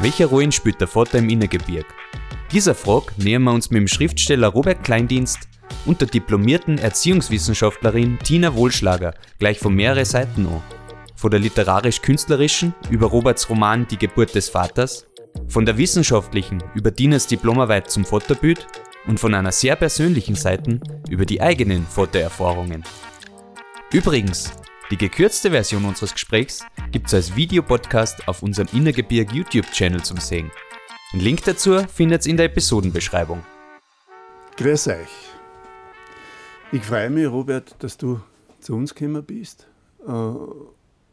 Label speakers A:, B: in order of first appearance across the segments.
A: Welche Rollen spielt der Vater im Innergebirg? Dieser Frage nähern wir uns mit dem Schriftsteller Robert Kleindienst und der diplomierten Erziehungswissenschaftlerin Tina Wohlschlager gleich von mehreren Seiten an. Von der literarisch-künstlerischen über Roberts Roman Die Geburt des Vaters, von der wissenschaftlichen über Dinas Diplomarbeit zum Vaterbild und von einer sehr persönlichen Seite über die eigenen Vatererfahrungen. Übrigens, die gekürzte Version unseres Gesprächs gibt es als Videopodcast auf unserem Innergebirg YouTube-Channel zum Sehen. Den Link dazu findet ihr in der Episodenbeschreibung.
B: Grüß euch. Ich freue mich, Robert, dass du zu uns gekommen bist. Äh,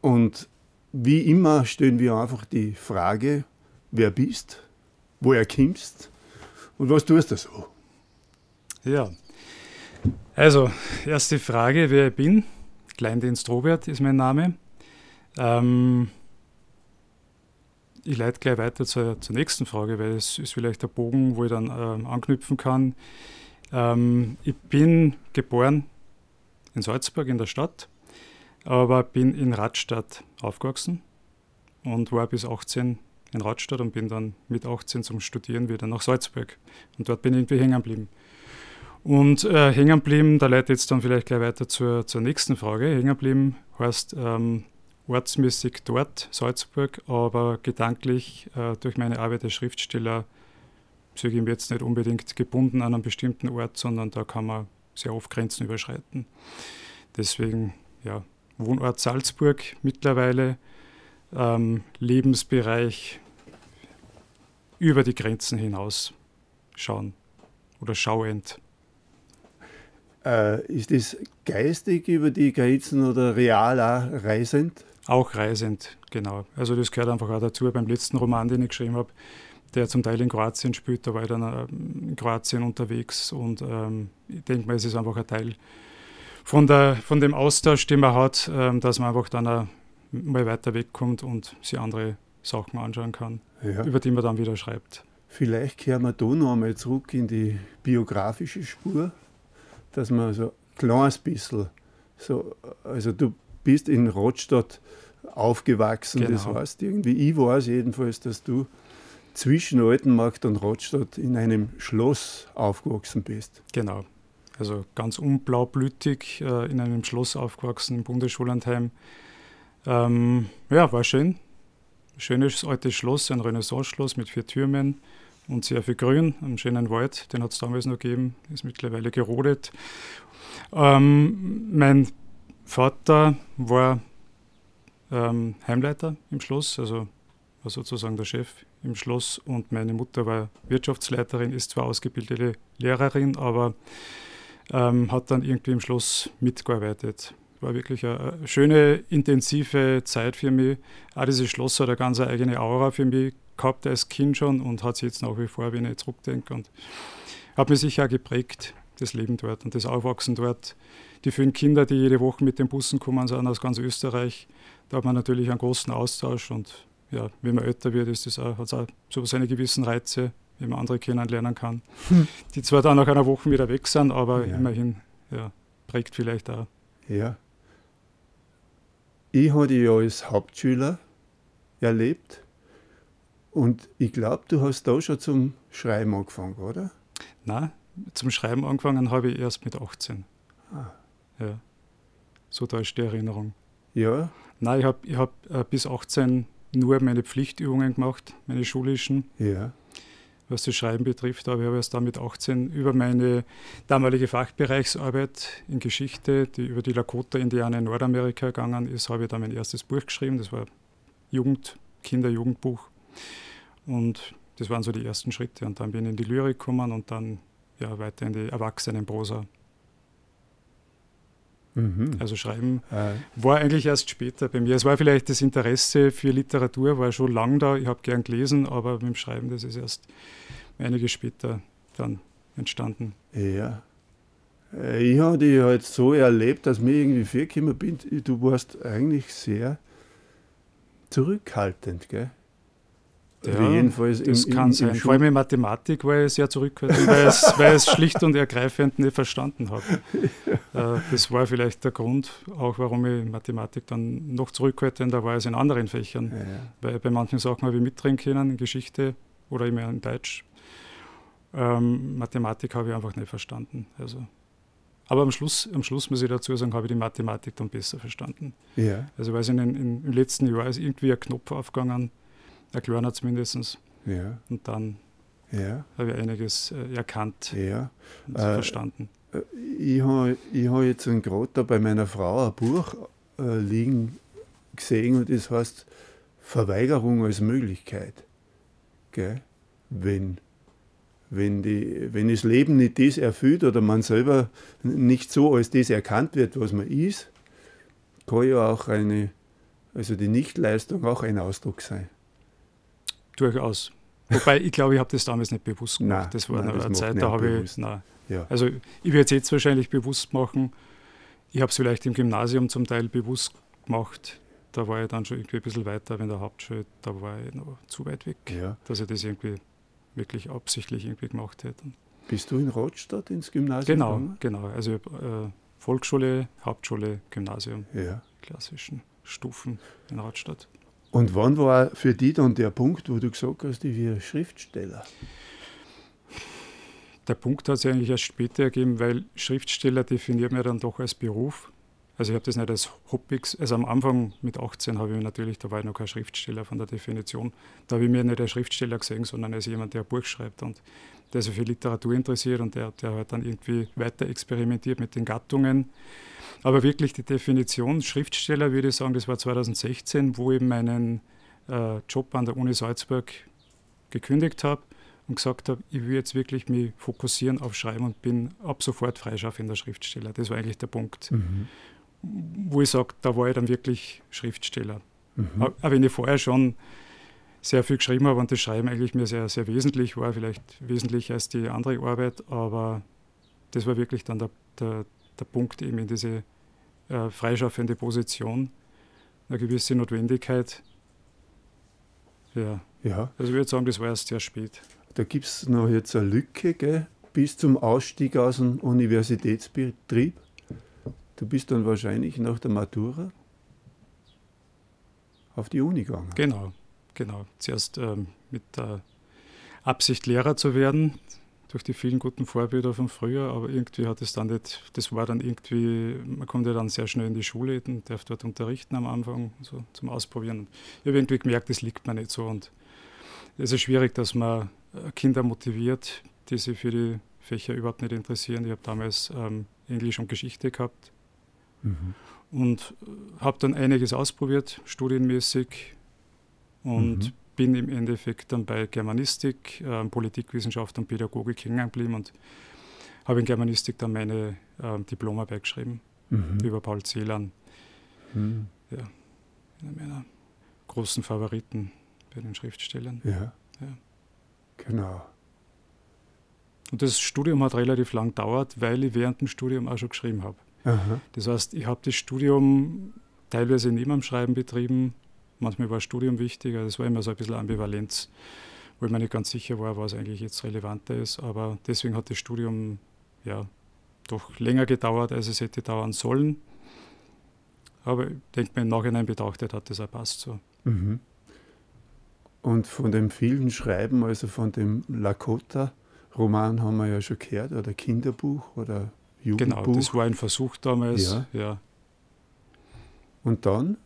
B: und wie immer stellen wir einfach die Frage, wer bist, woher kommst und was tust du so?
C: Ja, also erste Frage, wer ich bin. Kleindienst Robert ist mein Name. Ähm, ich leite gleich weiter zur, zur, nächsten Frage, weil es ist vielleicht der Bogen, wo ich dann ähm, anknüpfen kann. Ähm, ich bin geboren in Salzburg in der Stadt, aber bin in Radstadt aufgewachsen und war bis 18 in Radstadt und bin dann mit 18 zum Studieren wieder nach Salzburg. Und dort bin ich irgendwie hängen geblieben. Und äh, hängen geblieben, da leitet jetzt dann vielleicht gleich weiter zur, zur nächsten Frage. Hängen geblieben heißt ähm, ortsmäßig dort, Salzburg, aber gedanklich äh, durch meine Arbeit als Schriftsteller sage ich jetzt nicht unbedingt gebunden an einen bestimmten Ort, sondern da kann man sehr oft Grenzen überschreiten. Deswegen, ja, Wohnort Salzburg mittlerweile, ähm, Lebensbereich über die Grenzen hinaus schauen oder schauend.
B: Äh, ist das geistig über die Grenzen oder real auch reisend?
C: Auch reisend, genau. Also das gehört einfach auch dazu. Beim letzten Roman, den ich geschrieben habe, der zum Teil in Kroatien spielt, da war ich dann äh, in Kroatien unterwegs und ähm, ich denke mal, es ist einfach ein Teil von, der, von dem Austausch, den man hat, ähm, dass man einfach dann auch mal weiter wegkommt und sich andere Sachen anschauen kann, ja. über die man dann wieder schreibt.
B: Vielleicht kehren wir da noch einmal zurück in die biografische Spur dass man so ein kleines bisschen, so, also du bist in Rottstadt aufgewachsen, genau. das heißt irgendwie, ich weiß jedenfalls, dass du zwischen Altenmarkt und Rottstadt in einem Schloss aufgewachsen bist.
C: Genau, also ganz unblaublütig äh, in einem Schloss aufgewachsen im Bundesschullandheim. Ähm, ja, war schön. Schönes altes Schloss, ein Renaissance-Schloss mit vier Türmen und sehr viel Grün, einen schönen Wald, den hat es damals noch gegeben, ist mittlerweile gerodet. Ähm, mein Vater war ähm, Heimleiter im Schloss, also war sozusagen der Chef im Schloss und meine Mutter war Wirtschaftsleiterin, ist zwar ausgebildete Lehrerin, aber ähm, hat dann irgendwie im Schloss mitgearbeitet. War wirklich eine schöne, intensive Zeit für mich. Auch dieses Schloss hat eine ganz eigene Aura für mich gehabt als Kind schon und hat sich jetzt nach wie vor, wenn ich zurückdenke. Und hat mich sicher auch geprägt, das Leben dort und das Aufwachsen dort. Die vielen Kinder, die jede Woche mit den Bussen kommen, sind aus ganz Österreich. Da hat man natürlich einen großen Austausch und ja, wenn man älter wird, ist das auch, hat es auch so seine gewissen Reize, wie man andere kennenlernen kann. Hm. Die zwar dann nach einer Woche wieder weg sind, aber ja. immerhin ja, prägt vielleicht auch.
B: Ja. Ich hatte ja als Hauptschüler erlebt, und ich glaube, du hast da schon zum Schreiben angefangen, oder?
C: Nein, zum Schreiben angefangen habe ich erst mit 18. Ah. Ja. So da ist die Erinnerung.
B: Ja.
C: Nein, ich habe ich hab, äh, bis 18 nur meine Pflichtübungen gemacht, meine schulischen.
B: Ja.
C: Was das Schreiben betrifft, aber ich habe erst dann mit 18 über meine damalige Fachbereichsarbeit in Geschichte, die über die Lakota-Indianer in Nordamerika gegangen ist, habe ich dann mein erstes Buch geschrieben. Das war Jugend, Kinder-Jugendbuch. Und das waren so die ersten Schritte. Und dann bin ich in die Lyrik gekommen und dann ja, weiter in die Erwachsenenprosa. Mhm. Also Schreiben äh. war eigentlich erst später bei mir. Es war vielleicht das Interesse für Literatur, war schon lang da. Ich habe gern gelesen, aber mit dem Schreiben, das ist erst einige später dann entstanden.
B: Ja. Äh, ich habe dich halt so erlebt, dass mir irgendwie vorgekommen bin, du warst eigentlich sehr zurückhaltend, gell?
C: Ja, jedenfalls das im, kann im, sein. Im Vor allem in Mathematik war ich sehr zurückhaltend, weil, es, weil ich es schlicht und ergreifend nicht verstanden habe. Ja. Äh, das war vielleicht der Grund, auch warum ich Mathematik dann noch zurückhaltender war als in anderen Fächern. Ja, weil bei manchen Sachen habe ich mitdrehen können, in Geschichte oder immer in Deutsch. Ähm, Mathematik habe ich einfach nicht verstanden. Also. Aber am Schluss, am Schluss muss ich dazu sagen, habe ich die Mathematik dann besser verstanden. Ja. Also weiß ich, in, in, im letzten Jahr ist irgendwie ein Knopf aufgegangen, ein kleiner zumindest. Ja. Und dann ja. habe ich einiges äh, erkannt ja. und äh, verstanden.
B: Äh, ich habe ich hab jetzt gerade da bei meiner Frau ein Buch äh, liegen gesehen und das heißt Verweigerung als Möglichkeit. Gell? Wenn wenn, die, wenn das Leben nicht das erfüllt oder man selber nicht so als das erkannt wird, was man ist, kann ja auch eine, also die Nichtleistung auch ein Ausdruck sein.
C: Durchaus. Wobei, ich glaube, ich habe das damals nicht bewusst gemacht. Nein, das war nein, eine Zeit, da habe ich. Nein. Ja. Also, ich werde es jetzt wahrscheinlich bewusst machen. Ich habe es vielleicht im Gymnasium zum Teil bewusst gemacht. Da war ich dann schon irgendwie ein bisschen weiter, wenn der Hauptschule, da war ich noch zu weit weg, ja. dass ich das irgendwie wirklich absichtlich irgendwie gemacht hätten.
B: Bist du in Rotstadt ins Gymnasium
C: Genau, gegangen? genau. Also äh, Volksschule, Hauptschule, Gymnasium, ja. klassischen Stufen in Rotstadt.
B: Und wann war für dich dann der Punkt, wo du gesagt hast, ich werde Schriftsteller?
C: Der Punkt hat sich eigentlich erst später ergeben, weil Schriftsteller definiert man dann doch als Beruf. Also ich habe das nicht als Hobby, also am Anfang mit 18 habe ich natürlich, da war ich noch kein Schriftsteller von der Definition, da habe ich mir nicht als Schriftsteller gesehen, sondern als jemand, der ein Buch schreibt und der sich für Literatur interessiert und der, der halt dann irgendwie weiter experimentiert mit den Gattungen. Aber wirklich die Definition Schriftsteller, würde ich sagen, das war 2016, wo ich meinen äh, Job an der Uni Salzburg gekündigt habe und gesagt habe, ich will jetzt wirklich mich fokussieren auf Schreiben und bin ab sofort freischaffender Schriftsteller. Das war eigentlich der Punkt. Mhm wo ich sage, da war ich dann wirklich Schriftsteller. Mhm. Auch wenn ich vorher schon sehr viel geschrieben habe und das Schreiben eigentlich mir sehr, sehr wesentlich war, vielleicht wesentlicher als die andere Arbeit, aber das war wirklich dann der, der, der Punkt eben in diese äh, freischaffende Position, eine gewisse Notwendigkeit. Ja. ja. Also ich würde sagen, das war erst sehr spät.
B: Da gibt es noch jetzt eine Lücke gell, bis zum Ausstieg aus dem Universitätsbetrieb. Du bist dann wahrscheinlich nach der Matura auf die Uni gegangen.
C: Genau, genau. Zuerst ähm, mit der Absicht, Lehrer zu werden, durch die vielen guten Vorbilder von früher, aber irgendwie hat es dann nicht, das war dann irgendwie, man kommt ja dann sehr schnell in die Schule und darf dort unterrichten am Anfang, so zum Ausprobieren. Ich habe irgendwie gemerkt, das liegt mir nicht so und es ist schwierig, dass man äh, Kinder motiviert, die sich für die Fächer überhaupt nicht interessieren. Ich habe damals ähm, Englisch und Geschichte gehabt Mhm. Und habe dann einiges ausprobiert, studienmäßig. Und mhm. Bin im Endeffekt dann bei Germanistik, äh, Politikwissenschaft und Pädagogik hängen geblieben und habe in Germanistik dann meine äh, Diplomarbeit geschrieben mhm. über Paul Celan. Mhm. Ja, einer meiner großen Favoriten bei den Schriftstellern.
B: Ja. ja. Genau.
C: Und das Studium hat relativ lang gedauert, weil ich während dem Studium auch schon geschrieben habe. Das heißt, ich habe das Studium teilweise neben dem Schreiben betrieben. Manchmal war das Studium wichtiger. Das war immer so ein bisschen Ambivalenz, wo ich mir nicht ganz sicher war, was eigentlich jetzt relevanter ist. Aber deswegen hat das Studium ja doch länger gedauert, als es hätte dauern sollen. Aber ich denke mir im Nachhinein betrachtet hat das auch passt so. Mhm.
B: Und von dem vielen Schreiben, also von dem Lakota-Roman haben wir ja schon gehört, oder Kinderbuch oder
C: Jugendbuch. Genau, das war ein Versuch damals. Ja. ja.
B: Und dann?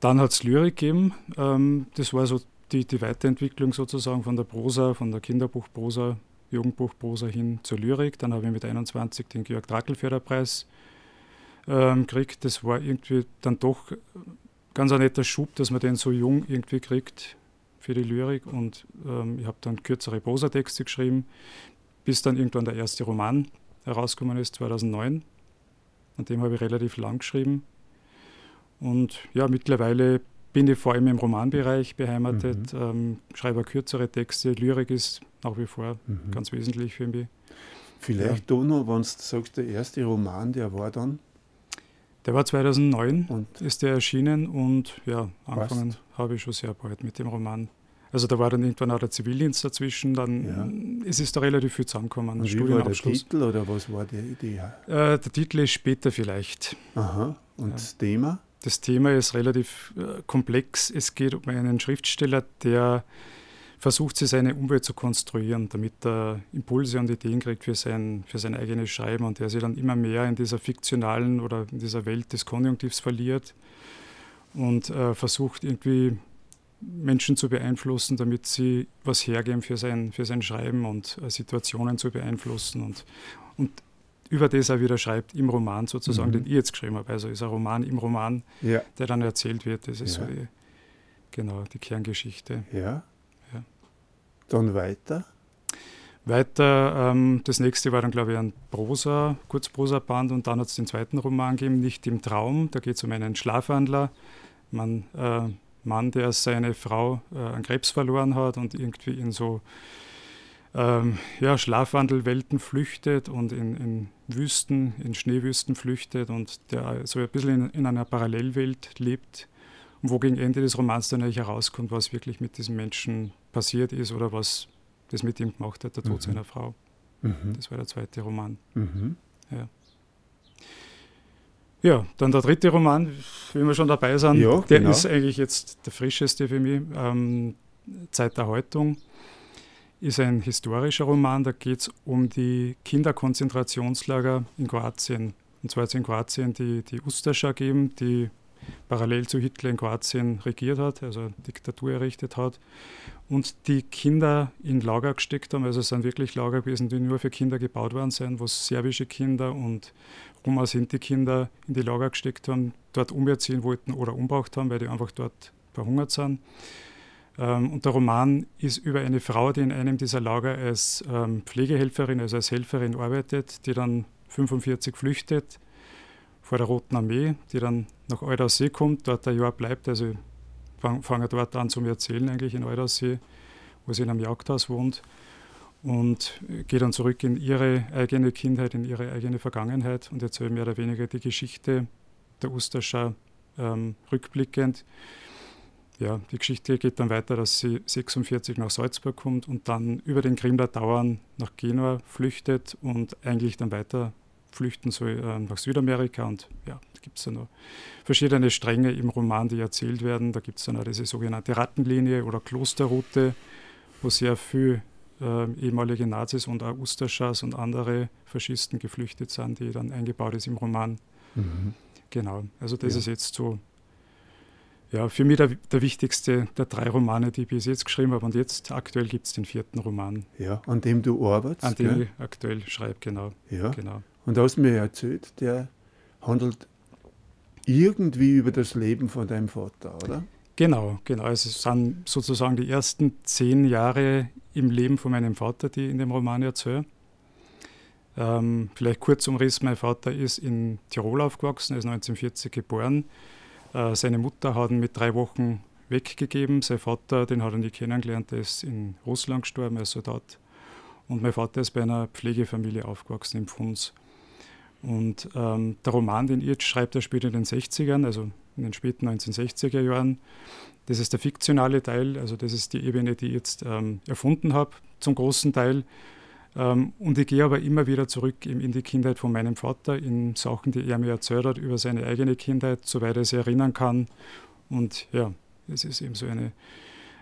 C: Dann hat es Lyrik gegeben. Ähm, das war so die, die Weiterentwicklung sozusagen von der Prosa, von der Kinderbuchprosa, Jugendbuchprosa hin zur Lyrik. Dann habe ich mit 21 den Georg Drackel-Förderpreis ähm, gekriegt. Das war irgendwie dann doch ganz ein netter Schub, dass man den so jung irgendwie kriegt für die Lyrik. Und ähm, ich habe dann kürzere Prosatexte geschrieben, bis dann irgendwann der erste Roman herausgekommen ist 2009. An dem habe ich relativ lang geschrieben. Und ja, mittlerweile bin ich vor allem im Romanbereich beheimatet, mhm. ähm, schreibe kürzere Texte. Lyrik ist nach wie vor mhm. ganz wesentlich für mich.
B: Vielleicht ja. noch, wenn du sagst, der erste Roman, der war dann?
C: Der war 2009, und ist der erschienen und ja, angefangen habe ich schon sehr bald mit dem Roman. Also da war dann irgendwann auch der Zivildienst dazwischen, dann ja. es ist da relativ viel zusammengekommen.
B: Und wie war der Titel oder was war die Idee?
C: Äh, der Titel ist später vielleicht.
B: Aha. Und ja. das Thema?
C: Das Thema ist relativ äh, komplex. Es geht um einen Schriftsteller, der versucht, sich seine Umwelt zu konstruieren, damit er Impulse und Ideen kriegt für sein, für sein eigenes Schreiben und der sich dann immer mehr in dieser fiktionalen oder in dieser Welt des Konjunktivs verliert und äh, versucht irgendwie Menschen zu beeinflussen, damit sie was hergeben für sein, für sein Schreiben und äh, Situationen zu beeinflussen und, und über das er wieder schreibt im Roman sozusagen, mhm. den ich jetzt geschrieben habe. Also ist ein Roman im Roman, ja. der dann erzählt wird. Das ist ja. so die, genau die Kerngeschichte.
B: Ja. ja. Dann weiter.
C: Weiter, ähm, das nächste war dann, glaube ich, ein Prosa, Kurzprosa-Band und dann hat es den zweiten Roman gegeben, Nicht im Traum. Da geht es um einen Schlafwandler. Man äh, Mann, der seine Frau äh, an Krebs verloren hat und irgendwie in so ähm, ja, Schlafwandelwelten flüchtet und in, in, Wüsten, in Schneewüsten flüchtet und der so ein bisschen in, in einer Parallelwelt lebt und wo gegen Ende des Romans dann eigentlich herauskommt, was wirklich mit diesem Menschen passiert ist oder was das mit ihm gemacht hat, der Tod mhm. seiner Frau. Mhm. Das war der zweite Roman. Mhm. Ja. Ja, dann der dritte Roman, wenn wir schon dabei sind, ja, der genau. ist eigentlich jetzt der frischeste für mich. Ähm, Zeit der Häutung ist ein historischer Roman, da geht es um die Kinderkonzentrationslager in Kroatien. Und zwar hat es in Kroatien die, die Ustascha gegeben, die parallel zu Hitler in Kroatien regiert hat, also Diktatur errichtet hat und die Kinder in Lager gesteckt haben. Also es sind wirklich Lager gewesen, die nur für Kinder gebaut worden sind, wo serbische Kinder und Roma sind die Kinder in die Lager gesteckt haben, dort umerziehen wollten oder umgebracht haben, weil die einfach dort verhungert sind. Ähm, und der Roman ist über eine Frau, die in einem dieser Lager als ähm, Pflegehelferin, also als Helferin arbeitet, die dann 45 flüchtet vor der Roten Armee, die dann nach Eudersee kommt, dort ein Jahr bleibt, also fange dort an zu erzählen, eigentlich in Eudersee, wo sie in einem Jagdhaus wohnt und gehe dann zurück in ihre eigene Kindheit, in ihre eigene Vergangenheit und erzähle mehr oder weniger die Geschichte der Ustascha ähm, rückblickend. Ja, die Geschichte geht dann weiter, dass sie 46 nach Salzburg kommt und dann über den Krimler Dauern nach Genua flüchtet und eigentlich dann weiter flüchten soll äh, nach Südamerika. Und ja, da gibt es dann noch verschiedene Stränge im Roman, die erzählt werden. Da gibt es dann auch diese sogenannte Rattenlinie oder Klosterroute, wo sehr viel äh, ehemalige Nazis und auch Ustaschas und andere Faschisten geflüchtet sind, die dann eingebaut ist im Roman. Mhm. Genau, also das ja. ist jetzt so, ja, für mich der, der, wichtigste der drei Romane, die ich bis jetzt geschrieben habe. Und jetzt aktuell gibt es den vierten Roman.
B: Ja, an dem du arbeitest.
C: An dem gell? ich aktuell schreibe, genau.
B: Ja. genau. Und du hast mir erzählt, der handelt irgendwie über das Leben von deinem Vater, oder?
C: Genau, genau. Also es sind sozusagen die ersten zehn Jahre im Leben von meinem Vater, die ich in dem Roman erzähle. Ähm, vielleicht kurz umriss, mein Vater ist in Tirol aufgewachsen, er ist 1940 geboren. Äh, seine Mutter hat ihn mit drei Wochen weggegeben. Sein Vater, den hat er nie kennengelernt, der ist in Russland gestorben, er ist Soldat. Und mein Vater ist bei einer Pflegefamilie aufgewachsen im Pfunds. Und ähm, der Roman, den ich jetzt schreibe, der spielt in den 60ern, also in den späten 1960er Jahren. Das ist der fiktionale Teil, also das ist die Ebene, die ich jetzt ähm, erfunden habe, zum großen Teil. Ähm, und ich gehe aber immer wieder zurück in die Kindheit von meinem Vater, in Sachen, die er mir erzählt hat über seine eigene Kindheit, soweit er sich erinnern kann. Und ja, es ist eben so eine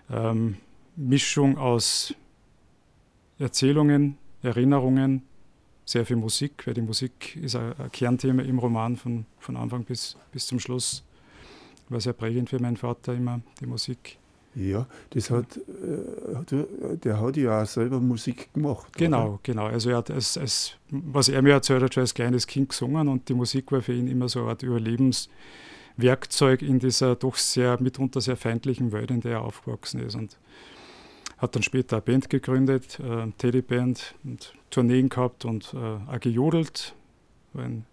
C: ähm, Mischung aus Erzählungen, Erinnerungen, sehr viel Musik, weil die Musik ist ein, Kernthema im Roman von, von Anfang bis, bis zum Schluss war sehr prägend für meinen Vater immer, die Musik.
B: Ja, das hat, äh, der hat ja auch selber Musik gemacht.
C: Genau,
B: oder?
C: genau. Also er hat es, es, was er mir erzählt hat, schon als kleines Kind gesungen und die Musik war für ihn immer so eine Art Überlebenswerkzeug in dieser doch sehr, mitunter sehr feindlichen Welt, in der er aufgewachsen ist. Und hat dann später eine Band gegründet, äh, Teddyband, und Tourneen gehabt und äh, auch gejodelt. Ein,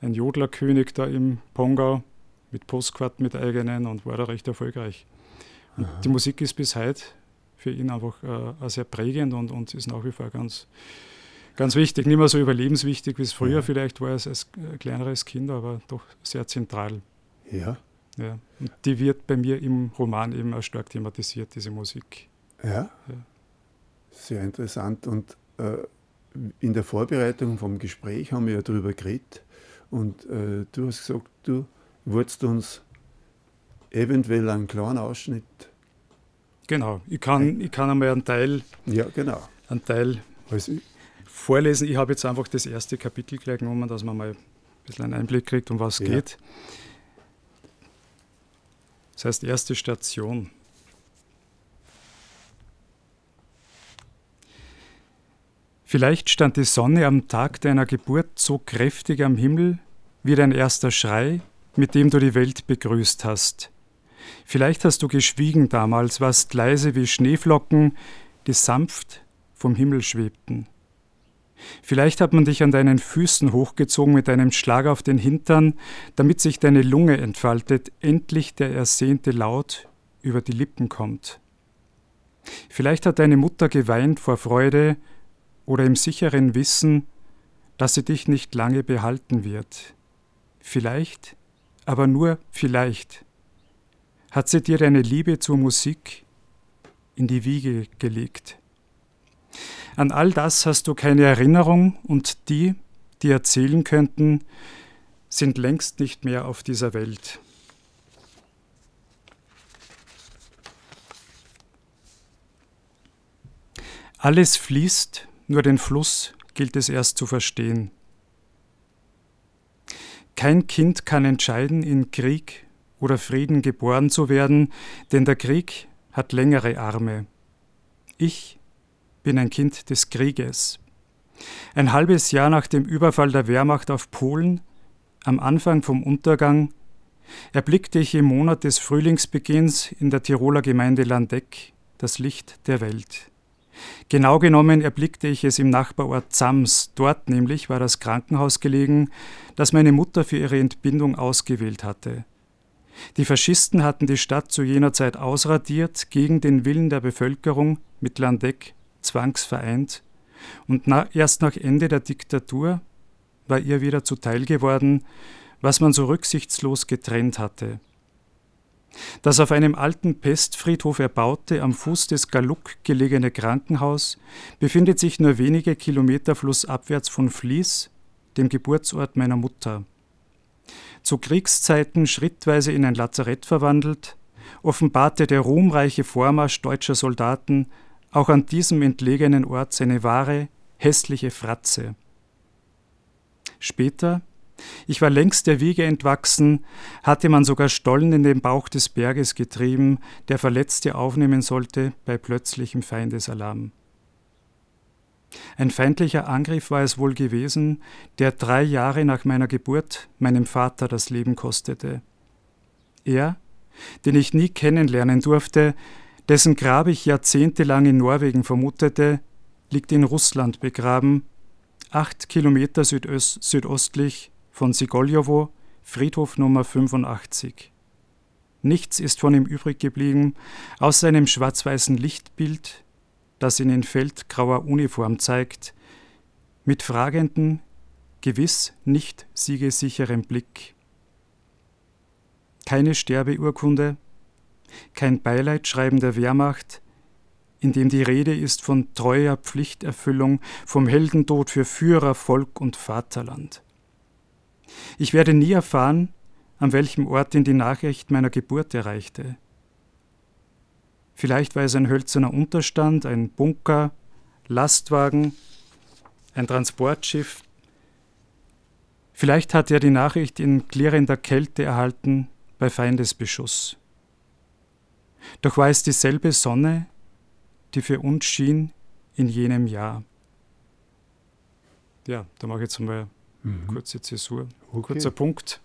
C: ein Jodlerkönig da im Pongau mit Postkarten mit eigenen und war da recht erfolgreich. Die Musik ist bis heute für ihn einfach äh, sehr prägend und, und ist nach wie vor ganz, ganz wichtig. Nicht mehr so überlebenswichtig, wie es früher ja. vielleicht war als, als kleineres Kind, aber doch sehr zentral.
B: Ja.
C: Ja, und die wird bei mir im Roman eben auch stark thematisiert, diese Musik.
B: Ja, ja. sehr interessant. Und äh, in der Vorbereitung vom Gespräch haben wir ja darüber geredet. Und äh, du hast gesagt, du wolltest uns eventuell einen kleinen Ausschnitt.
C: Genau, ich kann, ich kann einmal einen Teil,
B: ja, genau.
C: einen Teil also, vorlesen. Ich habe jetzt einfach das erste Kapitel gleich genommen, dass man mal ein bisschen einen Einblick kriegt, um was es ja. geht. Das heißt, erste Station. Vielleicht stand die Sonne am Tag deiner Geburt so kräftig am Himmel wie dein erster Schrei, mit dem du die Welt begrüßt hast. Vielleicht hast du geschwiegen damals, warst leise wie Schneeflocken, die sanft vom Himmel schwebten. Vielleicht hat man dich an deinen Füßen hochgezogen mit einem Schlag auf den Hintern, damit sich deine Lunge entfaltet, endlich der ersehnte Laut über die Lippen kommt. Vielleicht hat deine Mutter geweint vor Freude oder im sicheren Wissen, dass sie dich nicht lange behalten wird. Vielleicht, aber nur vielleicht, hat sie dir deine Liebe zur Musik in die Wiege gelegt. An all das hast du keine Erinnerung und die, die erzählen könnten, sind längst nicht mehr auf dieser Welt. Alles fließt, nur den Fluss gilt es erst zu verstehen. Kein Kind kann entscheiden, in Krieg oder Frieden geboren zu werden, denn der Krieg hat längere Arme. Ich bin ein Kind des Krieges. Ein halbes Jahr nach dem Überfall der Wehrmacht auf Polen, am Anfang vom Untergang, erblickte ich im Monat des Frühlingsbeginns in der Tiroler Gemeinde Landeck das Licht der Welt. Genau genommen erblickte ich es im Nachbarort Zams. Dort nämlich war das Krankenhaus gelegen, das meine Mutter für ihre Entbindung ausgewählt hatte. Die Faschisten hatten die Stadt zu jener Zeit ausradiert, gegen den Willen der Bevölkerung mit Landeck zwangsvereint, und na, erst nach Ende der Diktatur war ihr wieder zuteil geworden, was man so rücksichtslos getrennt hatte. Das auf einem alten Pestfriedhof erbaute, am Fuß des Galuk gelegene Krankenhaus befindet sich nur wenige Kilometer flussabwärts von Vlies, dem Geburtsort meiner Mutter. Zu Kriegszeiten schrittweise in ein Lazarett verwandelt, offenbarte der ruhmreiche Vormarsch deutscher Soldaten auch an diesem entlegenen Ort seine wahre, hässliche Fratze. Später, ich war längst der Wiege entwachsen, hatte man sogar Stollen in den Bauch des Berges getrieben, der Verletzte aufnehmen sollte bei plötzlichem Feindesalarm. Ein feindlicher Angriff war es wohl gewesen, der drei Jahre nach meiner Geburt meinem Vater das Leben kostete. Er, den ich nie kennenlernen durfte, dessen Grab ich jahrzehntelang in Norwegen vermutete, liegt in Russland begraben, acht Kilometer südöst südostlich von Sigoljowo, Friedhof Nummer 85. Nichts ist von ihm übrig geblieben, außer einem schwarz-weißen Lichtbild, das ihn in feldgrauer Uniform zeigt, mit fragenden, gewiss nicht siegesicherem Blick. Keine Sterbeurkunde, kein Beileidschreiben der Wehrmacht, in dem die Rede ist von treuer Pflichterfüllung, vom Heldentod für Führer, Volk und Vaterland. Ich werde nie erfahren, an welchem Ort ihn die Nachricht meiner Geburt erreichte. Vielleicht war es ein hölzerner Unterstand, ein Bunker, Lastwagen, ein Transportschiff. Vielleicht hat er die Nachricht in klirrender Kälte erhalten bei Feindesbeschuss. Doch war es dieselbe Sonne, die für uns schien in jenem Jahr. Ja, da mache ich jetzt mal mhm. kurze Zäsur, okay. kurzer Punkt.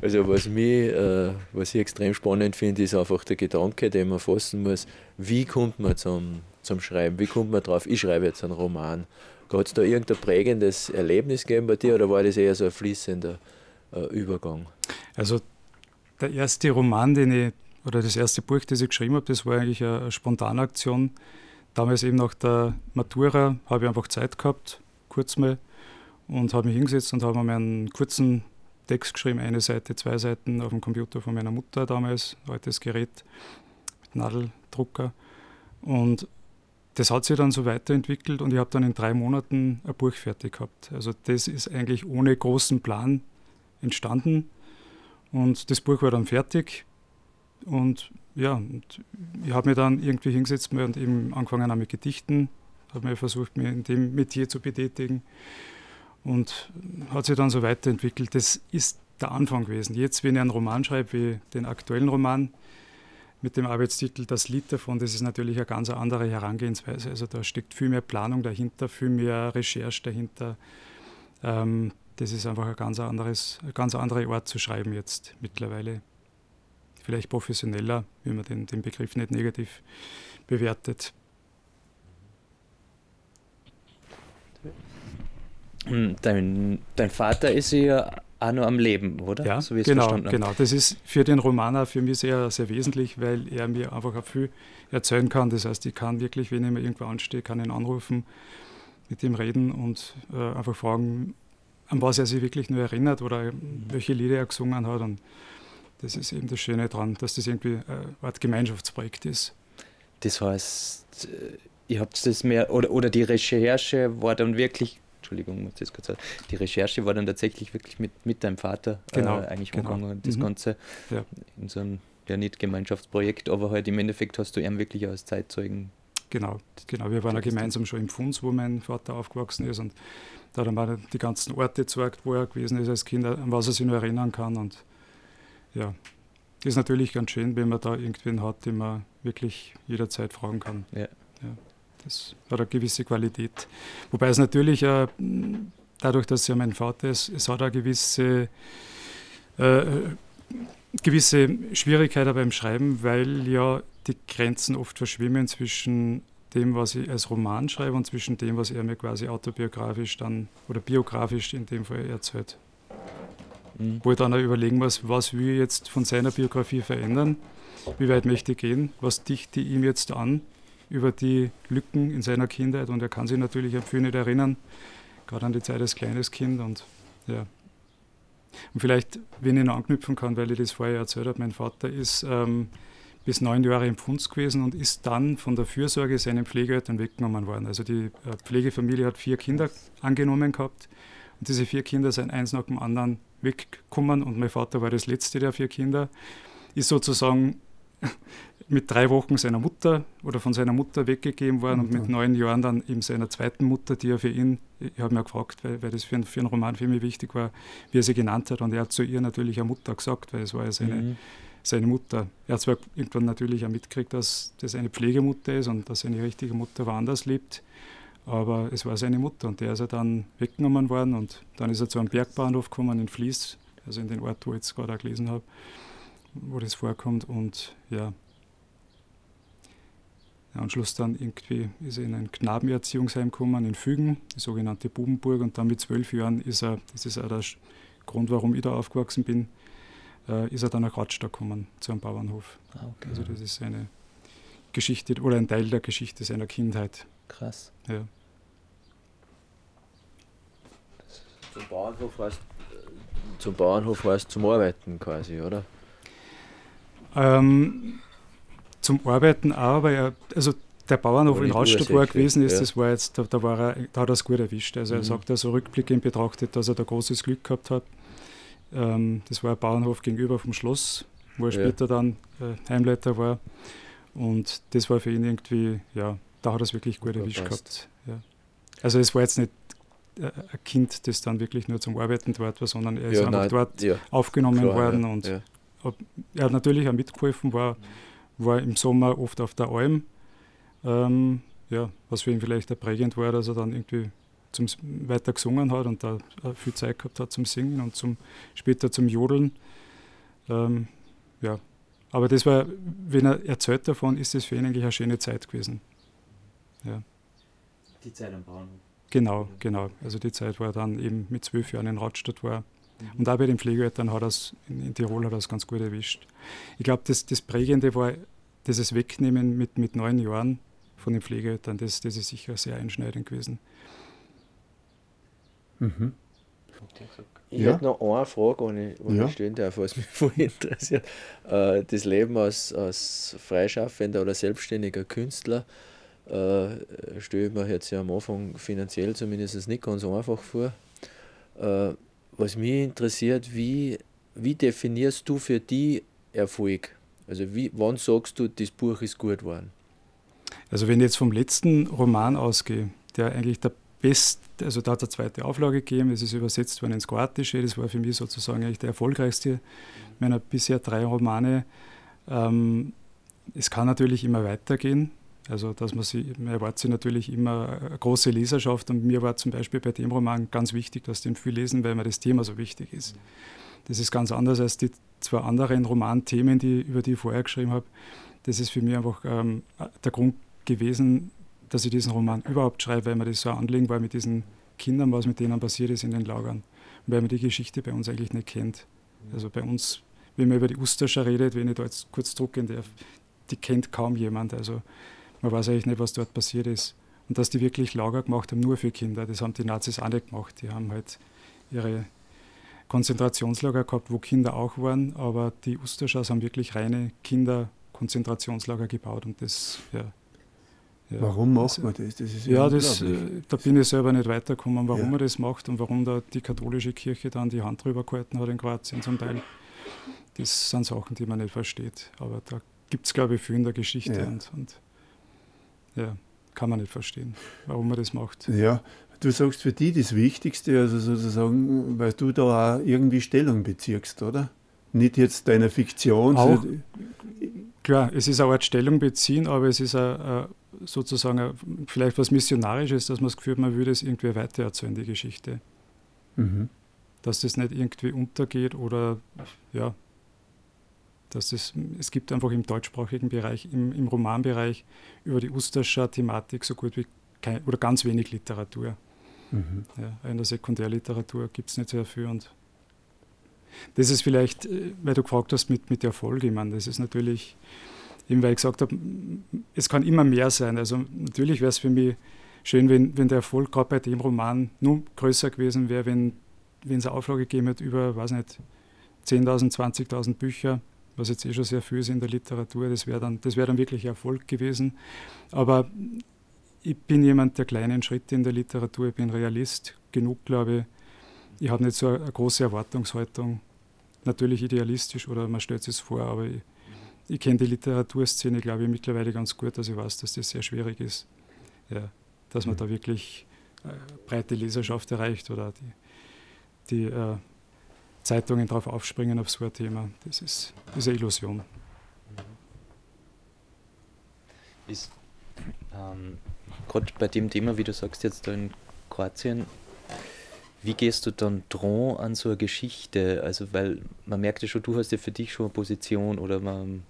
D: Also was mich, äh, was ich extrem spannend finde, ist einfach der Gedanke, den man fassen muss, wie kommt man zum, zum Schreiben, wie kommt man drauf, ich schreibe jetzt einen Roman. Hat es da irgendein prägendes Erlebnis gegeben bei dir oder war das eher so ein fließender äh, Übergang?
C: Also der erste Roman, den ich oder das erste Buch, das ich geschrieben habe, das war eigentlich eine, spontane Aktion. Damals eben nach der Matura habe ich einfach Zeit gehabt, kurz mal, und habe mich hingesetzt und habe mir einen kurzen Text geschrieben, eine Seite, zwei Seiten auf dem Computer von meiner Mutter damals, altes Gerät mit Nadeldrucker. Und das hat sich dann so weiterentwickelt und ich habe dann in drei Monaten ein Buch fertig gehabt. Also das ist eigentlich ohne großen Plan entstanden und das Buch war dann fertig und ja, und ich habe mir dann irgendwie hingesetzt und eben angefangen mit Gedichten, habe mir versucht, mich in dem Metier zu betätigen und hat sich dann so weiterentwickelt. Das ist der Anfang gewesen. Jetzt, wenn ich einen Roman schreibe, wie den aktuellen Roman, mit dem Arbeitstitel Das Lied davon, das ist natürlich eine ganz andere Herangehensweise. Also da steckt viel mehr Planung dahinter, viel mehr Recherche dahinter. Ähm, das ist einfach ein ganz, anderes, eine ganz andere Art zu schreiben jetzt mittlerweile. Vielleicht professioneller, wie man den, den Begriff nicht negativ bewertet.
A: Dein, dein Vater ist ja auch noch am Leben, oder?
C: Ja, so genau, genau. Das ist für den Romaner für mich sehr, sehr wesentlich, weil er mir einfach auch viel erzählen kann. Das heißt, ich kann wirklich, wenn ich mir irgendwo anstehe, kann ihn anrufen, mit ihm reden und äh, einfach fragen, an was er sich wirklich nur erinnert oder welche Lieder er gesungen hat. Und das ist eben das Schöne daran, dass das irgendwie äh, eine Art Gemeinschaftsprojekt ist.
A: Das heißt, äh, ihr habt das mehr, oder, oder die Recherche war dann wirklich Entschuldigung, muss das kurz sagen. Die Recherche war dann tatsächlich wirklich mit, mit deinem Vater
C: genau,
A: äh, eigentlich
C: genau.
A: umgegangen. Das mhm. Ganze ja. in so einem, ja nicht Gemeinschaftsprojekt, aber halt im Endeffekt hast du ihn wirklich als Zeitzeugen.
C: Genau, genau. Wir waren ja gemeinsam schon im Funds, wo mein Vater aufgewachsen ist und da hat er mal die ganzen Orte gezeigt, wo er gewesen ist als Kind, an was er sich nur erinnern kann und ja, das ist natürlich ganz schön, wenn man da irgendwen hat, den man wirklich jederzeit fragen kann.
A: Ja.
C: Das hat eine gewisse Qualität. Wobei es natürlich, äh, dadurch, dass ja mein Vater ist, es hat eine gewisse, äh, gewisse Schwierigkeit beim Schreiben, weil ja die Grenzen oft verschwimmen zwischen dem, was ich als Roman schreibe und zwischen dem, was er mir quasi autobiografisch dann oder biografisch in dem Fall erzählt. Mhm. Wo ich dann auch überlegen muss, was will ich jetzt von seiner Biografie verändern, wie weit möchte ich gehen, was dichte ich ihm jetzt an über die Lücken in seiner Kindheit und er kann sich natürlich an viel nicht erinnern, gerade an die Zeit als kleines Kind und ja. Und vielleicht, wenn ich noch anknüpfen kann, weil ich das vorher erzählt habe, mein Vater ist ähm, bis neun Jahre im Pfunds gewesen und ist dann von der Fürsorge seinen Pflegeeltern weggenommen worden. Also die äh, Pflegefamilie hat vier Kinder angenommen gehabt und diese vier Kinder sind eins nach dem anderen weggekommen und mein Vater war das letzte der vier Kinder, ist sozusagen mit drei Wochen seiner Mutter oder von seiner Mutter weggegeben worden und, und mit neun Jahren dann eben seiner zweiten Mutter, die er für ihn, ich habe mir gefragt, weil, weil das für, ein, für einen Roman für mich wichtig war, wie er sie genannt hat und er hat zu ihr natürlich eine Mutter gesagt, weil es war ja seine, mhm. seine Mutter. Er hat zwar irgendwann natürlich auch mitgekriegt, dass das eine Pflegemutter ist und dass seine richtige Mutter woanders lebt, aber es war seine Mutter und der ist er dann weggenommen worden und dann ist er zu einem Bergbahnhof gekommen in Fließ, also in den Ort, wo ich jetzt gerade auch gelesen habe, wo das vorkommt und ja, ja, und Schluss dann irgendwie ist er in ein Knabenerziehungsheim gekommen in Fügen, die sogenannte Bubenburg. Und dann mit zwölf Jahren ist er, das ist auch der Grund, warum ich da aufgewachsen bin, äh, ist er dann nach Radstadt gekommen, zu einem Bauernhof. Ah, okay. Also das ist eine Geschichte oder ein Teil der Geschichte seiner Kindheit.
A: Krass.
C: Ja.
D: Zum Bauernhof heißt, zum Bauernhof heißt zum Arbeiten quasi, oder?
C: Ähm, zum Arbeiten auch, aber er, also der Bauernhof in Rastatt, wo er gewesen ist, ja. das war jetzt, da, da, war er, da hat er es gut erwischt. Also mhm. er sagt also rückblickend betrachtet, dass er da großes Glück gehabt hat. Ähm, das war ein Bauernhof gegenüber vom Schloss, wo er ja. später dann äh, Heimleiter war. Und das war für ihn irgendwie, ja, da hat er es wirklich gut erwischt gehabt. Ja. Also es war jetzt nicht äh, ein Kind, das dann wirklich nur zum Arbeiten dort war, sondern er ist einfach nein, dort aufgenommen Klar, worden und er hat natürlich auch mitgeholfen, war mhm war im Sommer oft auf der Alm. Ähm, ja, was für ihn vielleicht prägend war, dass er dann irgendwie zum, weiter gesungen hat und da viel Zeit gehabt hat zum Singen und zum, später zum Jodeln. Ähm, ja, aber das war, wenn er erzählt davon, ist das für ihn eigentlich eine schöne Zeit gewesen. Ja.
A: Die Zeit am Bauernhof.
C: Genau, genau. Also die Zeit, wo er dann eben mit zwölf Jahren in Radstadt war. Und auch bei den Pflegeeltern hat das in, in Tirol hat das ganz gut erwischt. Ich glaube, das, das Prägende war dieses Wegnehmen mit, mit neun Jahren von den Pflegeeltern, das, das ist sicher sehr einschneidend gewesen.
B: Mhm.
D: Ich ja. hätte noch eine Frage, wenn ich, wenn ja. ich stellen darf, was mich voll interessiert. Äh, das Leben als, als freischaffender oder selbstständiger Künstler äh, stelle ich mir jetzt ja am Anfang finanziell zumindest nicht ganz einfach vor. Was mich interessiert, wie, wie definierst du für die Erfolg? Also wie, wann sagst du, das Buch ist gut geworden?
C: Also wenn ich jetzt vom letzten Roman ausgehe, der eigentlich der best, also da hat es eine zweite Auflage gegeben, es ist übersetzt worden ins Kroatische, das war für mich sozusagen eigentlich der erfolgreichste meiner bisher drei Romane. Ähm, es kann natürlich immer weitergehen, also dass man sie, man erwartet sich natürlich immer eine große Leserschaft und mir war zum Beispiel bei dem Roman ganz wichtig, dass den viel lesen, weil mir das Thema so wichtig ist. Das ist ganz anders als die zwei anderen Romanthemen, die, über die ich vorher geschrieben habe. Das ist für mich einfach ähm, der Grund gewesen, dass ich diesen Roman überhaupt schreibe, weil mir das so ein Anliegen war mit diesen Kindern, was mit denen passiert ist in den Lagern. Weil man die Geschichte bei uns eigentlich nicht kennt. Also bei uns, wenn man über die Usterscher redet, wenn ich da jetzt kurz drucken darf, die kennt kaum jemand. Also man weiß eigentlich nicht, was dort passiert ist. Und dass die wirklich Lager gemacht haben, nur für Kinder, das haben die Nazis auch nicht gemacht. Die haben halt ihre Konzentrationslager gehabt, wo Kinder auch waren, aber die Usterschars haben wirklich reine Kinderkonzentrationslager gebaut und das, ja,
B: ja, Warum macht man das?
C: das ja, das, äh, da bin ich selber nicht weitergekommen, warum ja. man das macht und warum da die katholische Kirche dann die Hand drüber gehalten hat in Kroatien zum Teil. Das sind Sachen, die man nicht versteht. Aber da gibt es, glaube ich, viel in der Geschichte ja. Und, und ja, kann man nicht verstehen, warum man das macht.
B: Ja, du sagst für die das Wichtigste, also sozusagen, weil du da auch irgendwie Stellung beziehst, oder? Nicht jetzt deiner Fiktion.
C: Auch, klar, es ist auch eine Stellung beziehen, aber es ist auch sozusagen vielleicht was Missionarisches, dass man das Gefühl hat, man würde es irgendwie weitererzählen, die Geschichte. Mhm. Dass das nicht irgendwie untergeht oder ja, dass es, es gibt einfach im deutschsprachigen Bereich, im, im Romanbereich über die Usterscher Thematik so gut wie kein, oder ganz wenig Literatur. Mhm. Ja, in der Sekundärliteratur gibt es nicht sehr viel und das ist vielleicht, äh, weil du gefragt hast mit, mit Erfolg, ich meine, das ist natürlich eben weil ich gesagt habe, es kann immer mehr sein. Also natürlich wäre es für mich schön, wenn, wenn der Erfolg gerade bei dem Roman nur größer gewesen wäre, wenn es eine Auflage gegeben hätte über, weiß nicht, 10.000, 20.000 Bücher, was jetzt eh schon sehr viel ist in der Literatur. Das wäre dann, wär dann wirklich Erfolg gewesen. Aber ich bin jemand der kleinen Schritte in der Literatur, ich bin Realist genug, glaube ich. Ich habe nicht so eine große Erwartungshaltung. Natürlich idealistisch oder man stellt es vor, aber ich, ich kenne die Literaturszene, glaube ich, mittlerweile ganz gut, dass ich weiß, dass das sehr schwierig ist. Ja, dass man mhm. da wirklich äh, breite Leserschaft erreicht oder die, die äh, Zeitungen darauf aufspringen auf so ein Thema. Das ist, eine Illusion. Mhm.
A: Ist ähm, gerade bei dem Thema, wie du sagst, jetzt da in Kroatien, wie gehst du dann dran an so eine Geschichte? Also, weil man merkt ja schon, du hast ja für dich schon eine Position oder man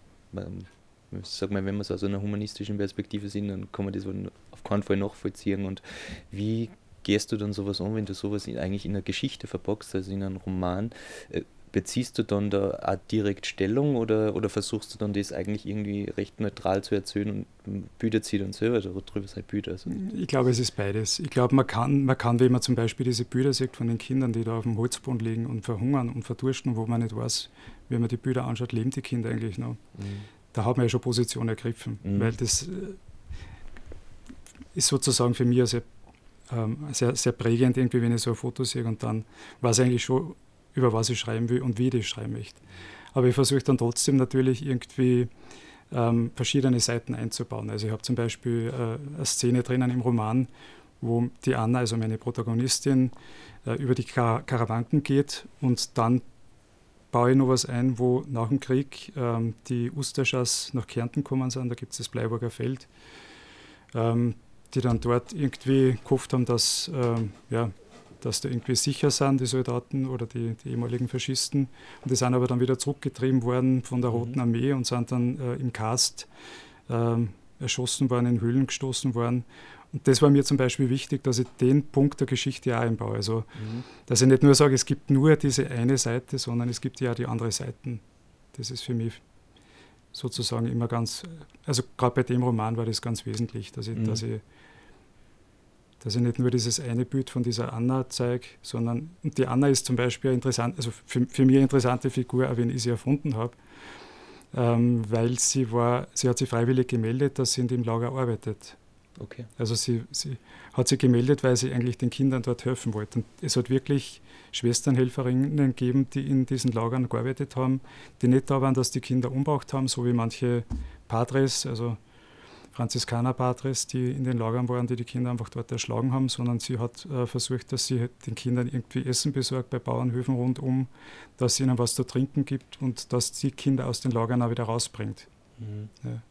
A: sag mal, wenn wir es aus einer humanistischen Perspektive sehen, dann kann man das auf keinen Fall nachvollziehen. Und wie gehst du dann sowas an, wenn du sowas in, eigentlich in einer Geschichte verpackst, also in einem Roman? Äh, beziehst du dann da auch direkt Stellung oder, oder versuchst du dann das eigentlich irgendwie recht neutral zu erzählen und bütet sie dann selber darüber sein Büder? Also
C: ich glaube, es ist beides. Ich glaube, man kann, man kann, wenn man zum Beispiel diese Büder sieht von den Kindern, die da auf dem Holzboden liegen und verhungern und verdursten, wo man nicht weiß, wenn man die Bilder anschaut, leben die Kinder eigentlich noch. Mhm. Da hat man ja schon Position ergriffen, mhm. weil das äh, ist sozusagen für mich sehr, ähm, sehr, sehr prägend, irgendwie, wenn ich so ein Foto sehe und dann weiß ich eigentlich schon, über was ich schreiben will und wie ich das schreiben möchte. Aber ich versuche dann trotzdem natürlich irgendwie ähm, verschiedene Seiten einzubauen. Also ich habe zum Beispiel äh, eine Szene drinnen im Roman, wo die Anna, also meine Protagonistin, äh, über die Kar Karawanken geht und dann baue ich noch was ein, wo nach dem Krieg ähm, die Usterschas nach Kärnten gekommen sind, da gibt es das Bleiburger Feld, ähm, die dann dort irgendwie gehofft haben, dass, ähm, ja, dass da irgendwie sicher sind, die Soldaten oder die, die, ehemaligen Faschisten. Und die sind aber dann wieder zurückgetrieben worden von der Roten mhm. Armee und sind dann äh, im Kast ähm, erschossen worden, in Höhlen gestoßen worden. Und das war mir zum Beispiel wichtig, dass ich den Punkt der Geschichte auch einbaue. Also, mhm. dass ich nicht nur sage, es gibt nur diese eine Seite, sondern es gibt ja auch die andere Seiten. Das ist für mich sozusagen immer ganz, also gerade bei dem Roman war das ganz wesentlich, dass ich, mhm. dass ich dass ich nicht nur dieses eine Bild von dieser Anna zeige, sondern und die Anna ist zum Beispiel interessant, also für, für mich eine interessante Figur, auch wenn ich sie erfunden habe, ähm, weil sie war, sie hat sich freiwillig gemeldet, dass sie in dem Lager arbeitet.
A: Okay.
C: Also sie, sie hat sich gemeldet, weil sie eigentlich den Kindern dort helfen wollte. Und es hat wirklich Schwesternhelferinnen gegeben, die in diesen Lagern gearbeitet haben, die nicht da waren, dass die Kinder umgebracht haben, so wie manche Padres, also Franziskaner-Patres, die in den Lagern waren, die die Kinder einfach dort erschlagen haben, sondern sie hat äh, versucht, dass sie den Kindern irgendwie Essen besorgt bei Bauernhöfen rundum, dass sie ihnen was zu trinken gibt und dass die Kinder aus den Lagern auch wieder rausbringt. Mhm. Ja.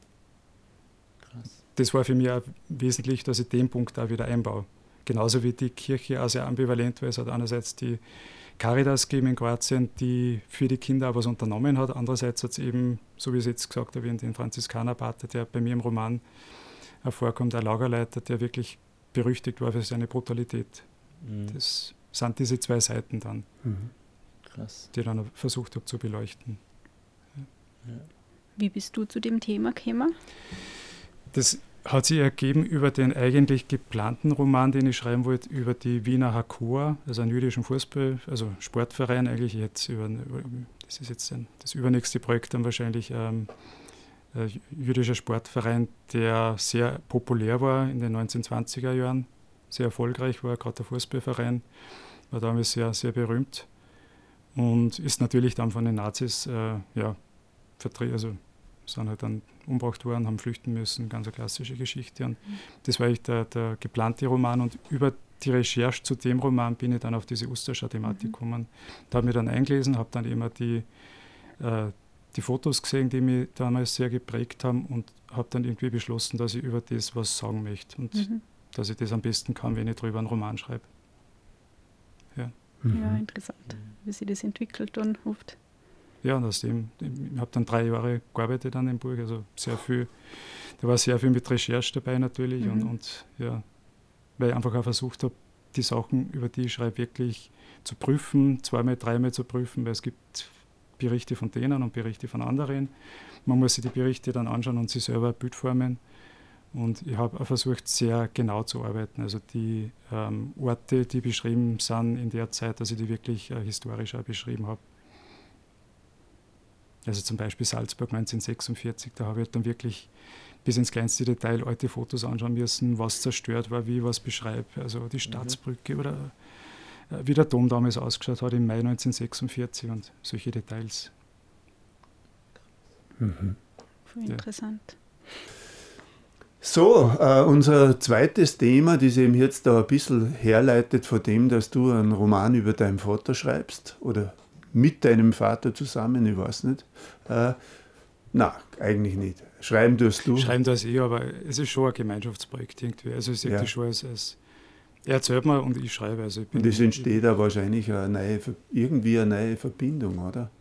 C: Krass. Das war für mich auch wesentlich, dass ich den Punkt da wieder einbaue. Genauso wie die Kirche auch sehr ambivalent war. Es hat einerseits die Caritas gegeben in Kroatien, die für die Kinder auch was unternommen hat. Andererseits hat es eben, so wie ich es jetzt gesagt habe, den Franziskanerpater, der bei mir im Roman hervorkommt, der Lagerleiter, der wirklich berüchtigt war für seine Brutalität. Mhm. Das sind diese zwei Seiten dann, mhm. die ich dann versucht habe zu beleuchten.
E: Ja. Wie bist du zu dem Thema gekommen?
C: Das hat sich ergeben über den eigentlich geplanten Roman, den ich schreiben wollte, über die Wiener Hakua, also einen jüdischen Fußball, also Sportverein eigentlich jetzt über, das ist jetzt das übernächste Projekt dann wahrscheinlich ähm, ein jüdischer Sportverein, der sehr populär war in den 1920er Jahren, sehr erfolgreich war, gerade der Fußballverein, war damals sehr, sehr berühmt und ist natürlich dann von den Nazis äh, ja, also sind halt dann umgebracht worden, haben flüchten müssen, ganz eine klassische Geschichte. Und mhm. das war eigentlich der, der, geplante Roman und über die Recherche zu dem Roman bin ich dann auf diese Ustascha-Thematik mhm. gekommen. Da habe ich dann eingelesen, habe dann immer die, äh, die Fotos gesehen, die mich damals sehr geprägt haben und habe dann irgendwie beschlossen, dass ich über das was sagen möchte und mhm. dass ich das am besten kann, wenn ich darüber einen Roman schreibe.
E: Ja, ja interessant, wie sich das entwickelt dann oft
C: ja, aus dem, ich habe dann drei Jahre gearbeitet an dem Buch, also sehr viel, da war sehr viel mit Recherche dabei natürlich mhm. und, und ja, weil ich einfach auch versucht habe, die Sachen, über die ich schreibe, wirklich zu prüfen, zweimal, dreimal zu prüfen, weil es gibt Berichte von denen und Berichte von anderen. Man muss sich die Berichte dann anschauen und sich selber ein Bild formen. Und ich habe versucht, sehr genau zu arbeiten. Also die ähm, Orte, die beschrieben sind in der Zeit, dass ich die wirklich äh, historisch auch beschrieben habe. Also zum Beispiel Salzburg 1946, da habe ich dann wirklich bis ins kleinste Detail alte Fotos anschauen müssen, was zerstört war, wie was beschreibt. Also die mhm. Staatsbrücke mhm. oder äh, wie der Dom damals ausgeschaut hat im Mai 1946 und solche Details.
E: Mhm. Interessant.
B: So, äh, unser zweites Thema, das eben jetzt da ein bisschen herleitet von dem, dass du einen Roman über deinen Vater schreibst oder mit deinem Vater zusammen, ich weiß nicht. Äh, na, eigentlich nicht. Schreiben tust du.
C: Schreiben das eh, aber es ist schon ein Gemeinschaftsprojekt irgendwie. Also ich sehe ja. das schon als, als, er erzählt mir und ich schreibe. Also ich
B: und es entsteht da wahrscheinlich eine neue, irgendwie eine neue Verbindung, oder?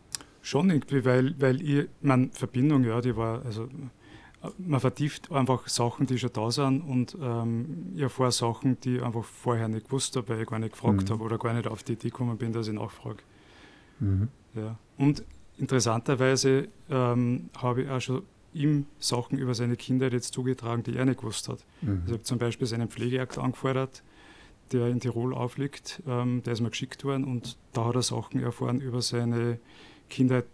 C: Schon irgendwie, weil, weil ich, meine Verbindung, ja, die war, also man vertieft einfach Sachen, die schon da sind und ähm, ich erfahre Sachen, die ich einfach vorher nicht gewusst habe, weil ich gar nicht gefragt mhm. habe oder gar nicht auf die Idee gekommen bin, dass ich nachfrage. Mhm. Ja. Und interessanterweise ähm, habe ich auch schon ihm Sachen über seine Kindheit jetzt zugetragen, die er nicht gewusst hat. Mhm. Also ich habe zum Beispiel seinen Pflegeakt angefordert, der in Tirol aufliegt. Ähm, der ist mir geschickt worden und da hat er Sachen erfahren über seine Kindheit,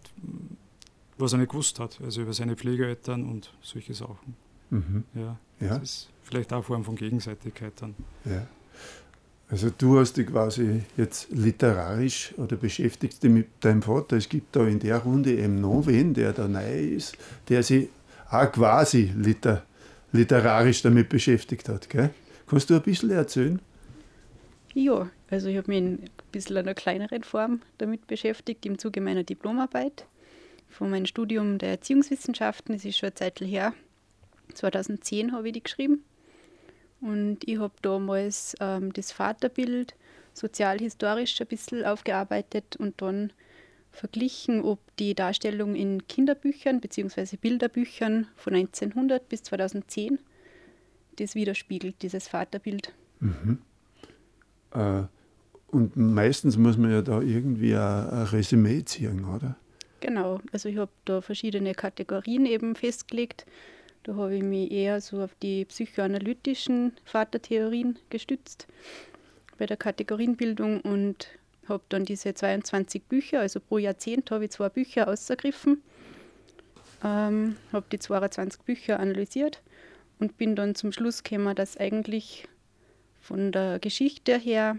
C: was er nicht gewusst hat. Also über seine Pflegeeltern und solche Sachen. Mhm. Ja, ja. Das ist vielleicht auch eine Form von Gegenseitigkeit dann.
B: Ja. Also du hast dich quasi jetzt literarisch oder beschäftigst dich mit deinem Vater. Es gibt da in der Runde eben noch der da neu ist, der sich auch quasi liter, literarisch damit beschäftigt hat. Gell? Kannst du ein bisschen erzählen?
E: Ja, also ich habe mich in ein bisschen einer kleineren Form damit beschäftigt im Zuge meiner Diplomarbeit von meinem Studium der Erziehungswissenschaften. Das ist schon eine Zeit her. 2010 habe ich die geschrieben. Und ich habe damals ähm, das Vaterbild sozialhistorisch ein bisschen aufgearbeitet und dann verglichen, ob die Darstellung in Kinderbüchern bzw. Bilderbüchern von 1900 bis 2010 das widerspiegelt, dieses Vaterbild. Mhm.
B: Äh, und meistens muss man ja da irgendwie ein, ein Resümee ziehen, oder?
E: Genau, also ich habe da verschiedene Kategorien eben festgelegt Da habe ich mich eher so auf die psychoanalytischen Vatertheorien gestützt bei der Kategorienbildung und habe dann diese 22 Bücher, also pro Jahrzehnt habe ich zwei Bücher ausgegriffen, ähm, habe die 22 Bücher analysiert und bin dann zum Schluss gekommen, dass eigentlich von der Geschichte her,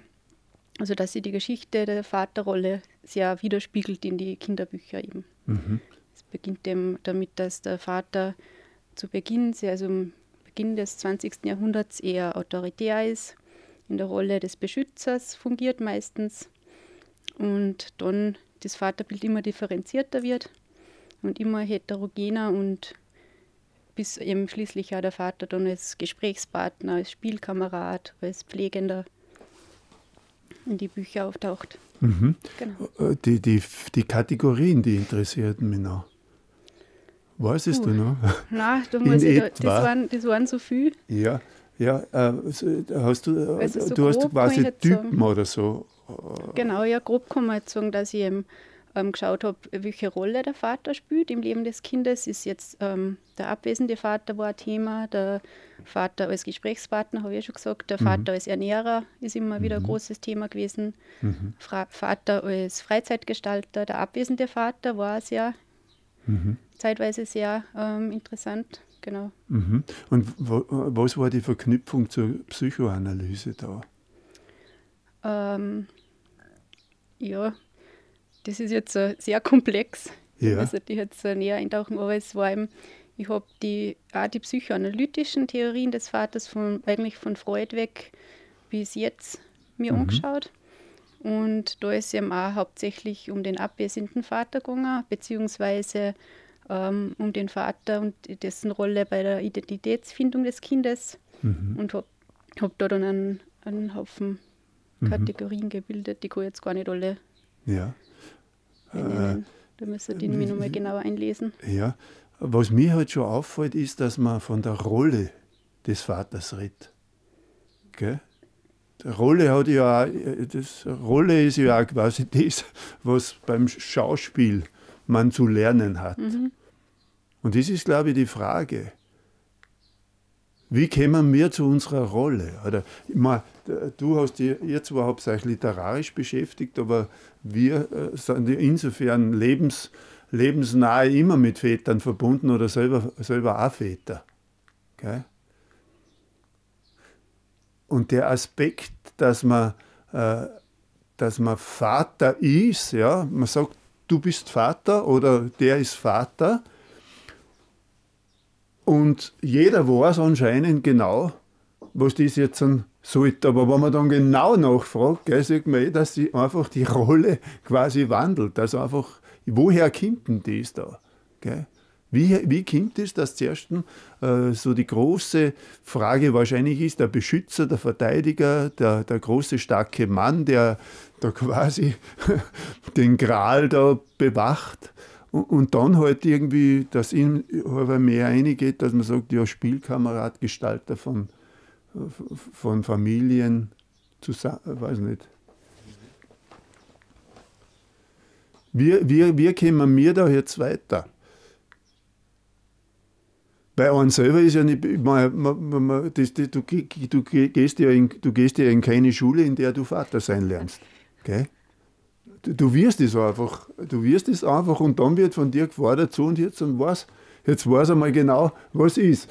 E: also dass sie die Geschichte der Vaterrolle sehr widerspiegelt in die Kinderbücher eben. Mhm. Es beginnt dem, damit, dass der Vater zu Beginn, also am Beginn des 20. Jahrhunderts eher autoritär ist, in der Rolle des Beschützers fungiert meistens und dann das Vaterbild immer differenzierter wird und immer heterogener und bis eben schließlich auch der Vater dann als Gesprächspartner, als Spielkamerad, als Pflegender in die Bücher auftaucht.
B: Mhm. Genau. Äh, die, die, die Kategorien, die interessierten mich noch. Weißt du noch?
E: Nein, da muss ich, das, waren, das waren so viel.
B: Ja, ja äh, hast du, also so du hast quasi Typen sagen. oder so.
E: Genau, ja, grob kann man jetzt sagen, dass ich eben ähm, geschaut habe, welche Rolle der Vater spielt im Leben des Kindes. Ist jetzt ähm, der abwesende Vater war ein Thema, der Vater als Gesprächspartner, habe ich ja schon gesagt, der mhm. Vater als Ernährer ist immer wieder ein mhm. großes Thema gewesen. Mhm. Vater als Freizeitgestalter, der abwesende Vater war sehr mhm. Zeitweise sehr ähm, interessant. Genau.
B: Mhm. Und wo, was war die Verknüpfung zur Psychoanalyse da?
E: Ähm, ja, das ist jetzt uh, sehr komplex. Ja. Also die jetzt uh, näher eintauchen, aber es war eben, ich habe die, auch die psychoanalytischen Theorien des Vaters von, eigentlich von Freud weg bis jetzt mir mhm. angeschaut. Und da ist es eben auch hauptsächlich um den abwesenden Vater gegangen, beziehungsweise ähm, um den Vater und dessen Rolle bei der Identitätsfindung des Kindes. Mhm. Und habe hab da dann einen, einen Haufen mhm. Kategorien gebildet, die kann ich jetzt gar nicht alle
B: ja.
E: Äh, da müsste ich mich nochmal genauer einlesen.
B: Ja, was mir halt schon auffällt, ist, dass man von der Rolle des Vaters redet. Gell? Die Rolle hat ja auch, das Rolle ist ja auch quasi das, was beim Schauspiel man zu lernen hat. Mhm. Und das ist, glaube ich, die Frage. Wie kommen wir zu unserer Rolle? Oder, meine, du hast dich jetzt überhaupt sich literarisch beschäftigt, aber wir äh, sind insofern lebens, lebensnahe immer mit Vätern verbunden oder selber, selber auch Väter. Okay? Und der Aspekt, dass man, äh, dass man Vater ist, ja, man sagt, du bist Vater oder der ist Vater, und jeder weiß anscheinend genau, was das jetzt sollte. Aber wenn man dann genau nachfragt, gell, sieht man eh, dass sich einfach die Rolle quasi wandelt. Also einfach, woher kommt denn das da? Gell? Wie, wie kommt es, dass zuerst äh, so die große Frage wahrscheinlich ist, der Beschützer, der Verteidiger, der, der große, starke Mann, der da quasi den Gral da bewacht und dann halt irgendwie, dass ihm aber mehr eingeht, dass man sagt, ja, Spielkamerad, Gestalter von, von Familien, zusammen, weiß nicht. Wie, wie, wie kommen wir da jetzt weiter? Bei uns selber ist ja nicht, man, man, man, das, das, du, du, gehst ja in, du gehst ja in keine Schule, in der du Vater sein lernst. Okay? du wirst es einfach, du wirst es einfach und dann wird von dir gefordert, so und jetzt und was, jetzt weiß er mal genau, was ist.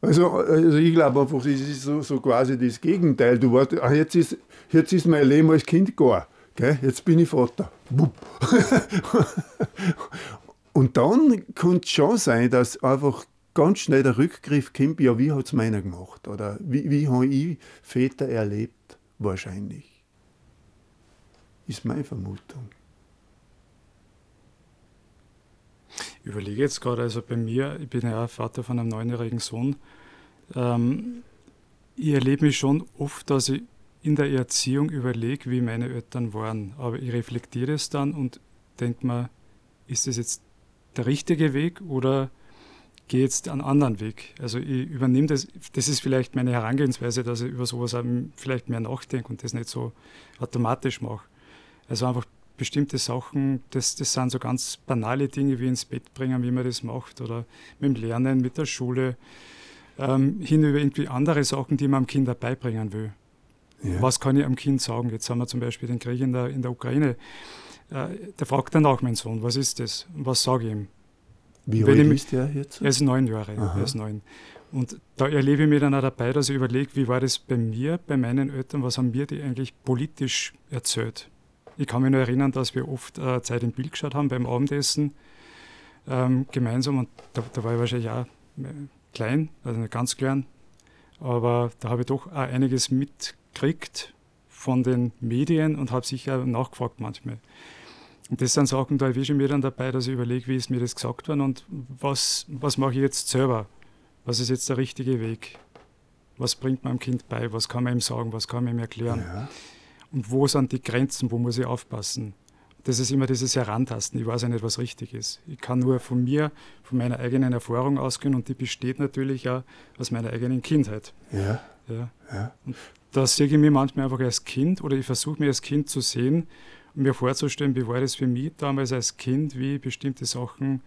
B: Also, also ich glaube einfach, es ist so, so quasi das Gegenteil. Du weißt, ach, jetzt, ist, jetzt ist mein Leben als Kind gar. Gell? Jetzt bin ich Vater. und dann kann es schon sein, dass einfach ganz schnell der Rückgriff kommt, ja, wie hat es meiner gemacht? Oder wie, wie habe ich Väter erlebt? Wahrscheinlich ist meine Vermutung.
C: Ich überlege jetzt gerade, also bei mir, ich bin ja Vater von einem neunjährigen Sohn, ähm, ich erlebe mich schon oft, dass ich in der Erziehung überlege, wie meine Eltern waren. Aber ich reflektiere es dann und denke mir, ist das jetzt der richtige Weg oder gehe jetzt einen anderen Weg? Also ich übernehme das, das ist vielleicht meine Herangehensweise, dass ich über sowas vielleicht mehr nachdenke und das nicht so automatisch mache. Also einfach bestimmte Sachen, das, das sind so ganz banale Dinge wie ins Bett bringen, wie man das macht oder mit dem Lernen, mit der Schule, ähm, hin über irgendwie andere Sachen, die man am Kind beibringen will. Ja. Was kann ich am Kind sagen? Jetzt haben wir zum Beispiel den Krieg in der, in der Ukraine. Äh, der fragt dann auch mein Sohn, was ist das? Was sage ich ihm?
B: Wie alt ist der jetzt?
C: Er ist neun Jahre. Er ist neun. Und da erlebe ich mich dann auch dabei, dass ich überlege, wie war das bei mir, bei meinen Eltern, was haben mir die eigentlich politisch erzählt? Ich kann mich nur erinnern, dass wir oft äh, Zeit im Bild geschaut haben beim Abendessen ähm, gemeinsam und da, da, war ich wahrscheinlich auch äh, klein, also nicht ganz klein, aber da habe ich doch auch einiges mitgekriegt von den Medien und habe sicher nachgefragt manchmal. Und das sind Sachen, da erwische ich mir dann dabei, dass ich überlege, wie ist mir das gesagt worden und was, was mache ich jetzt selber? Was ist jetzt der richtige Weg? Was bringt meinem Kind bei? Was kann man ihm sagen? Was kann man ihm erklären? Ja. Und wo sind die Grenzen? Wo muss ich aufpassen? Das ist immer dieses Herantasten. Ich weiß ja nicht, was richtig ist. Ich kann nur von mir, von meiner eigenen Erfahrung ausgehen und die besteht natürlich auch aus meiner eigenen Kindheit.
B: Ja.
C: ja. ja. Und da sehe ich mich manchmal einfach als Kind oder ich versuche mir als Kind zu sehen mir vorzustellen, wie war das für mich damals als Kind, wie ich bestimmte Sachen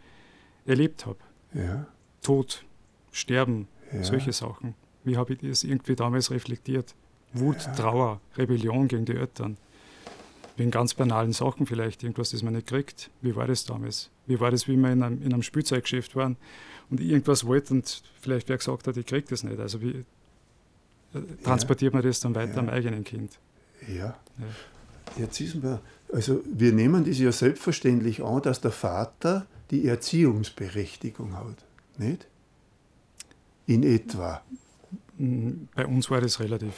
C: erlebt habe.
B: Ja.
C: Tod, Sterben, ja. solche Sachen. Wie habe ich das irgendwie damals reflektiert? Wut, ja. Trauer, Rebellion gegen die Eltern. Wegen ganz banalen Sachen vielleicht, irgendwas, das man nicht kriegt. Wie war das damals? Wie war das, wie wir in einem, in einem Spielzeuggeschäft waren und irgendwas wollte und vielleicht wer gesagt hat, ich kriege das nicht. Also wie äh, transportiert man das dann weiter am eigenen Kind?
B: Ja. Jetzt wissen wir, also wir nehmen das ja selbstverständlich an, dass der Vater die Erziehungsberechtigung hat. Nicht? in etwa?
C: Bei uns war das relativ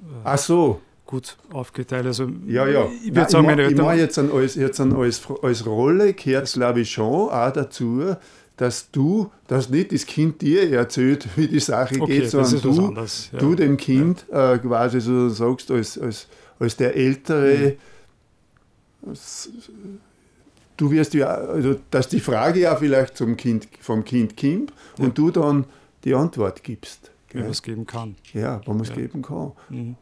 B: äh, Ach so.
C: gut aufgeteilt. Also,
B: ja, ja.
C: Ich würde sagen, meine
B: Eltern. Ich jetzt, an, als, jetzt an, als, als Rolle gehört, glaube ich, schon auch dazu, dass du, dass nicht das Kind dir erzählt, wie die Sache okay, geht, sondern du, ja. du dem Kind ja. äh, quasi so sagst, als, als, als der Ältere, mhm du wirst ja, also dass die Frage ja vielleicht zum Kind, vom Kind kommt ja. und du dann die Antwort gibst.
C: Wenn man es geben kann.
B: Ja, wenn man es ja. geben kann. Mhm.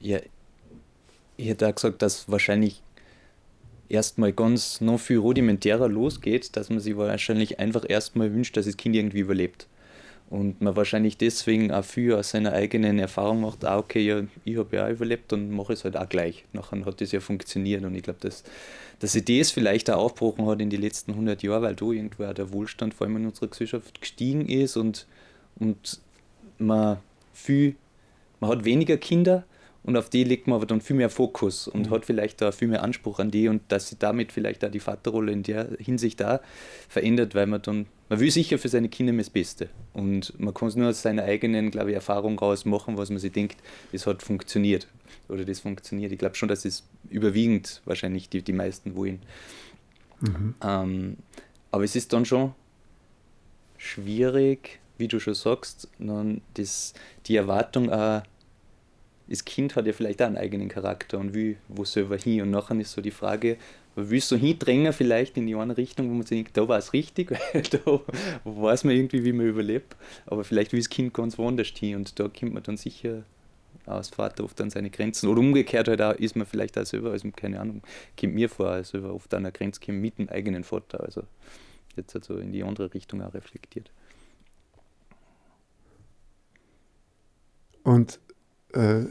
A: Ja, ich hätte auch gesagt, dass wahrscheinlich erstmal ganz noch viel rudimentärer losgeht, dass man sich wahrscheinlich einfach erstmal wünscht, dass das Kind irgendwie überlebt. Und man wahrscheinlich deswegen auch viel aus seiner eigenen Erfahrung macht, ah, okay, ja, ich habe ja auch überlebt und mache es halt auch gleich. Nachher hat das ja funktioniert und ich glaube, dass, dass sich das vielleicht auch aufgebrochen hat in den letzten 100 Jahren, weil da irgendwo auch der Wohlstand vor allem in unserer Gesellschaft gestiegen ist und, und man viel, man hat weniger Kinder, und auf die legt man aber dann viel mehr Fokus und mhm. hat vielleicht da viel mehr Anspruch an die und dass sich damit vielleicht auch die Vaterrolle in der Hinsicht da verändert, weil man dann, man will sicher für seine Kinder das Beste und man kann es nur aus seiner eigenen, glaube ich, Erfahrung raus machen, was man sich denkt, das hat funktioniert oder das funktioniert. Ich glaube schon, dass es überwiegend wahrscheinlich die, die meisten wollen. Mhm. Ähm, aber es ist dann schon schwierig, wie du schon sagst, dann das, die Erwartung auch das Kind hat ja vielleicht auch einen eigenen Charakter und will wo selber hin. Und nachher ist so die Frage, willst du hindrängen vielleicht in die eine Richtung, wo man sich denkt, da war es richtig, weil da weiß man irgendwie, wie man überlebt. Aber vielleicht will das Kind ganz woanders hin und da kommt man dann sicher als Vater oft an seine Grenzen. Oder umgekehrt halt auch, ist man vielleicht auch selber, also keine Ahnung, kommt mir vor, als selber oft an der Grenze kommt mit dem eigenen Vater. Also jetzt also in die andere Richtung auch reflektiert.
B: Und äh,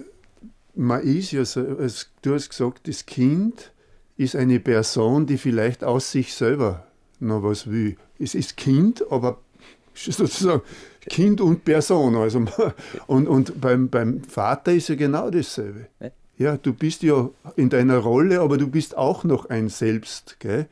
B: man ist ja du hast gesagt, das Kind ist eine Person, die vielleicht aus sich selber noch was will. Es ist Kind, aber sozusagen Kind und Person. Also, und und beim, beim Vater ist ja genau dasselbe. Ja, du bist ja in deiner Rolle, aber du bist auch noch ein Selbst. Gell?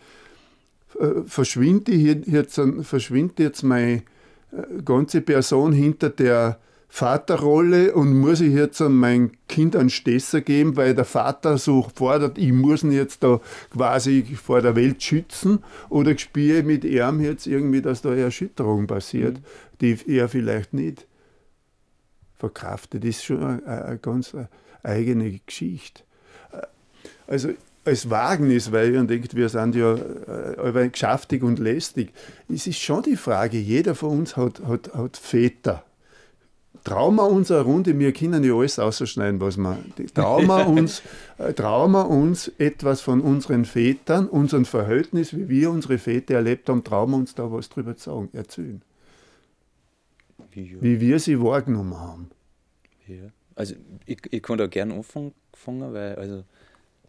B: Äh, verschwindet jetzt, verschwindet jetzt meine äh, ganze Person hinter der Vaterrolle und muss ich jetzt an mein Kind einen Stesser geben, weil der Vater so fordert, ich muss ihn jetzt da quasi vor der Welt schützen oder spiele mit ihm jetzt irgendwie, dass da eine Erschütterung passiert, mhm. die er vielleicht nicht verkraftet. Das ist schon eine, eine ganz eigene Geschichte. Also als Wagnis, weil man denkt, wir sind ja äh, geschäftig und lästig. Es ist schon die Frage, jeder von uns hat, hat, hat Väter trauen wir uns eine Runde, wir können ja alles ausschneiden, was wir. Trauen wir uns, äh, trauen wir uns etwas von unseren Vätern, unserem Verhältnis, wie wir unsere Väter erlebt haben, trauen wir uns da was drüber zu sagen, erzählen. Ja. Wie wir sie wahrgenommen haben.
A: Ja. Also ich, ich kann da gerne anfangen, weil also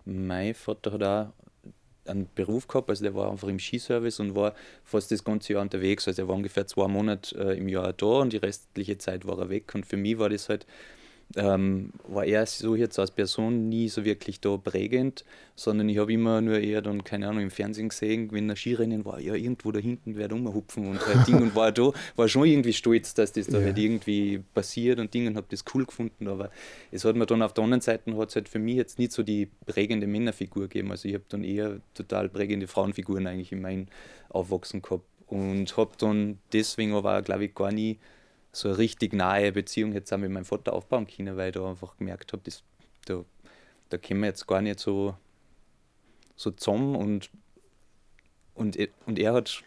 A: mein Vater hat auch einen Beruf gehabt, also der war einfach im Skiservice und war fast das ganze Jahr unterwegs. Also er war ungefähr zwei Monate äh, im Jahr da und die restliche Zeit war er weg. Und für mich war das halt ähm, war er so jetzt als Person nie so wirklich da prägend, sondern ich habe immer nur eher dann, keine Ahnung, im Fernsehen gesehen, wenn ein Skirennen war, ja, irgendwo da hinten wird rumhupfen und halt Ding und war da, war schon irgendwie stolz, dass das da ja. halt irgendwie passiert und Ding und habe das cool gefunden, aber es hat mir dann auf der anderen Seite hat es halt für mich jetzt nicht so die prägende Männerfigur gegeben, also ich habe dann eher total prägende Frauenfiguren eigentlich in meinem Aufwachsen gehabt und habe dann deswegen aber, glaube ich, gar nie so eine richtig nahe Beziehung jetzt auch mit meinem Vater aufbauen können, weil ich da einfach gemerkt habe, da, da kommen wir jetzt gar nicht so, so zusammen und, und, und er hat,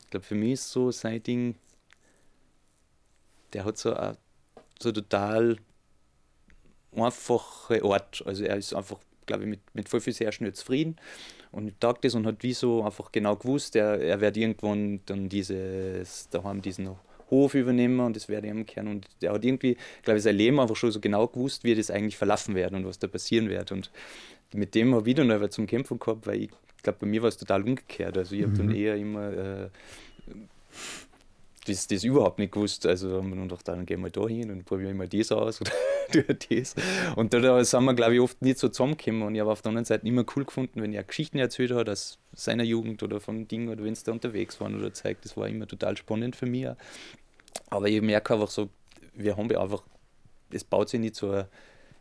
A: ich glaube, für mich ist so sein Ding, der hat so eine so total einfache Art. Also er ist einfach, glaube ich, mit, mit voll viel sehr schnell zufrieden und tagt das und hat wie so einfach genau gewusst, er, er wird irgendwann dann dieses, da haben diesen Hof übernehmen und das werde ich ihm kennen. Und der hat irgendwie, glaube ich, sein Leben einfach schon so genau gewusst, wie das eigentlich verlassen wird und was da passieren wird. Und mit dem habe ich dann aber zum Kämpfen gehabt, weil ich glaube, bei mir war es total umgekehrt. Also ich habe dann mhm. eher immer äh, das, das überhaupt nicht gewusst. Also haben wir dann gedacht, dann gehen wir da hin und probieren mal das aus oder das. Und da sind wir, glaube ich, oft nicht so zusammengekommen. Und ich habe auf der anderen Seite immer cool gefunden, wenn er Geschichten erzählt hat aus seiner Jugend oder von Dingen oder wenn es da unterwegs waren oder zeigt. Das war immer total spannend für mich. Aber ich merke einfach so, wir haben ja einfach, es baut sich nicht so ein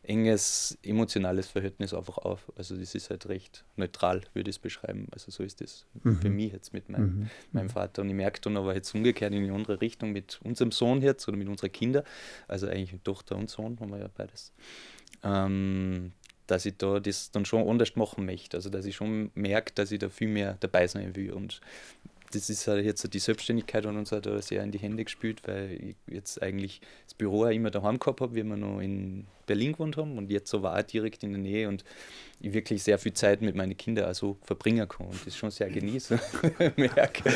A: enges emotionales Verhältnis einfach auf. Also das ist halt recht neutral, würde ich es beschreiben. Also so ist das mhm. für mich jetzt mit meinem, mhm. meinem Vater. Und ich merke dann aber jetzt umgekehrt in die andere Richtung mit unserem Sohn jetzt oder mit unseren Kindern, also eigentlich mit Tochter und Sohn haben wir ja beides, ähm, dass ich da das dann schon anders machen möchte. Also dass ich schon merke, dass ich da viel mehr dabei sein will. Und das ist halt jetzt die Selbstständigkeit hat uns halt sehr in die Hände gespielt, weil ich jetzt eigentlich das Büro auch immer daheim gehabt habe, wie wir noch in Berlin gewohnt haben und jetzt so war auch direkt in der Nähe und ich wirklich sehr viel Zeit mit meinen Kindern also verbringen kann und das schon sehr genieße. merke,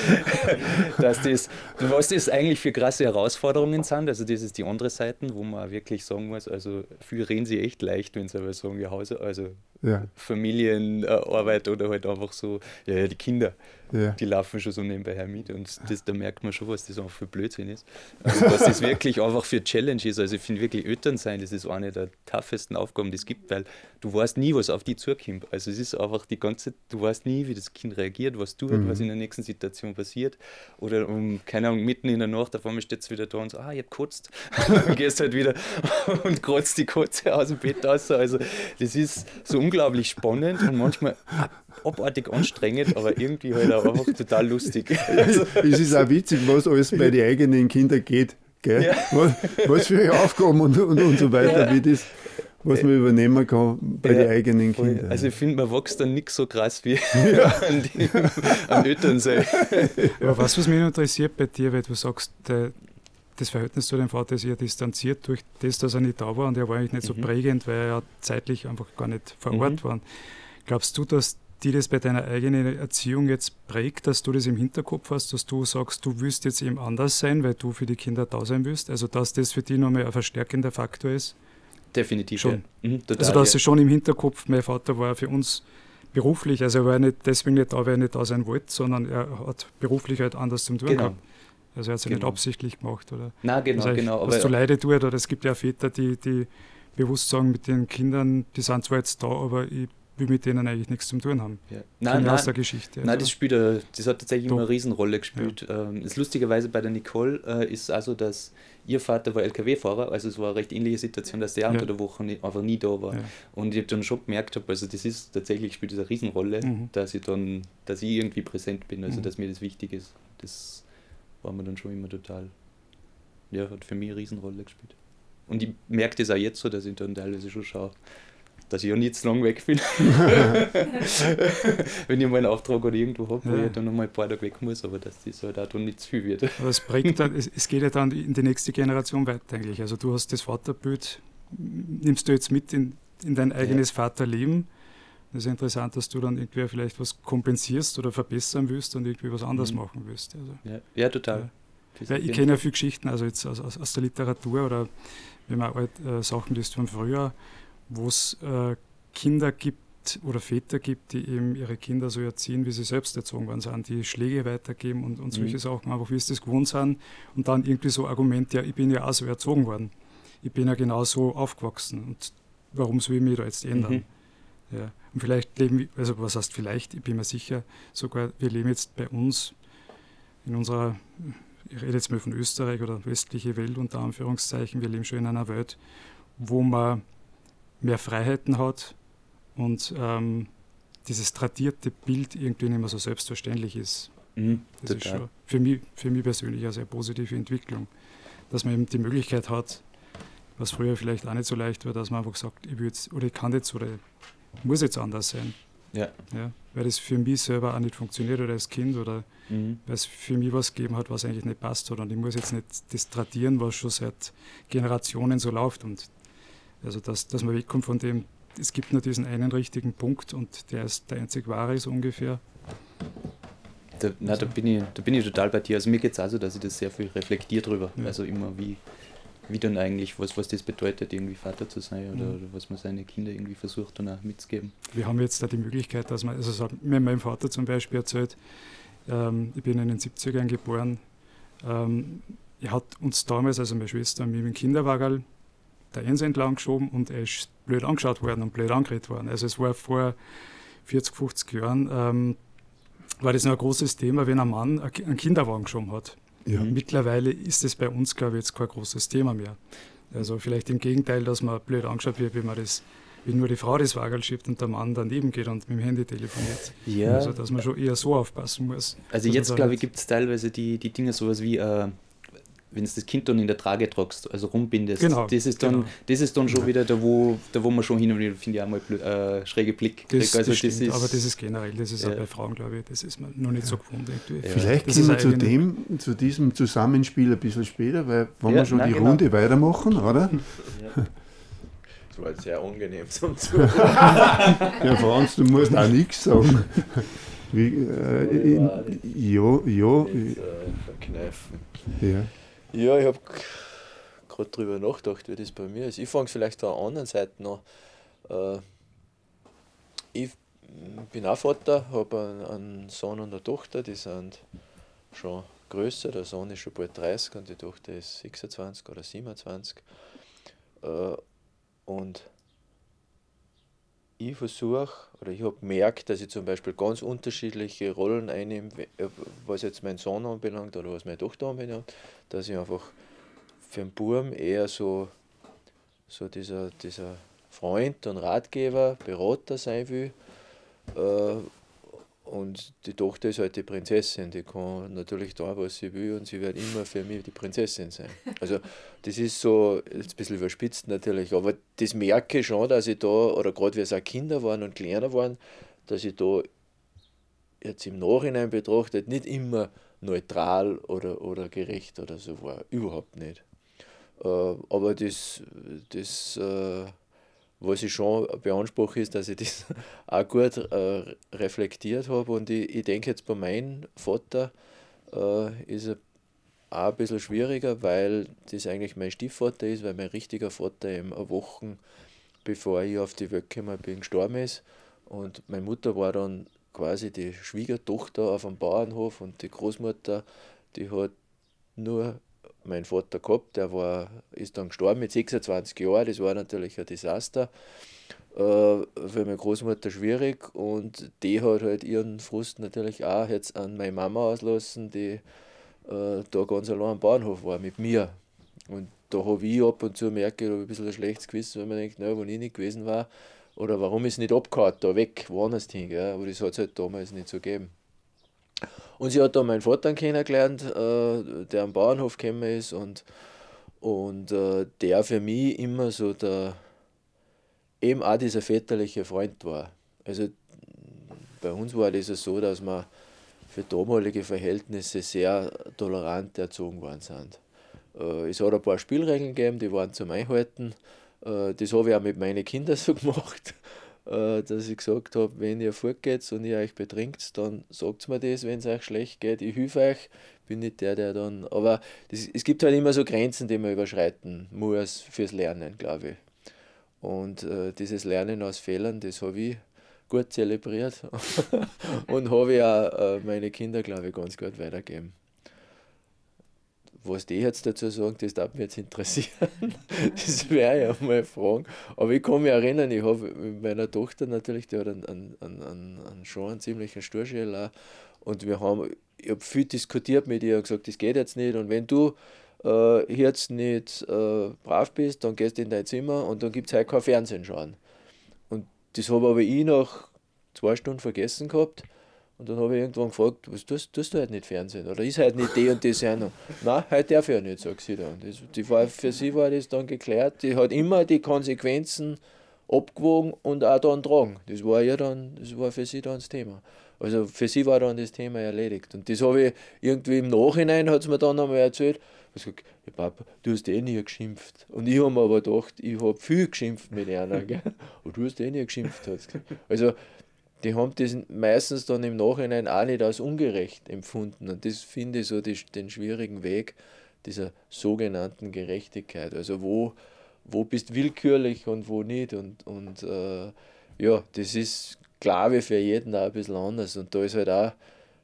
A: dass das, was das eigentlich für krasse Herausforderungen sind, also das ist die andere Seite, wo man wirklich sagen muss, also viel reden sie echt leicht, wenn sie aber sagen, ja, Hause, also ja. Familienarbeit oder halt einfach so, ja, ja die Kinder, ja. die laufen schon so nebenbei her mit und das, da merkt man schon, was das einfach für Blödsinn ist. Also, was das wirklich einfach für Challenge ist, also ich finde wirklich Eltern sein, das ist eine der toughesten Aufgaben, die es gibt, weil du weißt nie, was auf die zukommt. Also es ist einfach die ganze, du weißt nie, wie das Kind reagiert, was tut, mhm. was in der nächsten Situation passiert. Oder um, keine Ahnung, mitten in der Nacht, auf einmal steht es wieder da und so, ah, ich hab gekotzt. und gehst halt wieder und kotzt die Kotze aus dem Bett aus. Also das ist so unglaublich spannend und manchmal abartig anstrengend, aber irgendwie halt auch einfach total lustig.
B: Also, es ist auch witzig, was alles bei den eigenen Kindern geht. Gell? Ja. Was, was, für Aufgaben und, und, und so weiter, ja. wie das, was man übernehmen kann bei ja, den eigenen Kindern.
A: Also ich finde, man wächst dann nicht so krass wie ja. an, die, an Elternsein.
C: Aber was, was mich interessiert bei dir, weil du sagst, das Verhältnis zu deinem Vater ist eher distanziert durch das, dass er nicht da war und er war eigentlich nicht so mhm. prägend, weil er zeitlich einfach gar nicht vor Ort mhm. war. Glaubst du, dass die das bei deiner eigenen Erziehung jetzt prägt, dass du das im Hinterkopf hast, dass du sagst, du willst jetzt eben anders sein, weil du für die Kinder da sein willst? Also, dass das für dich nochmal ein verstärkender Faktor ist?
A: Definitiv.
C: Schon. Ja. Mhm, total, also, dass ja. schon im Hinterkopf, mein Vater war für uns beruflich, also er war nicht deswegen nicht da, weil er nicht da sein wollte, sondern er hat beruflich halt anders zum tun genau. gehabt. Also er hat es genau. nicht absichtlich gemacht. Oder
A: Nein, genau, also genau.
C: Was zu Leide tut, oder es gibt ja Väter, die, die bewusst sagen, mit den Kindern, die sind zwar jetzt da, aber ich will mit denen eigentlich nichts zu tun haben.
A: Ja. Nein, nein, aus der Geschichte. Nein, also. das spielt, eine, das hat tatsächlich Doch. immer eine Riesenrolle gespielt. Ja. Ähm, Lustigerweise bei der Nicole äh, ist also, dass ihr Vater war LKW-Fahrer, also es war eine recht ähnliche Situation, dass der ja. unter der Woche nie, einfach nie da war. Ja. Und ich habe dann schon gemerkt, hab, also das ist tatsächlich spielt das eine Riesenrolle, mhm. dass ich dann, dass ich irgendwie präsent bin, also mhm. dass mir das wichtig ist. Das war mir dann schon immer total, ja, hat für mich eine Riesenrolle gespielt. Und ich merke das auch jetzt so, dass ich dann teilweise schon schaue, dass ich ja nicht zu lang weg bin. Wenn ich mal einen Auftrag oder irgendwo habe, wo ja. ich dann noch mal ein paar Tage weg muss, aber dass das halt auch dann nicht zu viel wird.
C: Aber es, prägt dann, es, es geht ja dann in die nächste Generation weiter eigentlich. Also du hast das Vaterbild, nimmst du jetzt mit in, in dein eigenes ja. Vaterleben. Das ist interessant, dass du dann irgendwie vielleicht was kompensierst oder verbessern willst und irgendwie was anderes mhm. machen willst. Also,
A: ja. ja, total.
C: Ja. ich kenne ja viele Geschichten, also jetzt aus, aus, aus der Literatur oder wenn man alt, äh, Sachen liest von früher, wo es äh, Kinder gibt oder Väter gibt, die eben ihre Kinder so erziehen, wie sie selbst erzogen worden sind, die Schläge weitergeben und, und solche mhm. Sachen, einfach wie sie das gewohnt sind und dann irgendwie so Argument, ja, ich bin ja auch so erzogen worden. Ich bin ja genau so aufgewachsen und warum soll ich mich da jetzt ändern? Mhm. Ja. Und vielleicht leben wir, also was heißt vielleicht, ich bin mir sicher, sogar wir leben jetzt bei uns in unserer, ich rede jetzt mal von Österreich oder westliche Welt unter Anführungszeichen, wir leben schon in einer Welt, wo man mehr Freiheiten hat und ähm, dieses tradierte Bild irgendwie nicht mehr so selbstverständlich ist. Mhm, das total. ist schon für mich, für mich persönlich eine sehr positive Entwicklung, dass man eben die Möglichkeit hat, was früher vielleicht auch nicht so leicht war, dass man einfach sagt, ich will jetzt, oder ich kann jetzt oder muss jetzt anders sein. Ja. ja. Weil das für mich selber auch nicht funktioniert oder als Kind oder mhm. weil es für mich was gegeben hat, was eigentlich nicht passt hat. Und ich muss jetzt nicht das tradieren, was schon seit Generationen so läuft. Und also dass, dass man wegkommt von dem, es gibt nur diesen einen richtigen Punkt und der ist der einzig wahre so ungefähr.
A: Da, na, da, bin ich, da bin ich total bei dir. Also mir geht es also, dass ich das sehr viel reflektiere drüber. Ja. Also immer wie, wie dann eigentlich, was, was das bedeutet, irgendwie Vater zu sein oder, mhm. oder was man seine Kinder irgendwie versucht dann auch mitzugeben.
C: Wir haben jetzt da die Möglichkeit, dass man, also so, mir mein Vater zum Beispiel erzählt, ähm, ich bin in den 70ern geboren, ähm, er hat uns damals, also meine Schwester, mit dem Kinderwagen der Ense entlang geschoben und er ist blöd angeschaut worden und blöd angeredet worden. Also es war vor 40, 50 Jahren, ähm, war das noch ein großes Thema, wenn ein Mann einen Kinderwagen geschoben hat. Ja. Mittlerweile ist es bei uns, glaube ich, jetzt kein großes Thema mehr. Also vielleicht im Gegenteil, dass man blöd angeschaut wird, wie man das wie nur die Frau das Wagel schiebt und der Mann daneben geht und mit dem Handy telefoniert. Ja. Also dass man schon eher so aufpassen muss.
A: Also jetzt, glaube ich, gibt es teilweise die, die Dinge sowas wie äh, wenn du das Kind dann in der Trage tragst, also rumbindest, genau, das, ist dann, genau. das ist dann schon wieder da, wo, da, wo man schon hin und wieder, finde ich, einmal äh, schräge Blick
C: kriegt. Also das, das ist, aber das ist generell, das ist ja. auch bei Frauen, glaube ich, das ist man noch nicht so gewohnt.
B: Ja. Vielleicht das kommen wir zu, dem, zu diesem Zusammenspiel ein bisschen später, weil wollen ja, wir schon nein, die genau. Runde weitermachen, oder?
D: Ja. Das war jetzt sehr angenehm zum Zuhören.
B: ja, Franz, du musst auch nichts sagen. Wie, äh, in, ja, ja. Jetzt, äh, verkneifen.
D: Ja. Ja, ich habe gerade drüber nachgedacht, wie das bei mir ist. Ich fange vielleicht an der anderen Seite noch. Äh, ich bin auch Vater, habe einen, einen Sohn und eine Tochter, die sind schon größer. Der Sohn ist schon bald 30 und die Tochter ist 26 oder 27. Äh, und ich versuche, oder ich habe gemerkt, dass ich zum Beispiel ganz unterschiedliche Rollen einnehme, was jetzt meinen Sohn anbelangt oder was meine Tochter anbelangt, dass ich einfach für einen Burm eher so, so dieser, dieser Freund und Ratgeber, Berater sein will. Äh, und die Tochter ist halt die Prinzessin, die kann natürlich da, was sie will und sie wird immer für mich die Prinzessin sein. Also das ist so, jetzt ein bisschen überspitzt natürlich, aber das merke ich schon, dass ich da, oder gerade wie es auch Kinder waren und kleiner waren, dass ich da jetzt im Nachhinein betrachtet nicht immer neutral oder, oder gerecht oder so war. Überhaupt nicht. Äh, aber das, das äh, was ich schon beanspruche, ist, dass ich das auch gut äh, reflektiert habe. Und ich, ich denke jetzt bei meinem Vater äh, ist er auch ein bisschen schwieriger, weil das eigentlich mein Stiefvater ist, weil mein richtiger Vater eben eine Woche bevor ich auf die Welt gekommen bin, gestorben ist. Und meine Mutter war dann quasi die Schwiegertochter auf dem Bauernhof und die Großmutter, die hat nur meinen Vater gehabt, der war, ist dann gestorben mit 26 Jahren, das war natürlich ein Desaster. Äh, für meine Großmutter schwierig und die hat halt ihren Frust natürlich auch jetzt an meine Mama auslassen, die äh, da ganz allein am Bahnhof war mit mir. Und da habe ich ab und zu merke ich, ein bisschen ein schlechtes Gewissen, wenn man denkt, naja, wo ich nicht gewesen war, oder warum ist nicht abgehauen, da weg, woanders hin, gell? aber das hat es halt damals nicht so gegeben. Und sie hat da meinen Vater kennengelernt, äh, der am Bauernhof gekommen ist und, und äh, der für mich immer so der, eben auch dieser väterliche Freund war. Also bei uns war das so, dass wir für damalige Verhältnisse sehr tolerant erzogen worden sind. Äh, es hat ein paar Spielregeln gegeben, die waren zum Einhalten. Äh, das habe ich auch mit meinen Kindern so gemacht, dass ich gesagt habe, wenn ihr fortgeht und ihr euch betrinkt, dann sagt mir das, wenn es euch schlecht geht. Ich helfe euch, bin nicht der, der dann. Aber das, es gibt halt immer so Grenzen, die man überschreiten muss fürs Lernen, glaube ich. Und äh, dieses Lernen aus Fehlern, das habe ich gut zelebriert und habe auch äh, meine Kinder, glaube ich, ganz gut weitergegeben. Was die jetzt dazu sagen, das darf mich jetzt interessieren. das wäre ja mal fragen. Aber ich kann mich erinnern, ich habe mit meiner Tochter natürlich, die hat einen, einen, einen, einen schon einen ziemlichen Sturschäler und wir haben, ich habe viel diskutiert mit ihr und gesagt, das geht jetzt nicht und wenn du äh, jetzt nicht äh, brav bist, dann gehst du in dein Zimmer und dann gibt es halt kein Fernsehen schauen. Und das habe aber ich nach zwei Stunden vergessen gehabt. Und dann habe ich irgendwann gefragt, was tust, tust du heute nicht Fernsehen? Oder ist heute nicht die und die Sendung? Nein, heute darf ich ja nicht, sagt sie dann. Das, die war, für sie war das dann geklärt. Die hat immer die Konsequenzen abgewogen und auch dann tragen. Das war ja dann, das war für sie dann das Thema. Also für sie war dann das Thema erledigt. Und das habe ich irgendwie im Nachhinein, hat es mir dann einmal erzählt, ich gesagt, ja, Papa, du hast eh nie geschimpft. Und ich habe mir aber gedacht, ich habe viel geschimpft mit einer. Und du hast eh nie geschimpft. Also die haben das meistens dann im Nachhinein auch nicht als ungerecht empfunden. Und das finde ich so die, den schwierigen Weg dieser sogenannten Gerechtigkeit. Also wo, wo bist willkürlich und wo nicht. Und, und äh, ja, das ist, glaube ich, für jeden auch ein bisschen anders. Und da ist halt auch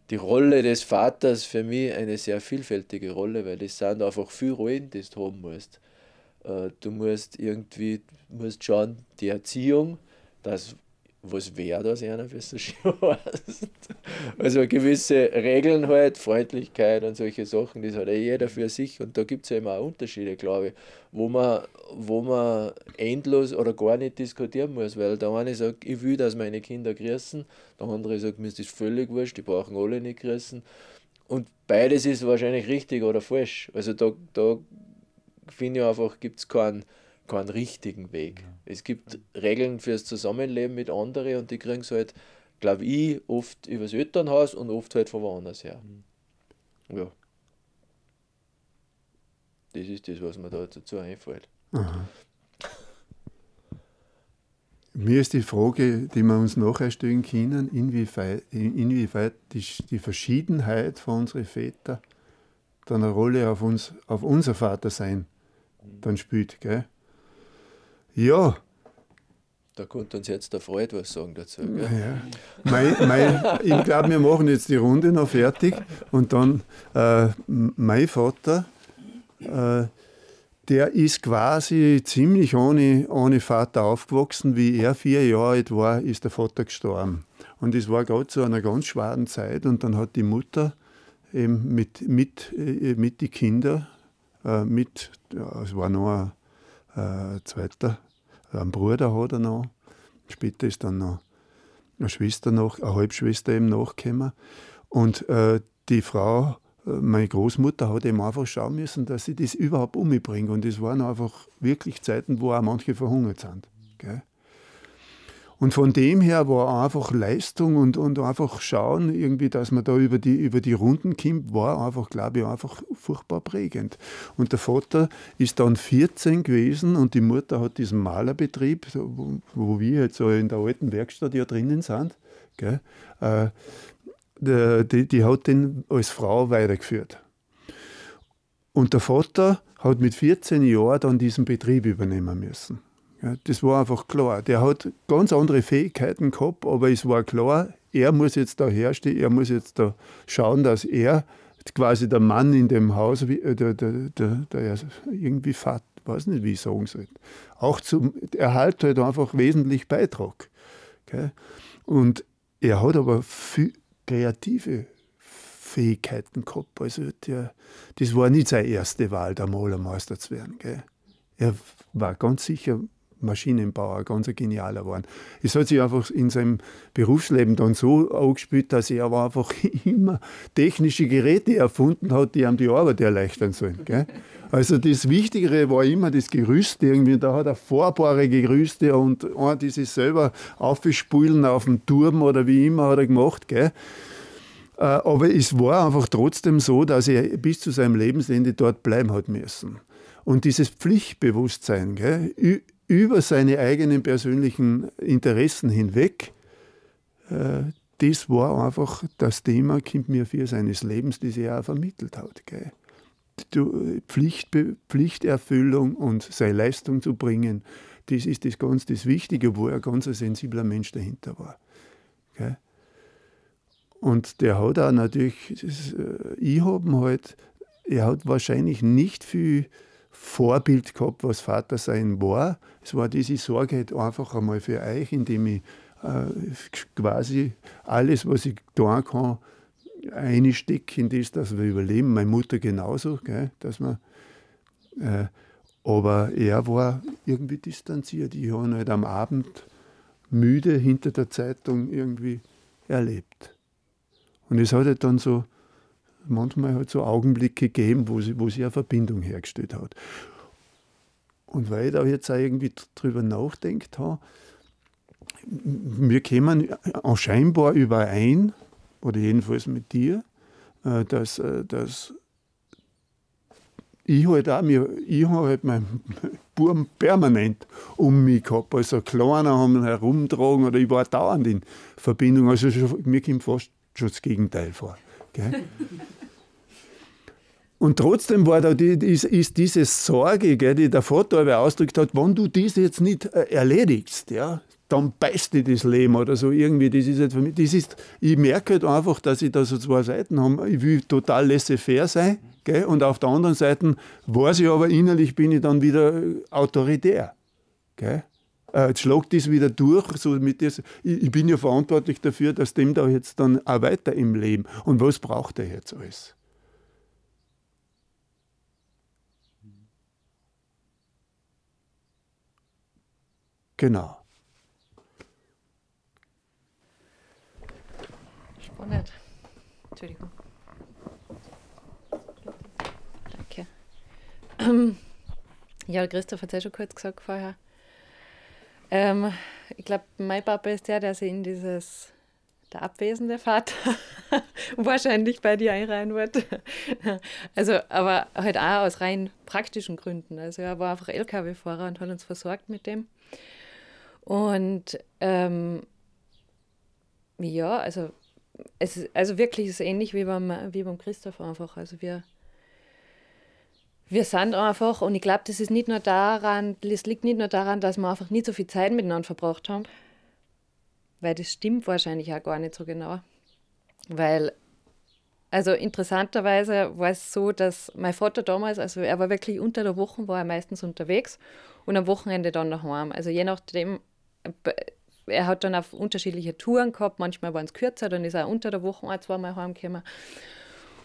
D: die Rolle des Vaters für mich eine sehr vielfältige Rolle, weil das sind einfach viele Rollen, die du haben musst. Äh, du musst irgendwie musst schauen, die Erziehung, das was wäre das einer für so. Also gewisse Regeln halt, Freundlichkeit und solche Sachen, das hat ja jeder für sich und da gibt es ja immer auch Unterschiede, glaube ich, wo man, wo man endlos oder gar nicht diskutieren muss, weil der eine sagt, ich will, dass meine Kinder grüßen, der andere sagt, mir ist das völlig wurscht, die brauchen alle nicht grüßen und beides ist wahrscheinlich richtig oder falsch. Also da, da finde ich einfach, gibt es keinen keinen richtigen Weg. Ja. Es gibt Regeln fürs Zusammenleben mit anderen und die kriegen es halt, glaube ich, oft übers Elternhaus und oft halt von woanders her. Mhm. Ja. Das ist das, was mir da dazu einfällt. Aha.
B: Mir ist die Frage, die wir uns nachher stellen können, inwieweit, inwieweit die, die Verschiedenheit von unseren Vätern dann eine Rolle auf, uns, auf unser Vatersein dann spielt. Gell? Ja.
D: Da konnte uns jetzt der Freud was sagen dazu. Gell?
B: Ja. Mein, mein, ich glaube, wir machen jetzt die Runde noch fertig und dann äh, mein Vater, äh, der ist quasi ziemlich ohne, ohne Vater aufgewachsen. Wie er vier Jahre alt war, ist der Vater gestorben. Und es war gerade zu einer ganz schweren Zeit und dann hat die Mutter eben mit, mit, äh, mit die Kinder, äh, mit, ja, es war noch ein äh, zweiter einen Bruder hat er noch. Später ist dann noch eine Schwester noch, eine Halbschwester eben nachgekommen. Und äh, die Frau, äh, meine Großmutter, hat eben einfach schauen müssen, dass sie das überhaupt umbringt. Und es waren einfach wirklich Zeiten, wo auch manche verhungert sind. Gell? Und von dem her war einfach Leistung und, und einfach schauen, irgendwie, dass man da über die, über die Runden kommt, war einfach, glaube ich, einfach furchtbar prägend. Und der Vater ist dann 14 gewesen und die Mutter hat diesen Malerbetrieb, wo, wo wir jetzt so in der alten Werkstatt ja drinnen sind, gell, äh, die, die hat den als Frau weitergeführt. Und der Vater hat mit 14 Jahren dann diesen Betrieb übernehmen müssen. Das war einfach klar. Der hat ganz andere Fähigkeiten gehabt, aber es war klar, er muss jetzt da herstehen, er muss jetzt da schauen, dass er quasi der Mann in dem Haus, äh, der, der, der, der irgendwie fährt, weiß nicht, wie ich sagen soll, auch zum Erhalt halt einfach wesentlich beitrag. Okay? Und er hat aber viel kreative Fähigkeiten gehabt. Also der, das war nicht seine erste Wahl, der Malermeister zu werden. Gell? Er war ganz sicher Maschinenbauer, ganz ein genialer geworden. Es hat sich einfach in seinem Berufsleben dann so aufgespielt, dass er einfach immer technische Geräte erfunden hat, die ihm die Arbeit erleichtern sollen. Gell? Also das Wichtigere war immer das Gerüst irgendwie. Da hat er fahrbare Gerüste und ein, dieses selber aufspülen auf dem Turm oder wie immer hat er gemacht. Gell? Äh, aber es war einfach trotzdem so, dass er bis zu seinem Lebensende dort bleiben hat müssen. Und dieses Pflichtbewusstsein gell, über seine eigenen persönlichen Interessen hinweg, äh, das war einfach das Thema, kommt mir für seines Lebens, das er auch vermittelt hat. Gell. Pflicht, Pflichterfüllung und seine Leistung zu bringen, das ist das ganz das Wichtige, wo er ganz ein sensibler Mensch dahinter war. Gell. Und der hat auch natürlich, äh, ich habe halt, er hat wahrscheinlich nicht viel Vorbild gehabt, was Vater sein war. Es war diese Sorge halt einfach einmal für euch, indem ich äh, quasi alles, was ich tun kann, einstecke in das, dass wir überleben. Meine Mutter genauso, gell, dass man, äh, aber er war irgendwie distanziert. Ich habe ihn halt am Abend müde hinter der Zeitung irgendwie erlebt. Und es hat halt dann so manchmal halt so Augenblicke gegeben, wo sie, wo sie eine Verbindung hergestellt hat. Und weil ich da jetzt auch irgendwie drüber nachdenkt habe, wir kämen scheinbar überein, oder jedenfalls mit dir, äh, dass, äh, dass ich halt auch, ich habe halt meinen Buben permanent um mich gehabt. Also Kleiner haben herumtragen oder ich war dauernd in Verbindung. Also schon, mir kommt fast schon das Gegenteil vor. Gell? Und trotzdem war da die, ist, ist diese Sorge, gell, die der Vater aber ausgedrückt hat, wenn du das jetzt nicht äh, erledigst, ja, dann beißt dir das Leben oder so irgendwie. Das ist, für mich, das ist ich merke halt einfach, dass ich da so zwei Seiten habe. Ich will total laissez-faire sein gell, und auf der anderen Seite weiß ich aber innerlich bin ich dann wieder autoritär. Gell. Äh, jetzt schlagt das wieder durch. So mit das, ich, ich bin ja verantwortlich dafür, dass dem da jetzt dann auch weiter im Leben. Und was braucht er jetzt alles? Genau.
F: Spannend. Entschuldigung. Danke. Ähm, ja, Christoph hat es ja schon kurz gesagt vorher. Ähm, ich glaube, mein Papa ist der, der sich in dieses der abwesende Vater wahrscheinlich bei dir einreihen wird. also, aber halt auch aus rein praktischen Gründen. Also er war einfach LKW-Fahrer und hat uns versorgt mit dem. Und ähm, ja, also es ist, also wirklich ist ähnlich wie beim, wie beim Christoph einfach. Also wir, wir sind einfach, und ich glaube, das ist nicht nur daran, das liegt nicht nur daran, dass wir einfach nicht so viel Zeit miteinander verbracht haben, weil das stimmt wahrscheinlich auch gar nicht so genau. Weil, also interessanterweise war es so, dass mein Vater damals, also er war wirklich unter der Woche, war er meistens unterwegs und am Wochenende dann daheim. Also je nachdem, er hat dann auf unterschiedliche Touren gehabt, manchmal waren es kürzer, dann ist er unter der Woche ein, zweimal heimgekommen.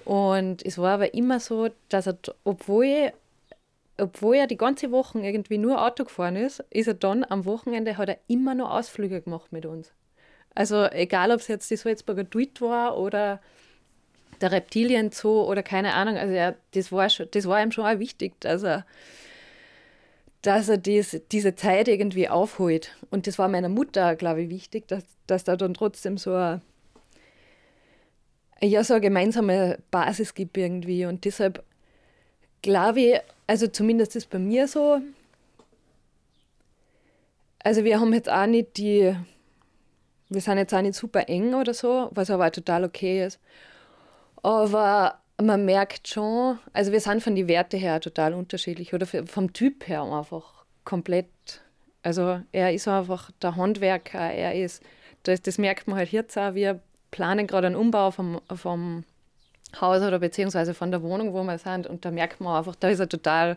F: Und es war aber immer so, dass er, obwohl, obwohl er die ganze Woche irgendwie nur Auto gefahren ist, ist er dann am Wochenende, hat er immer noch Ausflüge gemacht mit uns. Also egal, ob es jetzt die Salzburger Duit war oder der Reptilienzoo oder keine Ahnung, also er, das, war schon, das war ihm schon auch wichtig, dass er dass er dies, diese Zeit irgendwie aufholt. Und das war meiner Mutter, glaube ich, wichtig, dass, dass da dann trotzdem so eine, ja, so eine gemeinsame Basis gibt irgendwie. Und deshalb glaube ich, also zumindest ist bei mir so, also wir haben jetzt auch nicht die, wir sind jetzt auch nicht super eng oder so, was aber total okay ist. Aber man merkt schon, also wir sind von den Werten her total unterschiedlich oder vom Typ her einfach komplett. Also er ist einfach der Handwerker, er ist, das, das merkt man halt jetzt auch, wir planen gerade einen Umbau vom, vom Haus oder beziehungsweise von der Wohnung, wo wir sind und da merkt man einfach, da ist er total,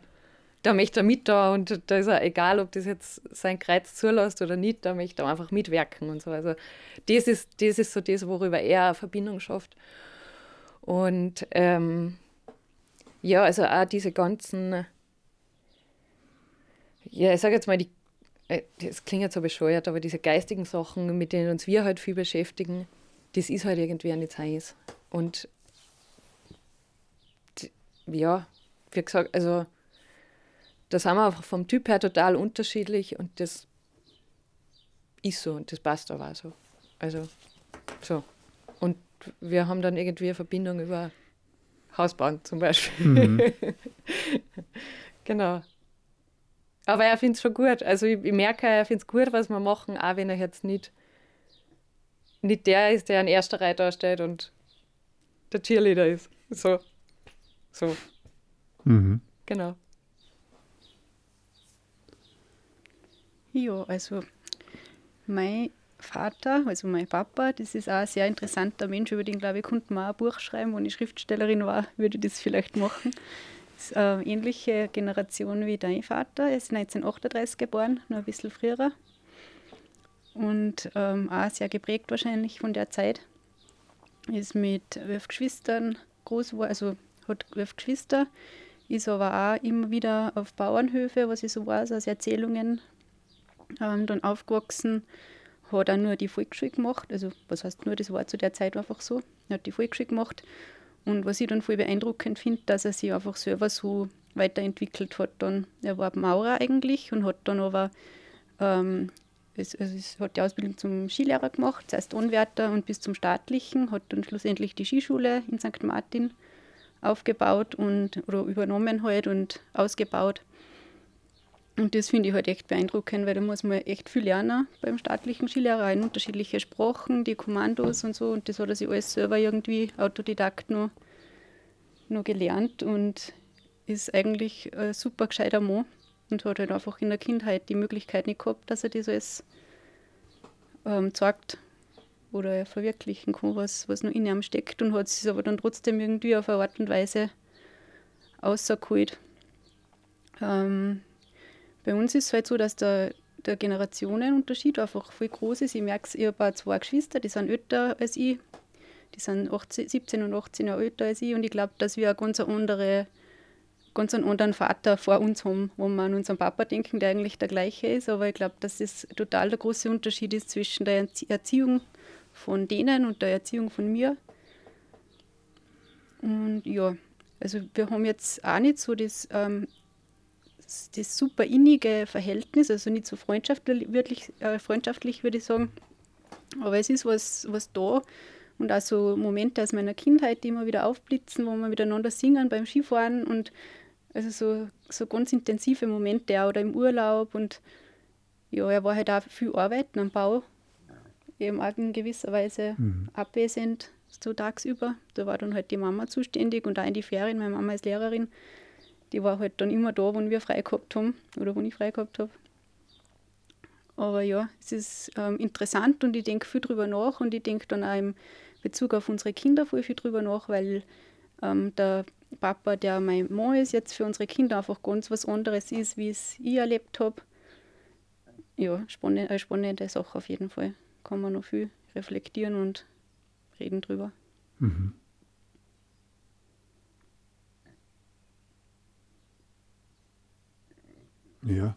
F: da möchte er mit da und da ist er, egal ob das jetzt sein Kreuz zulässt oder nicht, da möchte er einfach mitwirken und so. Also das ist, das ist so das, worüber er eine Verbindung schafft. Und ähm, ja, also auch diese ganzen, ja, ich sage jetzt mal, die, äh, das klingt jetzt so bescheuert, aber diese geistigen Sachen, mit denen uns wir halt viel beschäftigen, das ist halt irgendwie nicht seins. Und ja, wie gesagt, also da sind wir einfach vom Typ her total unterschiedlich und das ist so und das passt aber auch so. Also so. Wir haben dann irgendwie eine Verbindung über Hausbauen zum Beispiel. Mhm. genau. Aber er findet es schon gut. Also ich, ich merke, er findet es gut, was wir machen, auch wenn er jetzt nicht, nicht der ist, der an erster Reihe da steht und der Cheerleader ist. So. So. Mhm. Genau.
E: Ja, also mein Vater, also mein Papa, das ist auch ein sehr interessanter Mensch, über den, glaube ich, konnte man auch ein Buch schreiben. Wenn ich Schriftstellerin war, würde ich das vielleicht machen. Das ist eine ähnliche Generation wie dein Vater. Er ist 1938 geboren, nur ein bisschen früher. Und ähm, auch sehr geprägt wahrscheinlich von der Zeit. Ist mit elf Geschwistern groß geworden, also hat elf Geschwister, ist aber auch immer wieder auf Bauernhöfe, was ich so weiß, aus Erzählungen ähm, dann aufgewachsen, hat auch nur die Volksschule gemacht. Also, was heißt nur, das war zu der Zeit einfach so. Er hat die Volksschule gemacht. Und was ich dann voll beeindruckend finde, dass er sich einfach selber so weiterentwickelt hat. Dann, er war Maurer eigentlich und hat dann aber ähm, es, also es hat die Ausbildung zum Skilehrer gemacht, zuerst Anwärter und bis zum Staatlichen, hat dann schlussendlich die Skischule in St. Martin aufgebaut und oder übernommen halt und ausgebaut. Und das finde ich halt echt beeindruckend, weil da muss man echt viel lernen beim staatlichen Skilehrer, in unterschiedliche Sprachen, die Kommandos und so. Und das hat er sich alles selber irgendwie autodidakt noch, noch gelernt und ist eigentlich ein super gescheiter Mann und hat halt einfach in der Kindheit die Möglichkeit nicht gehabt, dass er das alles ähm, zeigt oder verwirklichen kann, was, was noch in ihm steckt und hat es aber dann trotzdem irgendwie auf eine Art und Weise rausgeholt. Ähm, bei uns ist es halt so, dass der, der Generationenunterschied einfach viel groß ist. Ich merke es, ich habe zwei Geschwister, die sind älter als ich. Die sind 18, 17 und 18 Jahre älter als ich. Und ich glaube, dass wir eine ganz andere ganz einen anderen Vater vor uns haben, wo wir an unseren Papa denken, der eigentlich der gleiche ist. Aber ich glaube, dass es total der große Unterschied ist zwischen der Erziehung von denen und der Erziehung von mir. Und ja, also wir haben jetzt auch nicht so das ähm, das super innige Verhältnis, also nicht so freundschaftlich, wirklich, äh, freundschaftlich würde ich sagen, aber es ist was, was da. Und auch so Momente aus meiner Kindheit, die immer wieder aufblitzen, wo wir miteinander singen beim Skifahren und also so, so ganz intensive Momente auch oder im Urlaub und ja, er war halt auch viel arbeiten am Bau, eben auch in gewisser Weise mhm. abwesend, so tagsüber. Da war dann halt die Mama zuständig und auch in die Ferien, meine Mama ist Lehrerin die war halt dann immer da, wenn wir frei gehabt haben oder wenn ich frei gehabt habe. Aber ja, es ist ähm, interessant und ich denke viel drüber nach und ich denke dann auch im Bezug auf unsere Kinder viel, viel drüber nach, weil ähm, der Papa, der mein Mann ist, jetzt für unsere Kinder einfach ganz was anderes ist, wie es ich erlebt habe. Ja, spannend, eine spannende Sache auf jeden Fall. Kann man noch viel reflektieren und reden drüber. Mhm.
B: Ja.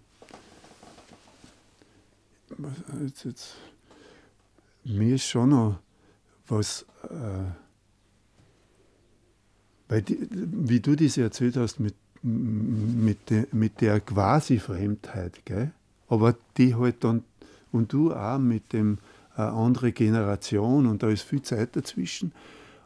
B: Jetzt, jetzt, mir ist schon noch was, äh, weil die, wie du das erzählt hast mit, mit, de, mit der Quasi-Fremdheit, gell? aber die halt dann, und du auch mit dem äh, andere Generation und da ist viel Zeit dazwischen.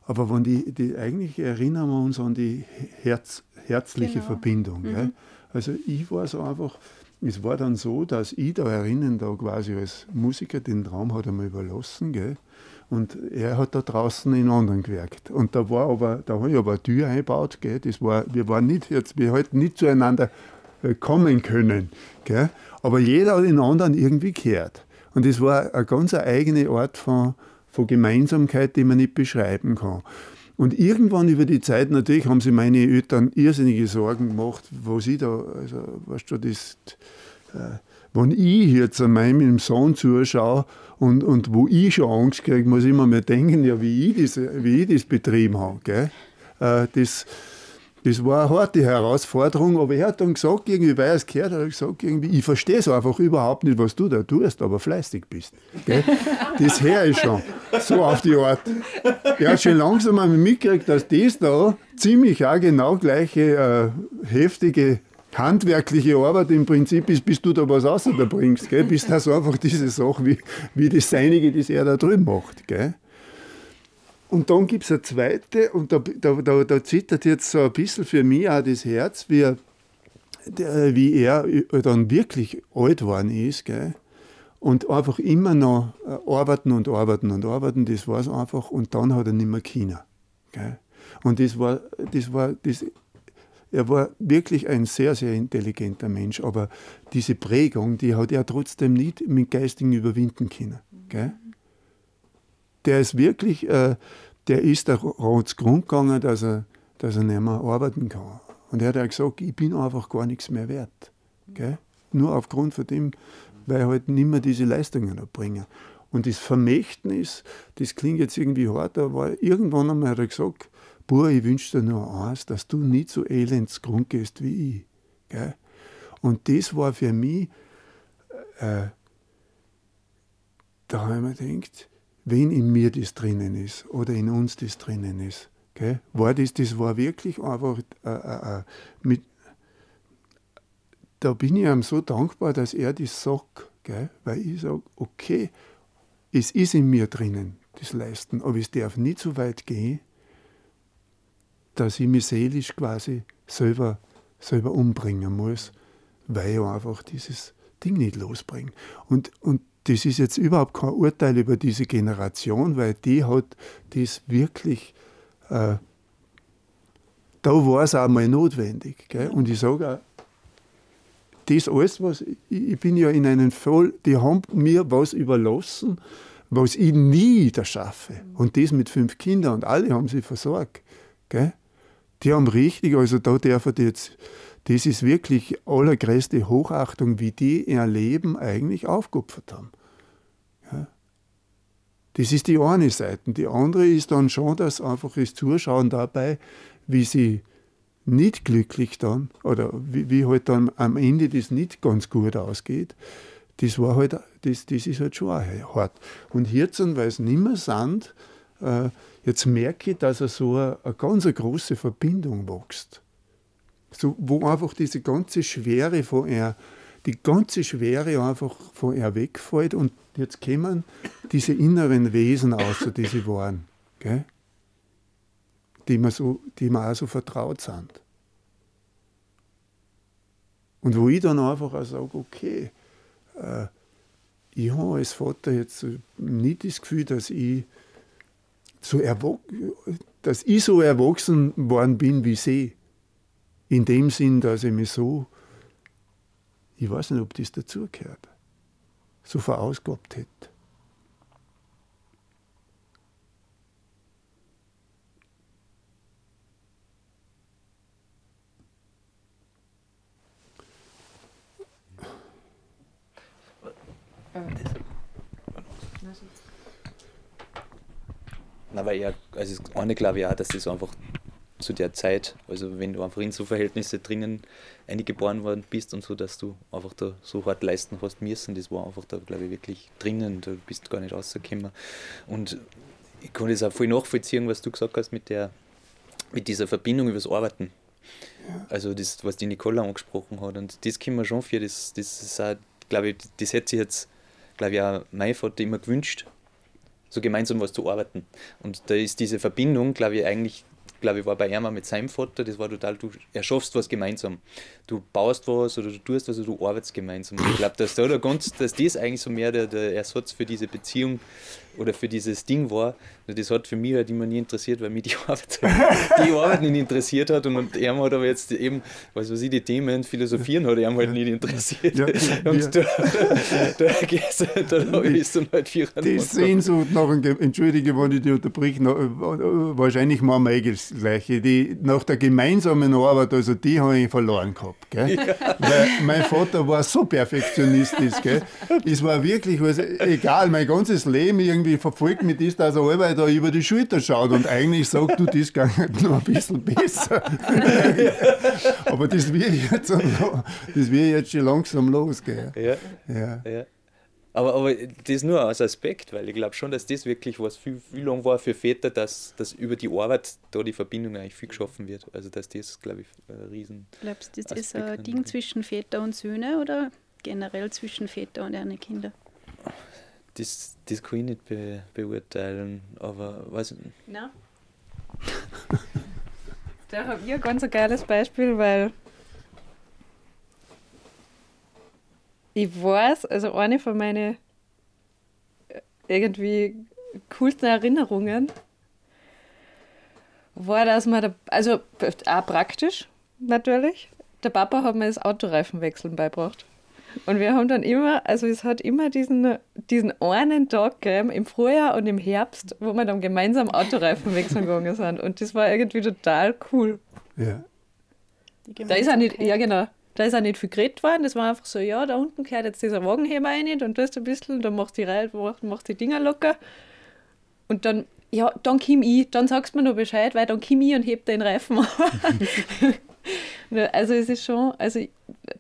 B: Aber wenn die, die eigentlich erinnern wir uns an die Herz, herzliche genau. Verbindung. Mhm. Also ich war so einfach, es war dann so, dass ich da erinnern, da quasi als Musiker den Traum hat mir überlassen, gell? Und er hat da draußen in anderen gewirkt. Und da war aber, da habe ich aber eine Tür eingebaut, gell? Das war, wir waren nicht jetzt, wir hätten nicht zueinander äh, kommen können, gell? Aber jeder hat den anderen irgendwie gehört. Und das war eine ganz eigene Art von, von Gemeinsamkeit, die man nicht beschreiben kann. Und irgendwann über die Zeit, natürlich haben sich meine Eltern irrsinnige Sorgen gemacht, wo sie da, also, weißt du, das, äh, wenn ich jetzt an meinem Sohn zuschaue und, und wo ich schon Angst kriege, muss ich immer mehr denken, ja, wie ich das, wie ich das betrieben habe. Gell? Äh, das, das war eine harte Herausforderung, aber er hat dann gesagt, irgendwie, weil er es gehört hat, er gesagt, irgendwie, ich verstehe es einfach überhaupt nicht, was du da tust, aber fleißig bist. Gell? Das her ist schon so auf die Art. Er hat schon langsam einmal mitgekriegt, dass das da ziemlich auch genau gleiche äh, heftige handwerkliche Arbeit im Prinzip ist, bis du da was rausbringst, gell? bis das einfach diese Sache wie, wie das Seinige, das er da drüben macht. Gell? Und dann gibt es eine zweite, und da, da, da, da, zittert jetzt so ein bisschen für mich auch das Herz, wie er, der, wie er dann wirklich alt geworden ist. Gell? Und einfach immer noch äh, arbeiten und arbeiten und arbeiten, das war es einfach. Und dann hat er nicht mehr China. Gell? Und das war, das war das er war wirklich ein sehr, sehr intelligenter Mensch, aber diese Prägung, die hat er trotzdem nicht mit Geistigen überwinden können. Gell? Der ist wirklich, äh, der ist der Grund gegangen, dass er, dass er nicht mehr arbeiten kann. Und er hat auch gesagt, ich bin einfach gar nichts mehr wert. Gell? Nur aufgrund von dem, weil ich halt nicht mehr diese Leistungen erbringe. Und das Vermächtnis, das klingt jetzt irgendwie hart, aber irgendwann einmal hat er gesagt, Bur, ich wünsche dir nur eins, dass du nicht so elends Grund gehst wie ich. Gell? Und das war für mich, äh, da habe ich mir gedacht, wenn in mir das drinnen ist oder in uns das drinnen ist, gell? war das, das war wirklich einfach äh, äh, äh mit, da bin ich ihm so dankbar, dass er das sagt, gell? weil ich sage, okay, es ist in mir drinnen, das Leisten, aber es darf nicht so weit gehen, dass ich mich seelisch quasi selber, selber umbringen muss, weil ich einfach dieses Ding nicht losbringe. Und, und das ist jetzt überhaupt kein Urteil über diese Generation, weil die hat das wirklich, äh, da war es auch mal notwendig. Gell? Und ich sage auch, das alles, was, ich, ich bin ja in einen Fall, die haben mir was überlassen, was ich nie wieder schaffe. Und das mit fünf Kindern und alle haben sie versorgt. Gell? Die haben richtig, also da dürfen die jetzt, das ist wirklich allergrößte Hochachtung, wie die ihr Leben eigentlich aufgeopfert haben. Ja. Das ist die eine Seite. Die andere ist dann schon das einfache Zuschauen dabei, wie sie nicht glücklich dann, oder wie, wie halt dann am Ende das nicht ganz gut ausgeht, das war halt, das, das ist halt schon auch hart. Und jetzt, weil es nicht mehr sind, äh, jetzt merke ich, dass er so eine, eine ganz große Verbindung wächst. So, wo einfach diese ganze Schwere von er, die ganze Schwere einfach von er wegfällt und jetzt kommen diese inneren Wesen außer die sie waren, gell? Die, mir so, die mir auch so vertraut sind. Und wo ich dann einfach auch sage, okay, äh, ich habe als Vater jetzt nicht das Gefühl, dass ich so dass ich so erwachsen worden bin wie sie. In dem Sinn, dass ich mich so, ich weiß nicht, ob das dazugehört, so verausgabt hätte.
A: Aber ja, also das eine auch, dass das einfach zu der Zeit, also wenn du einfach in so Verhältnisse drinnen eingeboren worden bist und so, dass du einfach da so hart leisten hast müssen, das war einfach da, glaube ich, wirklich drinnen, du bist gar nicht rausgekommen. Und ich kann das auch voll nachvollziehen, was du gesagt hast mit der, mit dieser Verbindung übers Arbeiten. Also das, was die Nicola angesprochen hat. Und das können wir schon für, das, das ist auch, glaube ich, das hätte sich jetzt, glaube ich, auch mein Vater immer gewünscht, so gemeinsam was zu arbeiten. Und da ist diese Verbindung, glaube ich, eigentlich, glaube ich, war bei Erma mit seinem Vater, das war total, du erschaffst was gemeinsam. Du baust was oder du tust was oder du arbeitest gemeinsam. Ich glaube, dass, da dass das eigentlich so mehr der, der Ersatz für diese Beziehung oder für dieses Ding war. Das hat für mich halt immer nie interessiert, weil mich die Arbeit, die Arbeit nicht interessiert hat. Und, und er hat aber jetzt eben, was weiß ich, die Themen, Philosophieren hat er halt nicht interessiert. Ja, und ja. da, da, da, da ist dann halt
B: vier Die Sehnsucht nach einem, entschuldige, wenn ich dich unterbrich, nach, wahrscheinlich machen wir eh das Gleiche. Die, nach der gemeinsamen Arbeit, also die habe ich verloren gehabt. Gell? Ja. Weil mein Vater war so perfektionistisch. Gell? Es war wirklich, also, egal, mein ganzes Leben irgendwie irgendwie verfolgt mich das, dass er allweil da über die Schulter schaut und eigentlich sagt, du, das geht noch ein bisschen besser. Aber das wird jetzt, das wird jetzt schon langsam losgehen. Ja.
A: ja. ja. Aber, aber das ist nur als Aspekt, weil ich glaube schon, dass das wirklich was viel, viel lang war für Väter, dass, dass über die Arbeit da die Verbindung eigentlich viel geschaffen wird. Also dass das, glaube ich, ein riesen.
E: Glaubst du, das ist ein Ding zwischen Väter und Söhne oder generell zwischen Väter und ihren Kindern?
A: Das, das kann ich nicht be, beurteilen, aber weiß nicht.
F: Nein. da habe ich ein ganz geiles Beispiel, weil ich weiß, also eine von meinen äh, irgendwie coolsten Erinnerungen war, dass man, da, also auch praktisch natürlich, der Papa hat mir das Autoreifenwechseln beigebracht. Und wir haben dann immer, also es hat immer diesen, diesen einen Tag gegeben, im Frühjahr und im Herbst, wo wir dann gemeinsam Autoreifen wechseln gegangen sind. Und das war irgendwie total cool.
B: Ja.
F: Da ist auch nicht, ja genau, da ist auch nicht viel geredet worden. Das war einfach so, ja, da unten gehört jetzt dieser Wagenheber rein, dann tust du ein bisschen, dann machst du die Reihe, machst die Dinger locker. Und dann, ja, dann komm ich, dann sagst du mir noch Bescheid, weil dann komm ich und heb den Reifen Also es ist schon, also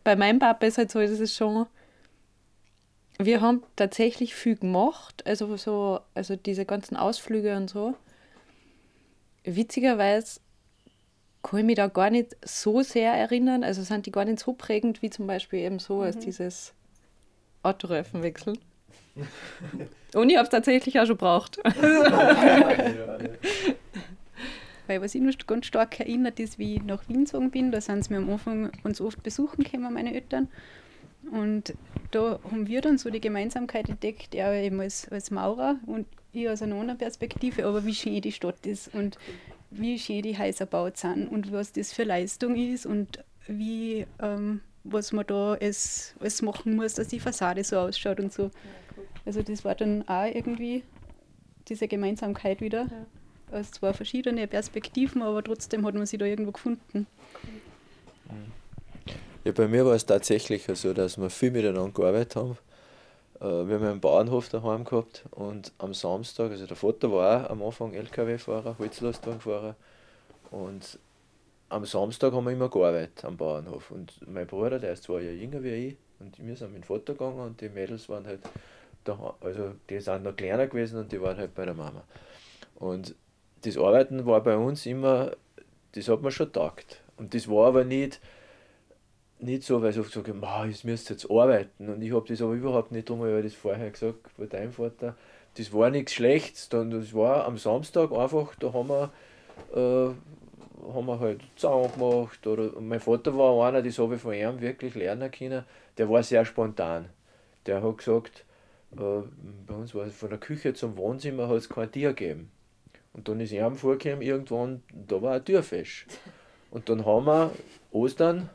F: bei meinem Papa ist halt so, das ist schon, wir haben tatsächlich viel gemacht, also so, also diese ganzen Ausflüge und so. Witzigerweise kann ich mich da gar nicht so sehr erinnern, also sind die gar nicht so prägend wie zum Beispiel eben so mhm. als dieses Autoreifenwechseln. Und ich habe es tatsächlich auch schon gebraucht.
E: Weil was ich noch ganz stark erinnert ist, wie ich nach Wien gezogen bin, da sind sie mir am Anfang uns oft besuchen gekommen, meine Eltern. Und da haben wir dann so die Gemeinsamkeit entdeckt, er eben als, als Maurer und ich aus einer anderen Perspektive, aber wie schön die Stadt ist und wie schön die Häuser gebaut sind und was das für Leistung ist und wie, ähm, was man da alles, alles machen muss, dass die Fassade so ausschaut und so. Also das war dann auch irgendwie diese Gemeinsamkeit wieder. Ja aus zwei verschiedenen Perspektiven, aber trotzdem hat man sich da irgendwo gefunden.
D: Ja, bei mir war es tatsächlich so, dass wir viel miteinander gearbeitet haben. Äh, wir haben einen Bauernhof daheim gehabt und am Samstag, also der Vater war auch am Anfang LKW-Fahrer, Holzlastwagenfahrer und am Samstag haben wir immer gearbeitet am Bauernhof und mein Bruder, der ist zwei Jahre jünger wie ich und wir sind mit dem Vater gegangen und die Mädels waren halt da, also die sind noch kleiner gewesen und die waren halt bei der Mama. Und das Arbeiten war bei uns immer, das hat man schon taugt. Und das war aber nicht, nicht so, weil ich oft sage, ich müsste jetzt arbeiten. Und ich habe das aber überhaupt nicht drum, weil ich das vorher gesagt bei deinem Vater, das war nichts Schlechtes. Dann, das war am Samstag einfach, da haben wir, äh, haben wir halt Zaun gemacht. Oder, mein Vater war einer, das habe ich von ihm wirklich lernen können, der war sehr spontan. Der hat gesagt, äh, bei uns war es von der Küche zum Wohnzimmer hat es kein Tier gegeben. Und dann ist ihm vorgekommen, irgendwann, da war ein Türfisch. Und dann haben wir Ostern,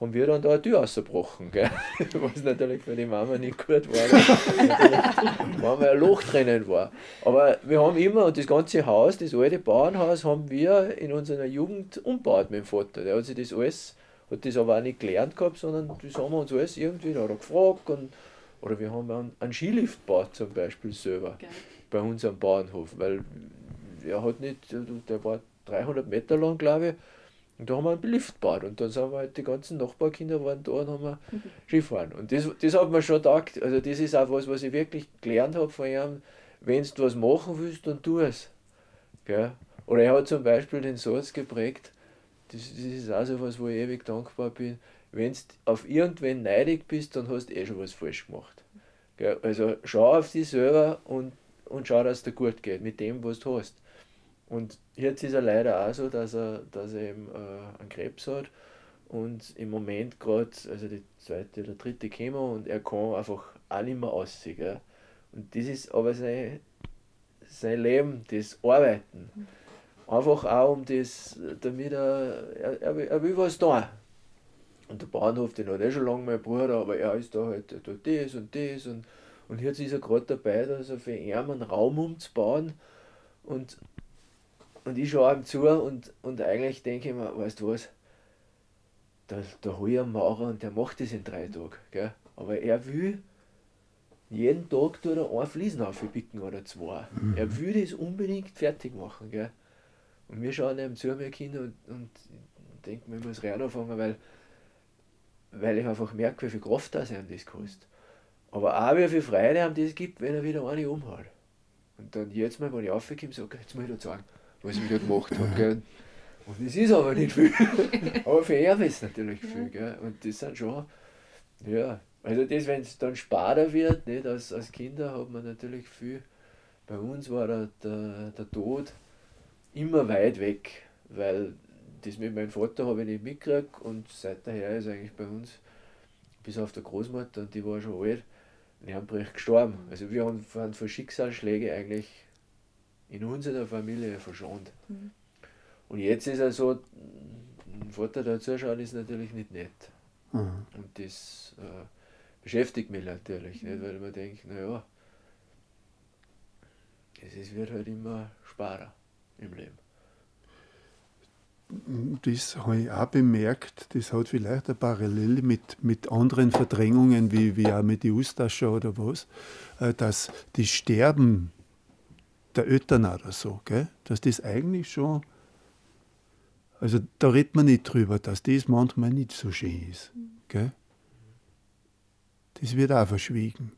D: haben wir dann da eine Tür ausgebrochen, gell? was natürlich für die Mama nicht gut war, weil ein Loch drinnen war. Aber wir haben immer, und das ganze Haus, das alte Bauernhaus, haben wir in unserer Jugend umgebaut mit dem Vater. Der hat sich das alles, hat das aber auch nicht gelernt gehabt, sondern das haben wir uns alles irgendwie, da er gefragt. Und, oder wir haben einen, einen Skilift gebaut zum Beispiel selber. Geil. Bei uns am Bauernhof, weil er hat nicht, der war 300 Meter lang, glaube ich. Und da haben wir einen Lift gebaut. Und dann sind wir halt, die ganzen Nachbarkinder waren da und haben wir mhm. Skifahren. Und das, das hat mir schon gedacht, also das ist auch was, was ich wirklich gelernt habe von ihm. Wenn du was machen willst, dann tu es. Gell? Oder er hat zum Beispiel den Satz geprägt, das, das ist auch so was, wo ich ewig dankbar bin. Wenn du auf irgendwen neidig bist, dann hast du eh schon was falsch gemacht. Gell? Also schau auf dich selber und, und schau, dass es dir gut geht mit dem, was du hast. Und jetzt ist er leider auch so, dass er, dass er eben äh, einen Krebs hat und im Moment gerade, also die zweite oder dritte Chemo und er kann einfach auch nicht mehr aussehen. Gell? Und das ist aber sein, sein Leben, das Arbeiten. Einfach auch um das, damit er, er, er, will, er will was tun. Und der Bahnhof, den hat er schon lange mein Bruder, aber er ist da halt, er tut das und das und, und jetzt ist er gerade dabei, dass er für ihn einen Raum umzubauen und und ich schaue ihm zu und, und eigentlich denke ich mir, weißt du was, da, da hole ich einen Maurer und der macht das in drei Tagen. Gell? Aber er will jeden Tag tut er einen Fliesen aufpicken oder zwei. Mhm. Er will das unbedingt fertig machen. Gell? Und wir schauen ihm zu, meine Kinder, und, und denken, wir müssen rein anfangen, weil, weil ich einfach merke, wie viel Kraft das ihm das kostet. Aber auch wie viel Freude haben das gibt, wenn er wieder eine umhat. Und dann jetzt mal, wenn ich aufkomme, sage jetzt muss ich dir zeigen, was ich wieder gemacht habe. Gell? Und das ist aber nicht viel. aber für ihn ist es natürlich viel. Gell? Und das sind schon, ja, also das, wenn es dann später wird, nicht, als, als Kinder hat man natürlich viel. Bei uns war der, der, der Tod immer weit weg, weil das mit meinem Vater habe ich nicht mitgekriegt und seither ist eigentlich bei uns, bis auf der Großmutter, und die war schon alt, Lernbrecht gestorben. Also wir haben von Schicksalsschlägen eigentlich in unserer Familie verschont. Mhm. Und jetzt ist er so, ein Vater dazuschauen ist natürlich nicht nett. Mhm. Und das äh, beschäftigt mich natürlich, nicht? weil man denkt, naja, es wird halt immer sparer im Leben.
B: Das habe ich auch bemerkt, das hat vielleicht eine Parallele mit, mit anderen Verdrängungen, wie, wie auch mit die Ustasche oder was, äh, dass das Sterben der Eltern oder so, gell, dass das eigentlich schon, also da redet man nicht drüber, dass das manchmal nicht so schön ist. Gell? Das wird auch verschwiegen.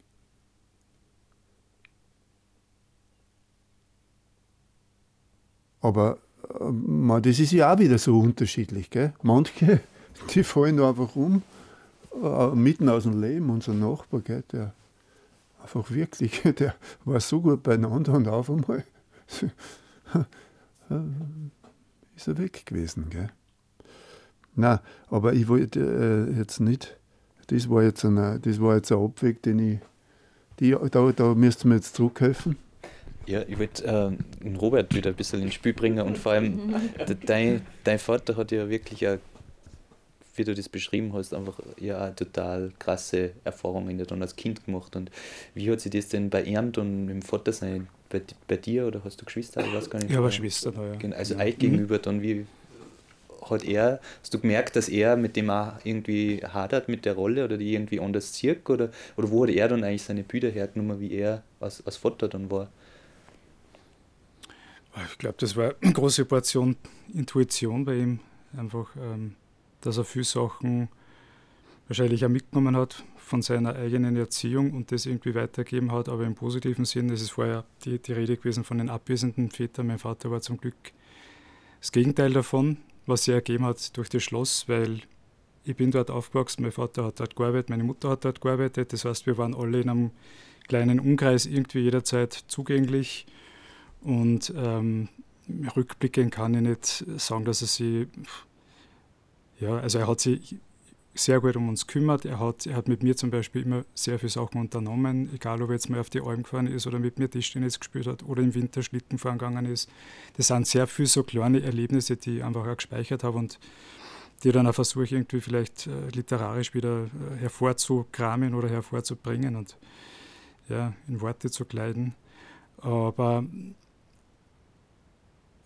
B: Aber äh, das ist ja auch wieder so unterschiedlich. Gell? Manche, die fallen einfach um, äh, mitten aus dem Leben. Unser Nachbar, gell, der einfach wirklich, der war so gut beieinander und auf einmal ist er weg gewesen. Gell? Nein, aber ich wollte äh, jetzt nicht, das war jetzt, eine, das war jetzt ein Abweg, den ich, die, da, da müsst ihr mir jetzt zurückhelfen.
A: Ja, ich wollte äh, Robert wieder ein bisschen ins Spiel bringen und vor allem, dein, dein Vater hat ja wirklich, eine, wie du das beschrieben hast, einfach ja total krasse Erfahrungen ja dann als Kind gemacht. Und wie hat sich das denn bei ihm und mit dem Vater sein? Bei, bei dir oder hast du Geschwister?
C: Ich weiß gar nicht. Ich habe Geschwister
A: ja. Also euch gegenüber dann, wie hat er, hast du gemerkt, dass er mit dem auch irgendwie hadert mit der Rolle oder die irgendwie anders zirkt oder, oder wo hat er dann eigentlich seine Bücher hergenommen, wie er als, als Vater dann war?
C: Ich glaube, das war eine große Portion Intuition bei ihm. Einfach, ähm, dass er viele Sachen wahrscheinlich auch mitgenommen hat von seiner eigenen Erziehung und das irgendwie weitergeben hat, aber im positiven Sinn. Das ist vorher die, die Rede gewesen von den abwesenden Vätern. Mein Vater war zum Glück das Gegenteil davon, was sich ergeben hat durch das Schloss, weil ich bin dort aufgewachsen, mein Vater hat dort gearbeitet, meine Mutter hat dort gearbeitet. Das heißt, wir waren alle in einem kleinen Umkreis irgendwie jederzeit zugänglich und ähm, rückblickend kann ich nicht sagen, dass er sie, ja, also er hat sich sehr gut um uns gekümmert. Er hat, er hat mit mir zum Beispiel immer sehr viele Sachen unternommen, egal ob er jetzt mal auf die Alm gefahren ist oder mit mir Tischtennis gespielt hat oder im Winter Schlitten fahren gegangen ist. Das sind sehr viele so kleine Erlebnisse, die ich einfach auch gespeichert habe und die dann auch versuche irgendwie vielleicht äh, literarisch wieder äh, hervorzukramen oder hervorzubringen und ja, in Worte zu kleiden. Aber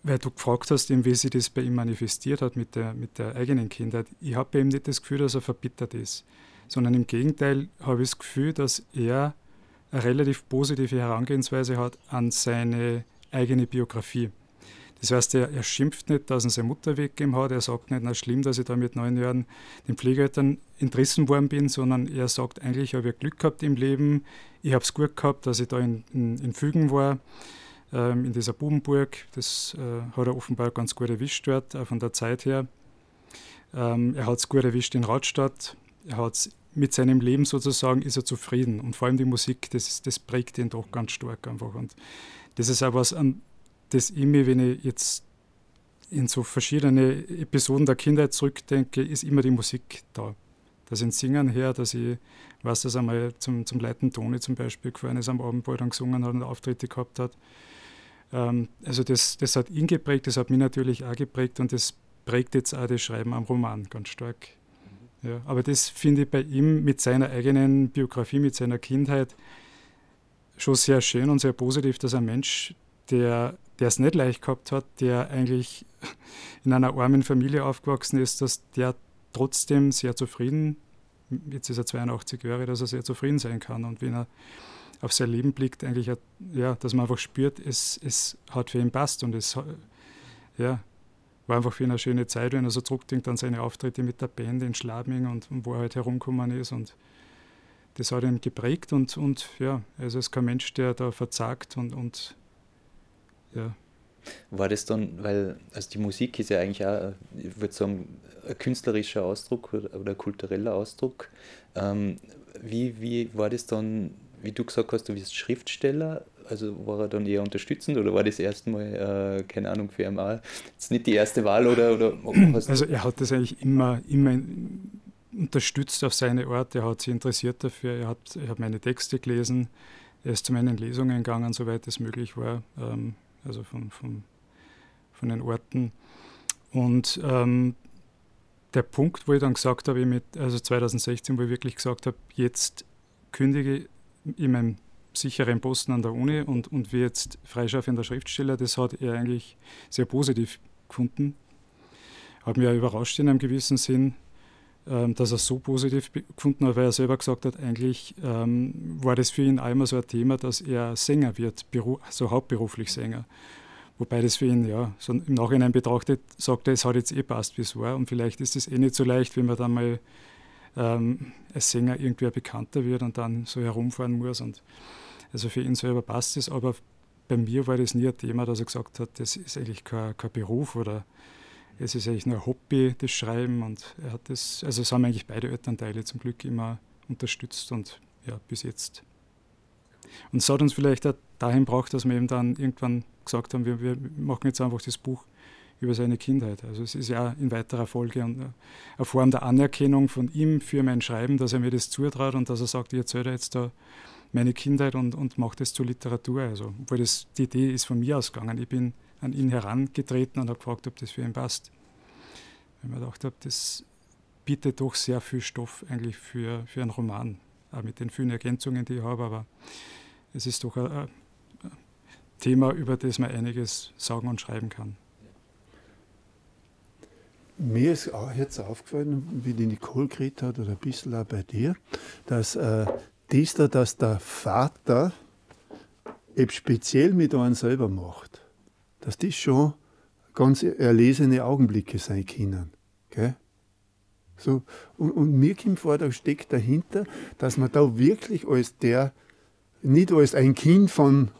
C: weil du gefragt hast, wie sich das bei ihm manifestiert hat mit der, mit der eigenen Kindheit. Ich habe bei ihm nicht das Gefühl, dass er verbittert ist, sondern im Gegenteil habe ich das Gefühl, dass er eine relativ positive Herangehensweise hat an seine eigene Biografie. Das heißt, er, er schimpft nicht, dass er seine Mutter weggegeben hat. Er sagt nicht, na schlimm, dass ich da mit neun Jahren den Pflegeeltern entrissen worden bin, sondern er sagt eigentlich, ich habe Glück gehabt im Leben. Ich habe es gut gehabt, dass ich da in, in, in Fügen war ähm, in dieser Bubenburg. Das äh, hat er offenbar ganz gut erwischt dort, auch von der Zeit her. Ähm, er hat es gut erwischt in Radstadt. Er hat mit seinem Leben sozusagen ist er zufrieden. Und vor allem die Musik, das, das prägt ihn doch ganz stark einfach. Und das ist auch was, an das ich mir, wenn ich jetzt in so verschiedene Episoden der Kindheit zurückdenke, ist immer die Musik da. Dass ich Singen her, dass ich weiß, dass er mal zum, zum Leiten Toni zum Beispiel gefahren ist am Abend, wo er dann gesungen hat und Auftritte gehabt hat. Ähm, also das, das hat ihn geprägt, das hat mich natürlich auch geprägt und das prägt jetzt auch das Schreiben am Roman ganz stark. Ja, aber das finde ich bei ihm mit seiner eigenen Biografie, mit seiner Kindheit schon sehr schön und sehr positiv, dass ein Mensch, der der es nicht leicht gehabt hat, der eigentlich in einer armen Familie aufgewachsen ist, dass der trotzdem sehr zufrieden, jetzt ist er 82 Jahre, dass er sehr zufrieden sein kann. Und wenn er auf sein Leben blickt, eigentlich, ja, dass man einfach spürt, es, es hat für ihn passt und es ja, war einfach für ihn eine schöne Zeit, wenn er so zurückdenkt an seine Auftritte mit der Band in Schladming und, und wo er halt herumgekommen ist und das hat ihn geprägt und, und ja, also ist kein Mensch, der da verzagt und, und ja.
A: War das dann, weil, also die Musik ist ja eigentlich auch, ich würde sagen, ein künstlerischer Ausdruck oder, oder kultureller Ausdruck. Ähm, wie, wie war das dann, wie du gesagt hast, du bist Schriftsteller, also war er dann eher unterstützend oder war das erstmal, äh, keine Ahnung, für auch jetzt nicht die erste Wahl oder, oder
C: Also er hat das eigentlich immer, immer unterstützt auf seine Art, er hat sich interessiert dafür, er hat, er hat meine Texte gelesen, er ist zu meinen Lesungen gegangen, soweit es möglich war, ähm, also von, von, von den Orten. Und ähm, der Punkt, wo ich dann gesagt habe, mit, also 2016, wo ich wirklich gesagt habe, jetzt kündige ich meinen sicheren Posten an der Uni und, und wie jetzt freischaffender Schriftsteller, das hat er eigentlich sehr positiv gefunden. Hat mich auch überrascht in einem gewissen Sinn, ähm, dass er so positiv gefunden hat, weil er selber gesagt hat, eigentlich ähm, war das für ihn einmal so ein Thema, dass er Sänger wird, so hauptberuflich Sänger. Wobei das für ihn, ja, so im Nachhinein betrachtet, sagt er, es hat jetzt eh passt, wie es war. Und vielleicht ist es eh nicht so leicht, wenn man dann mal ähm, als Sänger irgendwer bekannter wird und dann so herumfahren muss. Und also für ihn selber passt es, aber bei mir war das nie ein Thema, dass er gesagt hat, das ist eigentlich kein, kein Beruf oder es ist eigentlich nur ein Hobby, das Schreiben. Und er hat das, also es haben eigentlich beide Elternteile zum Glück immer unterstützt und ja, bis jetzt. Und es hat uns vielleicht auch dahin braucht, dass wir eben dann irgendwann gesagt haben, wir, wir machen jetzt einfach das Buch über seine Kindheit. Also es ist ja in weiterer Folge eine Form der Anerkennung von ihm für mein Schreiben, dass er mir das zutraut und dass er sagt, ich erzähle jetzt da meine Kindheit und, und mache das zur Literatur. Also, obwohl das, die Idee ist von mir ausgegangen. Ich bin an ihn herangetreten und habe gefragt, ob das für ihn passt. Weil ich mir gedacht habe, das bietet doch sehr viel Stoff eigentlich für, für einen Roman, auch mit den vielen Ergänzungen, die ich habe, aber es ist doch ein, ein Thema, über das man einiges sagen und schreiben kann.
B: Mir ist auch jetzt aufgefallen, wie die Nicole geredet hat, oder ein bisschen auch bei dir, dass äh, dies da, dass der Vater eben speziell mit einem selber macht, dass das schon ganz erlesene Augenblicke sein können. Gell? So, und, und mir kommt vor, da steckt dahinter, dass man da wirklich als der, nicht als ein Kind von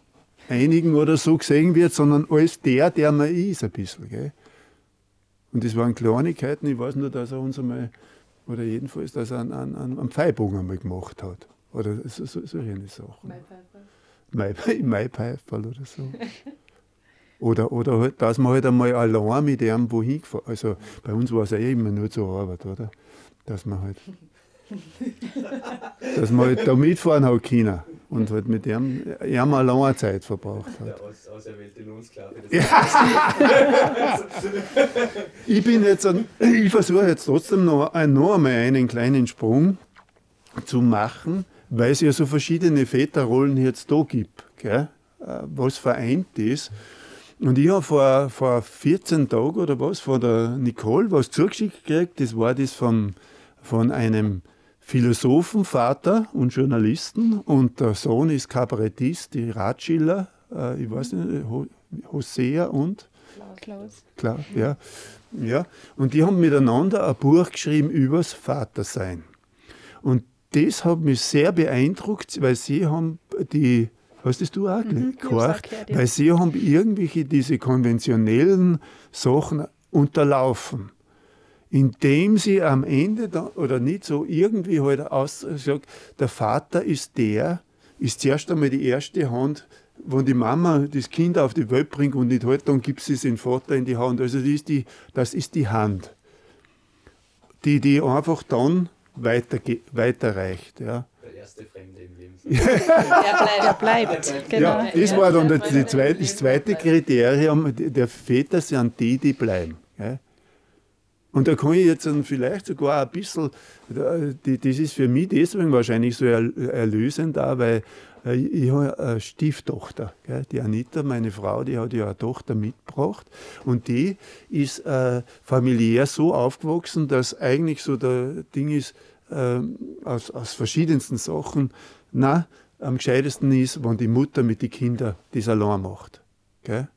B: einigen oder so gesehen wird, sondern als der, der man ist, ein bisschen. Gell? Und das waren Kleinigkeiten, ich weiß nur, dass er uns einmal, oder jedenfalls, dass er einen, einen, einen Pfeibogen einmal gemacht hat. Oder so, so, solche Sachen. Maipfeiferl. Maipfeiferl oder so. Oder, oder halt, dass man halt einmal allein mit ihm wohin gefahren Also bei uns war es ja immer nur zur Arbeit, oder? Dass man halt, dass man halt da mitfahren hat können und halt mit ihm, ihm allein Zeit verbraucht hat. Der aus, auserwählte Lohnsklave. ich bin jetzt, ein, ich versuche jetzt trotzdem noch, noch einmal einen kleinen Sprung zu machen, weil es ja so verschiedene Väterrollen jetzt da gibt, gell? Äh, was vereint ist. Und ich habe vor, vor 14 Tagen oder was von der Nicole was zugeschickt gekriegt. Das war das von, von einem Philosophen, Vater und Journalisten. Und der Sohn ist Kabarettist, die Ratschiller, äh, ich weiß nicht, Hosea und Klaus. Klaus, ja. ja. Und die haben miteinander ein Buch geschrieben übers Vatersein. Und das hat mich sehr beeindruckt, weil sie haben die Hast das du auch mhm, gehört? Weil sie haben irgendwelche diese konventionellen Sachen unterlaufen, indem sie am Ende da, oder nicht so irgendwie halt aussagt, der Vater ist der, ist zuerst einmal die erste Hand, wenn die Mama das Kind auf die Welt bringt und nicht halt, dann gibt sie es den Vater in die Hand. Also das ist die, das ist die Hand, die, die einfach dann weiter, weiterreicht. Ja. Der erste Fremde im Leben. der bleibt. Genau. Ja, das war dann die zweite, das zweite Kriterium, der Väter sind die, die bleiben. Ja. Und da kann ich jetzt vielleicht sogar ein bisschen, das ist für mich deswegen wahrscheinlich so erlösend da, weil äh, ich habe eine Stieftochter, die Anita, meine Frau, die hat ja eine Tochter mitgebracht und die ist äh, familiär so aufgewachsen, dass eigentlich so der Ding ist, äh, aus, aus verschiedensten Sachen, na, am gescheitesten ist, wenn die Mutter mit den Kindern das allein macht. Gell?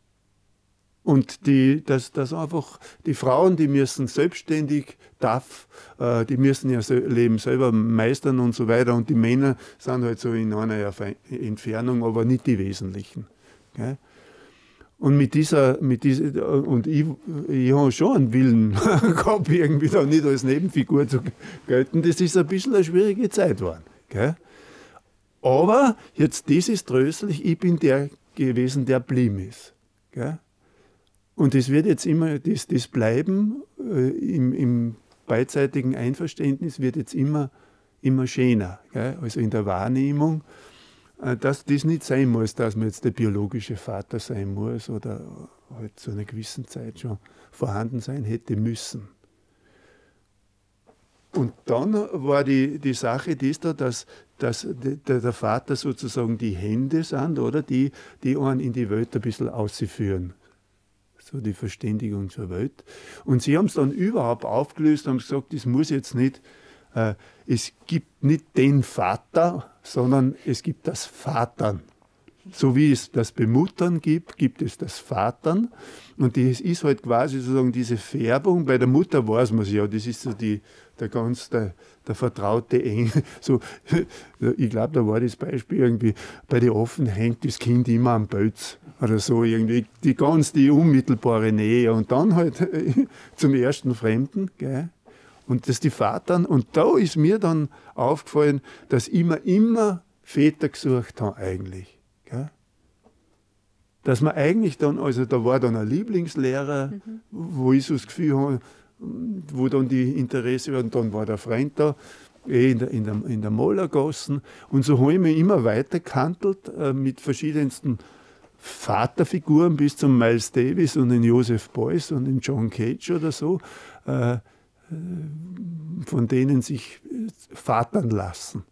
B: Und die, dass, dass einfach die Frauen, die müssen selbstständig, darf, äh, die müssen ihr Leben selber meistern und so weiter. Und die Männer sind halt so in einer Entfernung, aber nicht die wesentlichen. Gell? Und mit dieser, mit dieser, und ich, ich habe schon einen Willen gehabt, irgendwie da nicht als Nebenfigur zu gelten. Das ist ein bisschen eine schwierige Zeit geworden. Gell? Aber jetzt, das ist tröstlich, ich bin der gewesen, der blieb ist. Gell? Und das wird jetzt immer, das, das Bleiben äh, im, im beidseitigen Einverständnis wird jetzt immer, immer schöner. Gell? Also in der Wahrnehmung. Äh, dass das nicht sein muss, dass man jetzt der biologische Vater sein muss oder halt zu einer gewissen Zeit schon vorhanden sein hätte müssen. Und dann war die, die Sache dies da, dass, dass der, der Vater sozusagen die Hände sind, oder die, die einen in die Welt ein bisschen ausführen. So die Verständigung zur Welt. Und sie haben es dann überhaupt aufgelöst, haben gesagt, das muss jetzt nicht äh, es gibt nicht den Vater, sondern es gibt das Vatern. So wie es das Bemuttern gibt, gibt es das Vatern. Und das ist halt quasi sozusagen diese Färbung. Bei der Mutter weiß man es ja, das ist so die, der ganz, der, der vertraute Engel. So, ich glaube, da war das Beispiel irgendwie, bei den Offen hängt das Kind immer am Bötz oder so irgendwie. Die ganz, die unmittelbare Nähe. Und dann halt zum ersten Fremden, gell? Und dass die Vatern, und da ist mir dann aufgefallen, dass immer, immer Väter gesucht haben eigentlich. Gell? Dass man eigentlich dann, also da war dann ein Lieblingslehrer, mhm. wo ich so das Gefühl habe, wo dann die Interesse war, und dann war der Freund da, eh in der, in der, in der Mollergassen. Und so habe ich mich immer weiter kantelt äh, mit verschiedensten Vaterfiguren bis zum Miles Davis und den Joseph Beuys und den John Cage oder so. Äh, äh, von denen sich vatern lassen.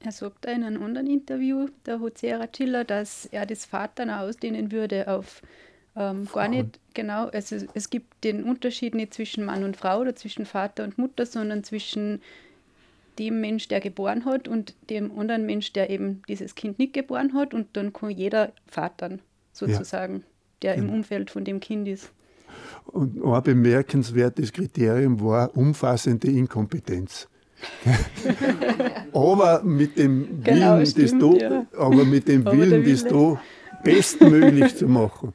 E: Er sagt in einem anderen Interview, der Hozera Chiller, dass er das Vatern ausdehnen würde auf ähm, gar nicht, genau, also es gibt den Unterschied nicht zwischen Mann und Frau oder zwischen Vater und Mutter, sondern zwischen dem Mensch, der geboren hat und dem anderen Mensch, der eben dieses Kind nicht geboren hat und dann kann jeder vatern, sozusagen, ja. der im genau. Umfeld von dem Kind ist.
B: Und ein bemerkenswertes Kriterium war umfassende Inkompetenz. aber mit dem genau, Willen, stimmt, das ja. aber mit dem Willen, das da bestmöglich zu machen.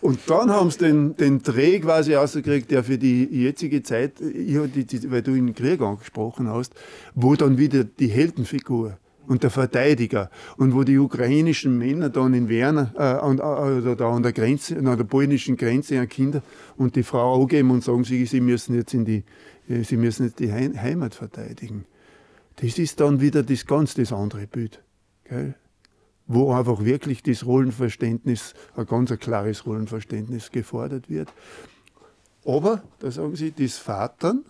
B: Und, dann haben sie den, den Dreh quasi ausgekriegt, der für die jetzige Zeit, weil du ihn Krieg angesprochen hast, wo dann wieder die Heldenfigur und der Verteidiger. Und wo die ukrainischen Männer dann in Werner, äh, an, äh, da an der Grenze, an der polnischen Grenze ihre Kinder und die Frau angeben und sagen, sie, sie müssen jetzt in die, äh, sie müssen jetzt die Heimat verteidigen. Das ist dann wieder das ganz das andere Bild. Gell? Wo einfach wirklich das Rollenverständnis, ein ganz klares Rollenverständnis gefordert wird. Aber, da sagen sie, das Vatern,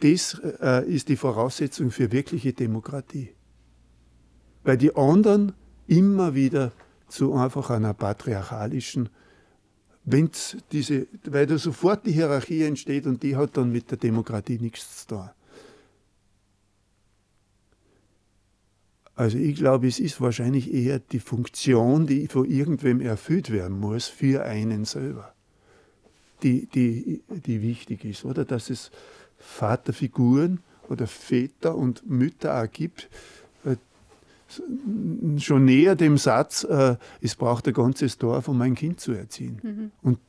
B: das äh, ist die Voraussetzung für wirkliche Demokratie. Weil die anderen immer wieder zu einfach einer patriarchalischen, wenn's diese, weil da sofort die Hierarchie entsteht und die hat dann mit der Demokratie nichts zu tun. Also ich glaube, es ist wahrscheinlich eher die Funktion, die von irgendwem erfüllt werden muss für einen selber, die, die, die wichtig ist, oder? Dass es Vaterfiguren oder Väter und Mütter auch gibt, äh, schon näher dem Satz, äh, es braucht ein ganzes Dorf, um ein Kind zu erziehen. Mhm. Und,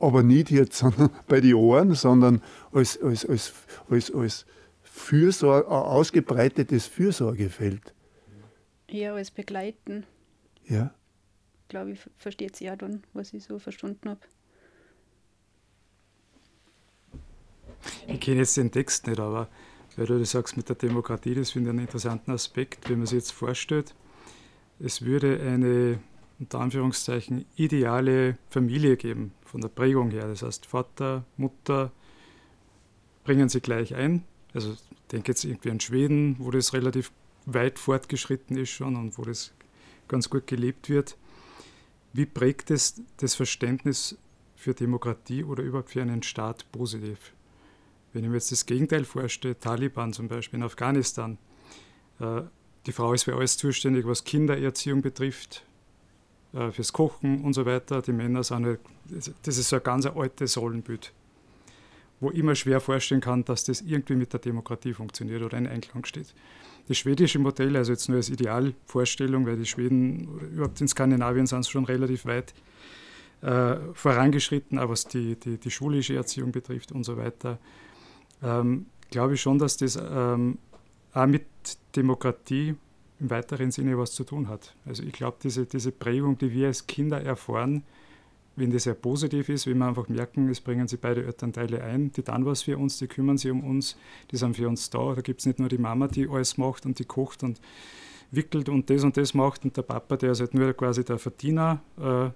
B: aber nicht jetzt sondern bei den Ohren, sondern als, als, als, als, als Fürsorge, ausgebreitetes Fürsorgefeld.
E: Ja, als Begleiten.
B: Ja.
E: Glaube ich, versteht sie ja dann, was ich so verstanden habe.
C: Ich kenne jetzt den Text nicht, aber weil du das sagst mit der Demokratie, das finde ich einen interessanten Aspekt, wenn man sich jetzt vorstellt, es würde eine unter Anführungszeichen ideale Familie geben, von der Prägung her. Das heißt, Vater, Mutter bringen sie gleich ein. Also ich denke jetzt irgendwie an Schweden, wo das relativ weit fortgeschritten ist schon und wo das ganz gut gelebt wird. Wie prägt es das Verständnis für Demokratie oder überhaupt für einen Staat positiv? Wenn ich mir jetzt das Gegenteil vorstelle, Taliban zum Beispiel in Afghanistan, äh, die Frau ist für alles zuständig, was Kindererziehung betrifft, äh, fürs Kochen und so weiter. Die Männer sind halt, das ist so ein ganz altes Rollenbild, wo ich mir schwer vorstellen kann, dass das irgendwie mit der Demokratie funktioniert oder in Einklang steht. Das schwedische Modell, also jetzt nur als Idealvorstellung, weil die Schweden überhaupt in Skandinavien sind schon relativ weit äh, vorangeschritten, auch was die, die, die, schulische Erziehung betrifft und so weiter, ähm, glaube ich schon, dass das ähm, auch mit Demokratie im weiteren Sinne was zu tun hat. Also ich glaube, diese, diese Prägung, die wir als Kinder erfahren, wenn das sehr positiv ist, wenn wir einfach merken, es bringen sie beide Elternteile ein, die dann was für uns, die kümmern sich um uns, die sind für uns da. Da gibt es nicht nur die Mama, die alles macht und die kocht und wickelt und das und das macht und der Papa, der ist halt nur quasi der Verdiener äh,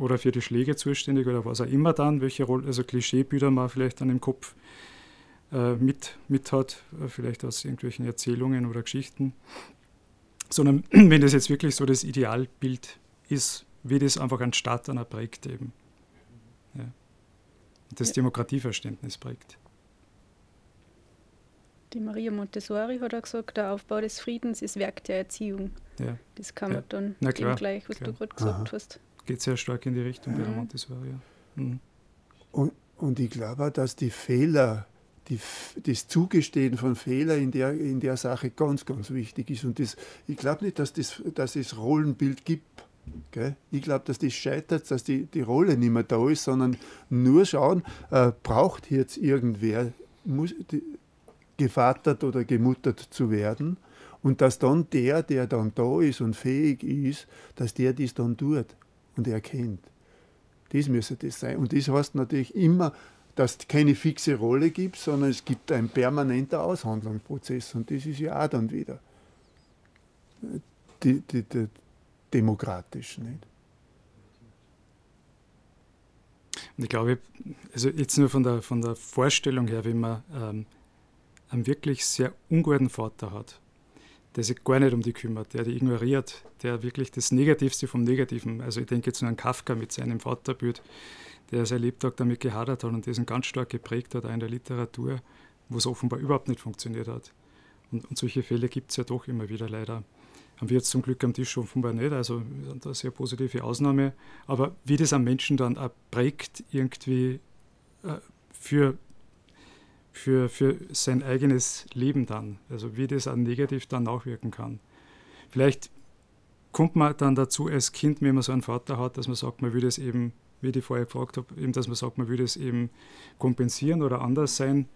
C: oder für die Schläge zuständig oder was auch immer dann, welche Rolle, also Klischeebilder man vielleicht dann im Kopf äh, mit, mit hat, äh, vielleicht aus irgendwelchen Erzählungen oder Geschichten. Sondern wenn das jetzt wirklich so das Idealbild ist, wie das einfach ein Staat dann prägt eben. Ja. Das ja. Demokratieverständnis prägt.
E: Die Maria Montessori hat auch gesagt, der Aufbau des Friedens ist Werk der Erziehung. Ja. Das kann man dann Na klar, gleich, was klar. du gerade gesagt Aha. hast.
C: Geht sehr stark in die Richtung mhm. der Montessori. Mhm.
B: Und, und ich glaube, dass die Fehler die, das Zugestehen von Fehlern in der, in der Sache ganz, ganz wichtig ist. Und das, ich glaube nicht, dass, das, dass es Rollenbild gibt. Ich glaube, dass das scheitert, dass die, die Rolle nicht mehr da ist, sondern nur schauen, äh, braucht jetzt irgendwer, muss, die, gevatert oder gemuttert zu werden und dass dann der, der dann da ist und fähig ist, dass der dies dann tut und erkennt. Das müsste das sein. Und das heißt natürlich immer dass es keine fixe Rolle gibt, sondern es gibt einen permanenten Aushandlungsprozess und das ist ja auch dann wieder die, die, die, demokratisch. Nicht?
C: Und ich glaube, also jetzt nur von der, von der Vorstellung her, wenn man ähm, einen wirklich sehr unguten Vater hat, der sich gar nicht um die kümmert, der die ignoriert, der wirklich das Negativste vom Negativen, also ich denke jetzt nur an Kafka mit seinem Vaterbild, der sein Lebtag damit gehadert hat und diesen ganz stark geprägt hat, auch in der Literatur, wo es offenbar überhaupt nicht funktioniert hat. Und, und solche Fälle gibt es ja doch immer wieder leider. Haben wir jetzt zum Glück am Tisch offenbar nicht, also eine sehr positive Ausnahme. Aber wie das am Menschen dann auch prägt, irgendwie äh, für, für, für sein eigenes Leben dann, also wie das auch negativ dann nachwirken kann. Vielleicht kommt man dann dazu als Kind, wenn man so einen Vater hat, dass man sagt, man würde es eben wie ich vorher gefragt habe, eben, dass man sagt, man würde es eben kompensieren oder anders sein.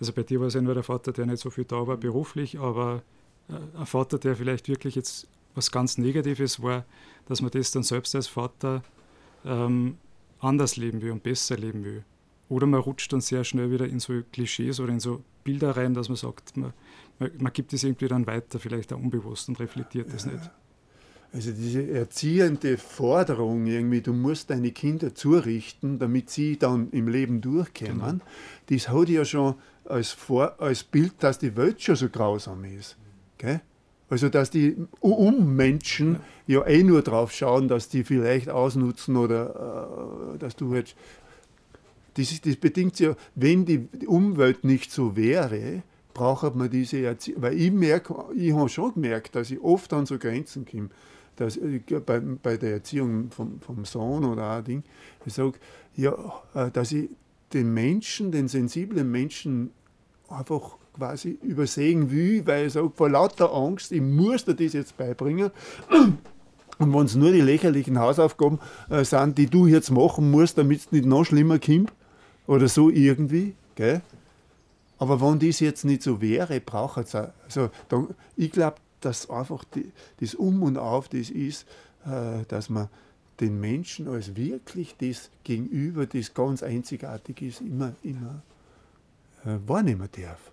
C: Also bei dir war es ja nur der Vater, der nicht so viel da war beruflich, aber ein Vater, der vielleicht wirklich jetzt was ganz Negatives war, dass man das dann selbst als Vater ähm, anders leben will und besser leben will. Oder man rutscht dann sehr schnell wieder in so Klischees oder in so Bilder rein, dass man sagt, man, man, man gibt es irgendwie dann weiter, vielleicht auch unbewusst und reflektiert das nicht.
B: Also diese erziehende Forderung irgendwie, du musst deine Kinder zurichten, damit sie dann im Leben durchkommen, genau. das hat ja schon als, Vor als Bild, dass die Welt schon so grausam ist. Gell? Also dass die Um-Menschen ja. ja eh nur drauf schauen, dass die vielleicht ausnutzen oder äh, dass du jetzt... Das, ist, das bedingt ja, wenn die Umwelt nicht so wäre, braucht man diese Erziehung. Weil ich merke, ich habe schon gemerkt, dass ich oft an so Grenzen komme dass, äh, bei, bei der Erziehung vom, vom Sohn oder ein Ding, ich sage, ja, äh, dass ich den Menschen, den sensiblen Menschen einfach quasi übersehen will, weil ich sage, vor lauter Angst, ich muss dir das jetzt beibringen. Und wenn es nur die lächerlichen Hausaufgaben äh, sind, die du jetzt machen musst, damit es nicht noch schlimmer kommt, oder so irgendwie, gell? Aber wenn das jetzt nicht so wäre, braucht es auch. Also, da, ich glaube, dass einfach die, das Um und Auf das ist, äh, dass man den Menschen als wirklich das Gegenüber, das ganz einzigartig ist, immer, immer äh, wahrnehmen darf.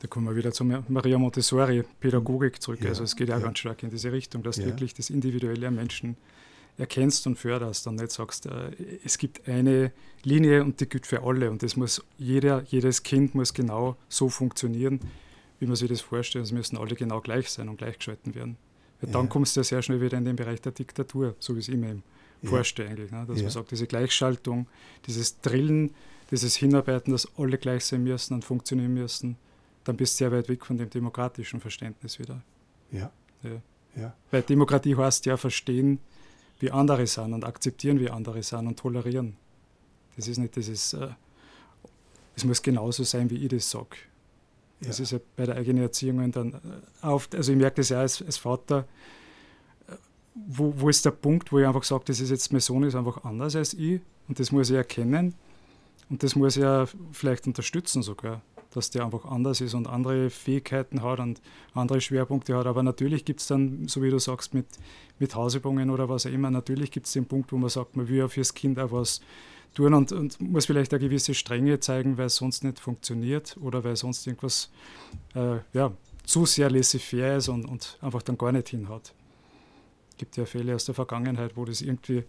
C: Da kommen wir wieder zur Maria Montessori Pädagogik zurück. Ja, also es geht ja, ja, ganz stark in diese Richtung, dass ja. du wirklich das Individuelle Menschen erkennst und förderst und nicht sagst, äh, es gibt eine Linie und die gilt für alle und das muss jeder, jedes Kind muss genau so funktionieren, wie man sich das vorstellt. Es müssen alle genau gleich sein und gleichgeschalten werden. Weil dann kommst du ja sehr schnell wieder in den Bereich der Diktatur, so wie es ich mir ja. vorstelle eigentlich. Ne? Dass man sagt, diese Gleichschaltung, dieses Drillen, dieses Hinarbeiten, dass alle gleich sein müssen und funktionieren müssen, dann bist du sehr weit weg von dem demokratischen Verständnis wieder.
B: Ja.
C: Ja. Ja. Weil Demokratie heißt ja verstehen, wie andere sind und akzeptieren, wie andere sind und tolerieren. Das ist nicht dieses, äh, es muss genauso sein, wie ich das sage. Das ist ja bei der eigenen Erziehung dann äh, oft, also ich merke das ja als, als Vater, äh, wo, wo ist der Punkt, wo ich einfach sage, das ist jetzt, mein Sohn ist einfach anders als ich und das muss ich erkennen und das muss ich ja vielleicht unterstützen sogar, dass der einfach anders ist und andere Fähigkeiten hat und andere Schwerpunkte hat. Aber natürlich gibt es dann, so wie du sagst, mit, mit Hausübungen oder was auch immer, natürlich gibt es den Punkt, wo man sagt, man will ja fürs Kind auch was tun und, und muss vielleicht eine gewisse Strenge zeigen, weil es sonst nicht funktioniert oder weil sonst irgendwas äh, ja, zu sehr laissez-faire ist und, und einfach dann gar nicht hinhaut. Es gibt ja Fälle aus der Vergangenheit, wo das irgendwie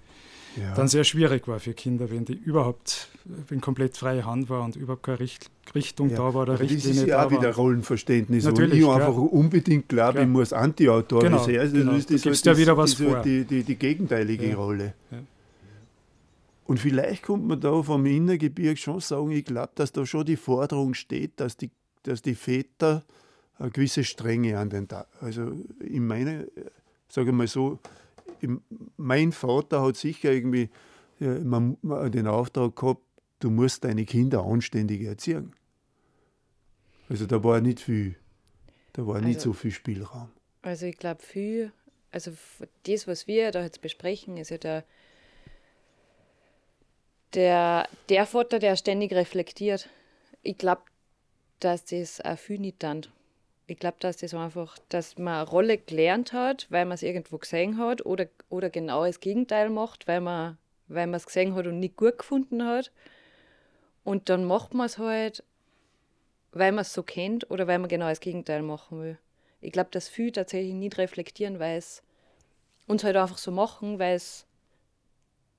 C: ja. dann sehr schwierig war für Kinder, wenn die überhaupt, wenn komplett freie Hand war und überhaupt keine Richt Richtung ja. da war oder Richtlinie
B: Das ist ja auch wieder Rollenverständnis, Natürlich, wo ich einfach unbedingt glaube, ich muss Anti-Autor
C: genau, sein. Also genau. Das da halt ja wieder was
B: vor. Die, die, die gegenteilige Rolle. Und vielleicht kommt man da vom Innergebirge schon sagen, ich glaube, dass da schon die Forderung steht, dass die, dass die Väter eine gewisse Strenge an den Tag. Also in meiner, sage ich mal so, mein Vater hat sicher irgendwie man den Auftrag gehabt, du musst deine Kinder anständig erziehen. Also da war nicht viel, da war also, nicht so viel Spielraum.
F: Also ich glaube viel, also das, was wir da jetzt besprechen, ist ja der der, der Vater, der ständig reflektiert, ich glaube, dass das auch viel nicht dann. Ich glaube, dass das einfach, dass man eine Rolle gelernt hat, weil man es irgendwo gesehen hat oder, oder genau das Gegenteil macht, weil man weil es gesehen hat und nicht gut gefunden hat. Und dann macht man es halt, weil man es so kennt oder weil man genau das Gegenteil machen will. Ich glaube, dass viele tatsächlich nicht reflektieren, weil es uns halt einfach so machen, weil es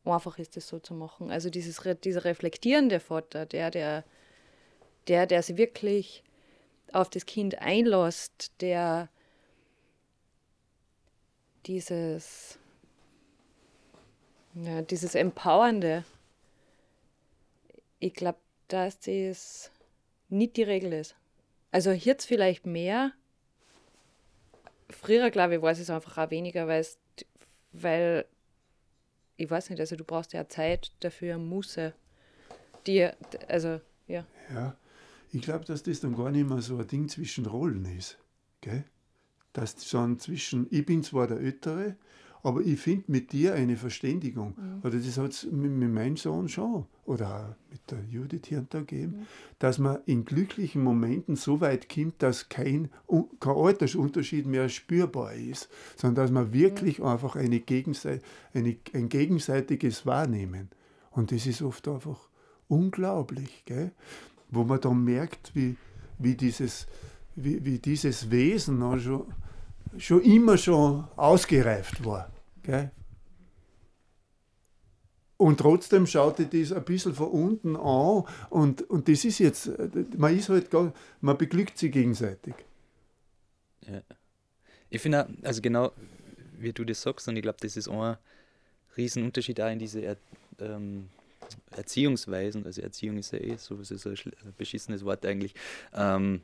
F: einfach ist, das so zu machen. Also dieses, dieser reflektierende Vater, der, der, der, der sich wirklich auf das Kind einlässt, der dieses, ja, dieses Empowernde, ich glaube, dass das nicht die Regel ist. Also jetzt vielleicht mehr. Früher, glaube ich, war es einfach auch weniger, weil ich weiß nicht, also du brauchst ja Zeit dafür, Muße. Die, also, ja.
B: Ja, ich glaube, dass das dann gar nicht mehr so ein Ding zwischen Rollen ist. Gell? Dass schon zwischen, ich bin zwar der Ältere, aber ich finde mit dir eine Verständigung. Mhm. Oder das hat es mit, mit, meinem Sohn schon. Oder auch mit der Judith hier und da gegeben. Mhm. Dass man in glücklichen Momenten so weit kommt, dass kein, kein Altersunterschied mehr spürbar ist. Sondern dass man wirklich mhm. einfach eine Gegensei eine, ein gegenseitiges Wahrnehmen. Und das ist oft einfach unglaublich. Gell? Wo man dann merkt, wie, wie, dieses, wie, wie dieses Wesen schon schon immer schon ausgereift war. Gell? Und trotzdem schaut ich das ein bisschen von unten an und, und das ist jetzt, man ist halt, gar, man beglückt sich gegenseitig.
A: Ja. Ich finde, also genau wie du das sagst, und ich glaube, das ist ein Riesenunterschied auch in diese ähm, Erziehungsweisen. Also Erziehung ist ja eh so, ist ein beschissenes Wort eigentlich. Ähm,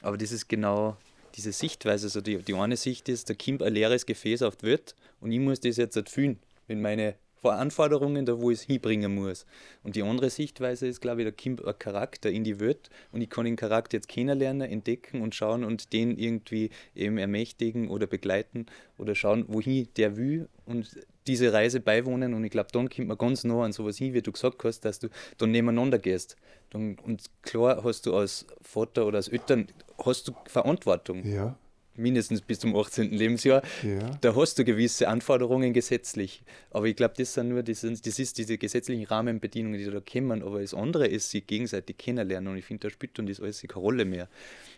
A: aber das ist genau diese Sichtweise, also die, die eine Sicht ist, da kommt ein leeres Gefäß auf die Welt und ich muss das jetzt erfüllen mit meinen Anforderungen, da wo ich es hinbringen muss. Und die andere Sichtweise ist, glaube ich, da kommt ein Charakter in die Welt und ich kann den Charakter jetzt kennenlernen, entdecken und schauen und den irgendwie eben ermächtigen oder begleiten oder schauen, wohin der will und diese Reise beiwohnen und ich glaube, dann kommt man ganz nah an sowas hin, wie du gesagt hast, dass du dann nebeneinander gehst. Dann, und klar hast du als Vater oder als Eltern hast du Verantwortung.
B: Ja.
A: Mindestens bis zum 18. Lebensjahr. Ja. Da hast du gewisse Anforderungen gesetzlich. Aber ich glaube, das sind nur das, das ist diese gesetzlichen Rahmenbedingungen, die da kommen. Aber das andere ist, sich gegenseitig kennenlernen. Und ich finde, da spielt dann das alles keine Rolle mehr.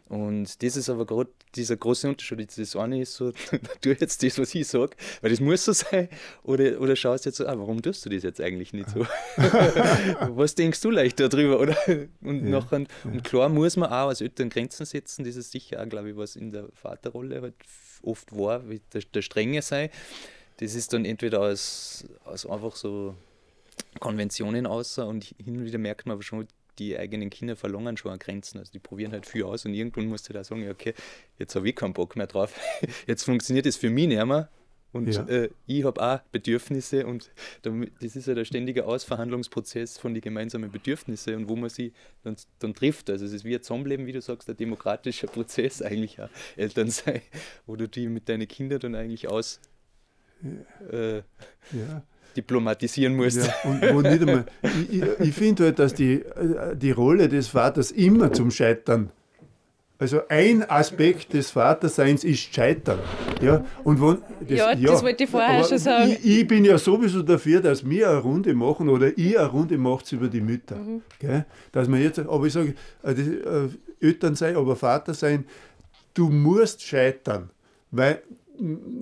A: Und das ist aber gerade dieser große Unterschied. Das eine ist so, tu jetzt das, was ich sage, weil das muss so sein. Oder, oder schaust jetzt so, ah, warum tust du das jetzt eigentlich nicht so? was denkst du leicht darüber? Oder? Und, ja, nachher, ja. und klar muss man auch als Eltern Grenzen setzen. Das ist sicher auch, glaube ich, was in der Vaterrolle halt oft war, wie der, der Strenge sei. Das ist dann entweder als, als einfach so Konventionen außer und hin und wieder merkt man aber schon, die eigenen Kinder verlangen schon an Grenzen. Also die probieren halt viel aus und irgendwann musst du da sagen, okay, jetzt habe ich keinen Bock mehr drauf. Jetzt funktioniert das für mich nicht mehr. Und ja. äh, ich habe auch Bedürfnisse und das ist ja der ständige Ausverhandlungsprozess von den gemeinsamen Bedürfnissen und wo man sie dann, dann trifft. Also es ist wie ein Zusammenleben, wie du sagst, ein demokratischer Prozess eigentlich auch, Eltern sein, wo du die mit deinen Kindern dann eigentlich aus äh, ja. diplomatisieren musst. Ja,
B: und wo nicht einmal, ich, ich, ich finde halt, dass die, die Rolle des Vaters immer zum Scheitern also ein Aspekt des Vaterseins ist Scheitern. Ja, und wo,
F: das, ja, ja, das wollte ich vorher schon sagen.
B: Ich, ich, bin ja sowieso dafür, dass wir eine Runde machen oder ihr eine Runde macht über die Mütter. Mhm. Gell? Dass man jetzt, aber ich sage, äh, äh, Eltern sein, aber Vater sein, du musst scheitern. Weil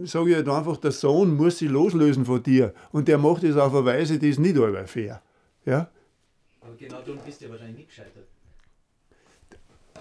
B: sage ich halt einfach, der Sohn muss sich loslösen von dir. Und der macht es auf eine Weise, die ist nicht allweil fair. Ja?
A: Aber genau darum bist du ja wahrscheinlich nicht gescheitert.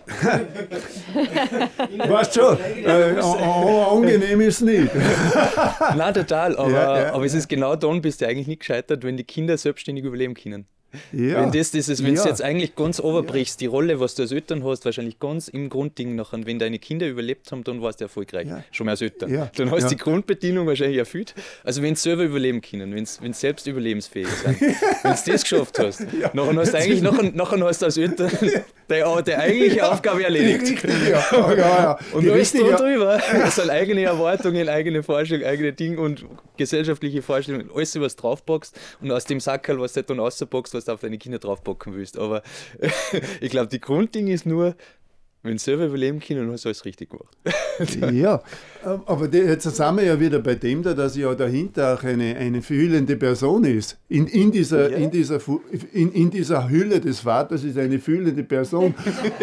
B: weißt schon, äh, angenehm ist es nicht.
A: Nein, total, aber, ja, ja. aber es ist genau dann, bist du eigentlich nicht gescheitert, wenn die Kinder selbstständig überleben können. Ja. Wenn das, das ist, wenn ja. du jetzt eigentlich ganz overbrichst, die Rolle, was du als Eltern hast, wahrscheinlich ganz im Grundding noch. Und wenn deine Kinder überlebt haben, dann warst du erfolgreich. Ja. Schon mal als Eltern. Dann hast du die Grundbedienung wahrscheinlich erfüllt. Also wenn sie selber überleben können, wenn sie selbst überlebensfähig sind, wenn du das geschafft hast, nachher hast du eigentlich nachher, nachher hast du als Eltern die, die eigentliche Aufgabe erledigt. Und alles da drüber, das sind eigene Erwartungen, eigene Vorstellungen, eigene Dinge und gesellschaftliche Vorstellungen, alles was draufpackst und aus dem Sackerl, was du dann rauspackst, was du auf deine Kinder draufpacken willst. Aber ich glaube, die Grundding ist nur, wenn du selber überleben können, dann hast du alles richtig gemacht.
B: ja, aber jetzt sind wir ja wieder bei dem da, dass ja dahinter auch eine, eine fühlende Person ist. In, in, dieser, ja. in, dieser, in, in dieser Hülle des Vaters ist eine fühlende Person.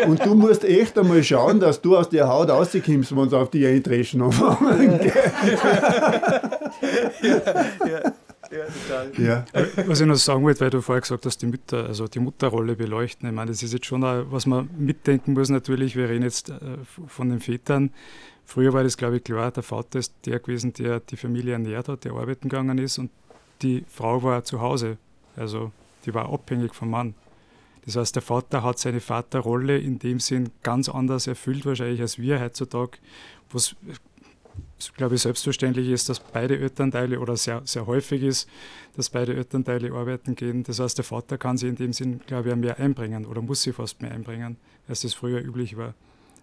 B: Und du musst echt einmal schauen, dass du aus der Haut rauskommst, wenn sie auf die eindreschen anfangen.
C: ja, ja. Ja, total. Ja. Was ich noch sagen wollte, weil du vorher gesagt hast, die Mütter, also die Mutterrolle beleuchten. Ich meine, das ist jetzt schon, auch, was man mitdenken muss natürlich. Wir reden jetzt äh, von den Vätern. Früher war das, glaube ich, klar, der Vater ist der gewesen, der die Familie ernährt hat, der arbeiten gegangen ist und die Frau war zu Hause. Also die war abhängig vom Mann. Das heißt, der Vater hat seine Vaterrolle in dem Sinn ganz anders erfüllt, wahrscheinlich als wir heutzutage, was glaube ich, selbstverständlich ist, dass beide Elternteile oder sehr, sehr häufig ist, dass beide Elternteile arbeiten gehen. Das heißt, der Vater kann sich in dem Sinn, glaube ich, mehr einbringen oder muss sich fast mehr einbringen, als das früher üblich war.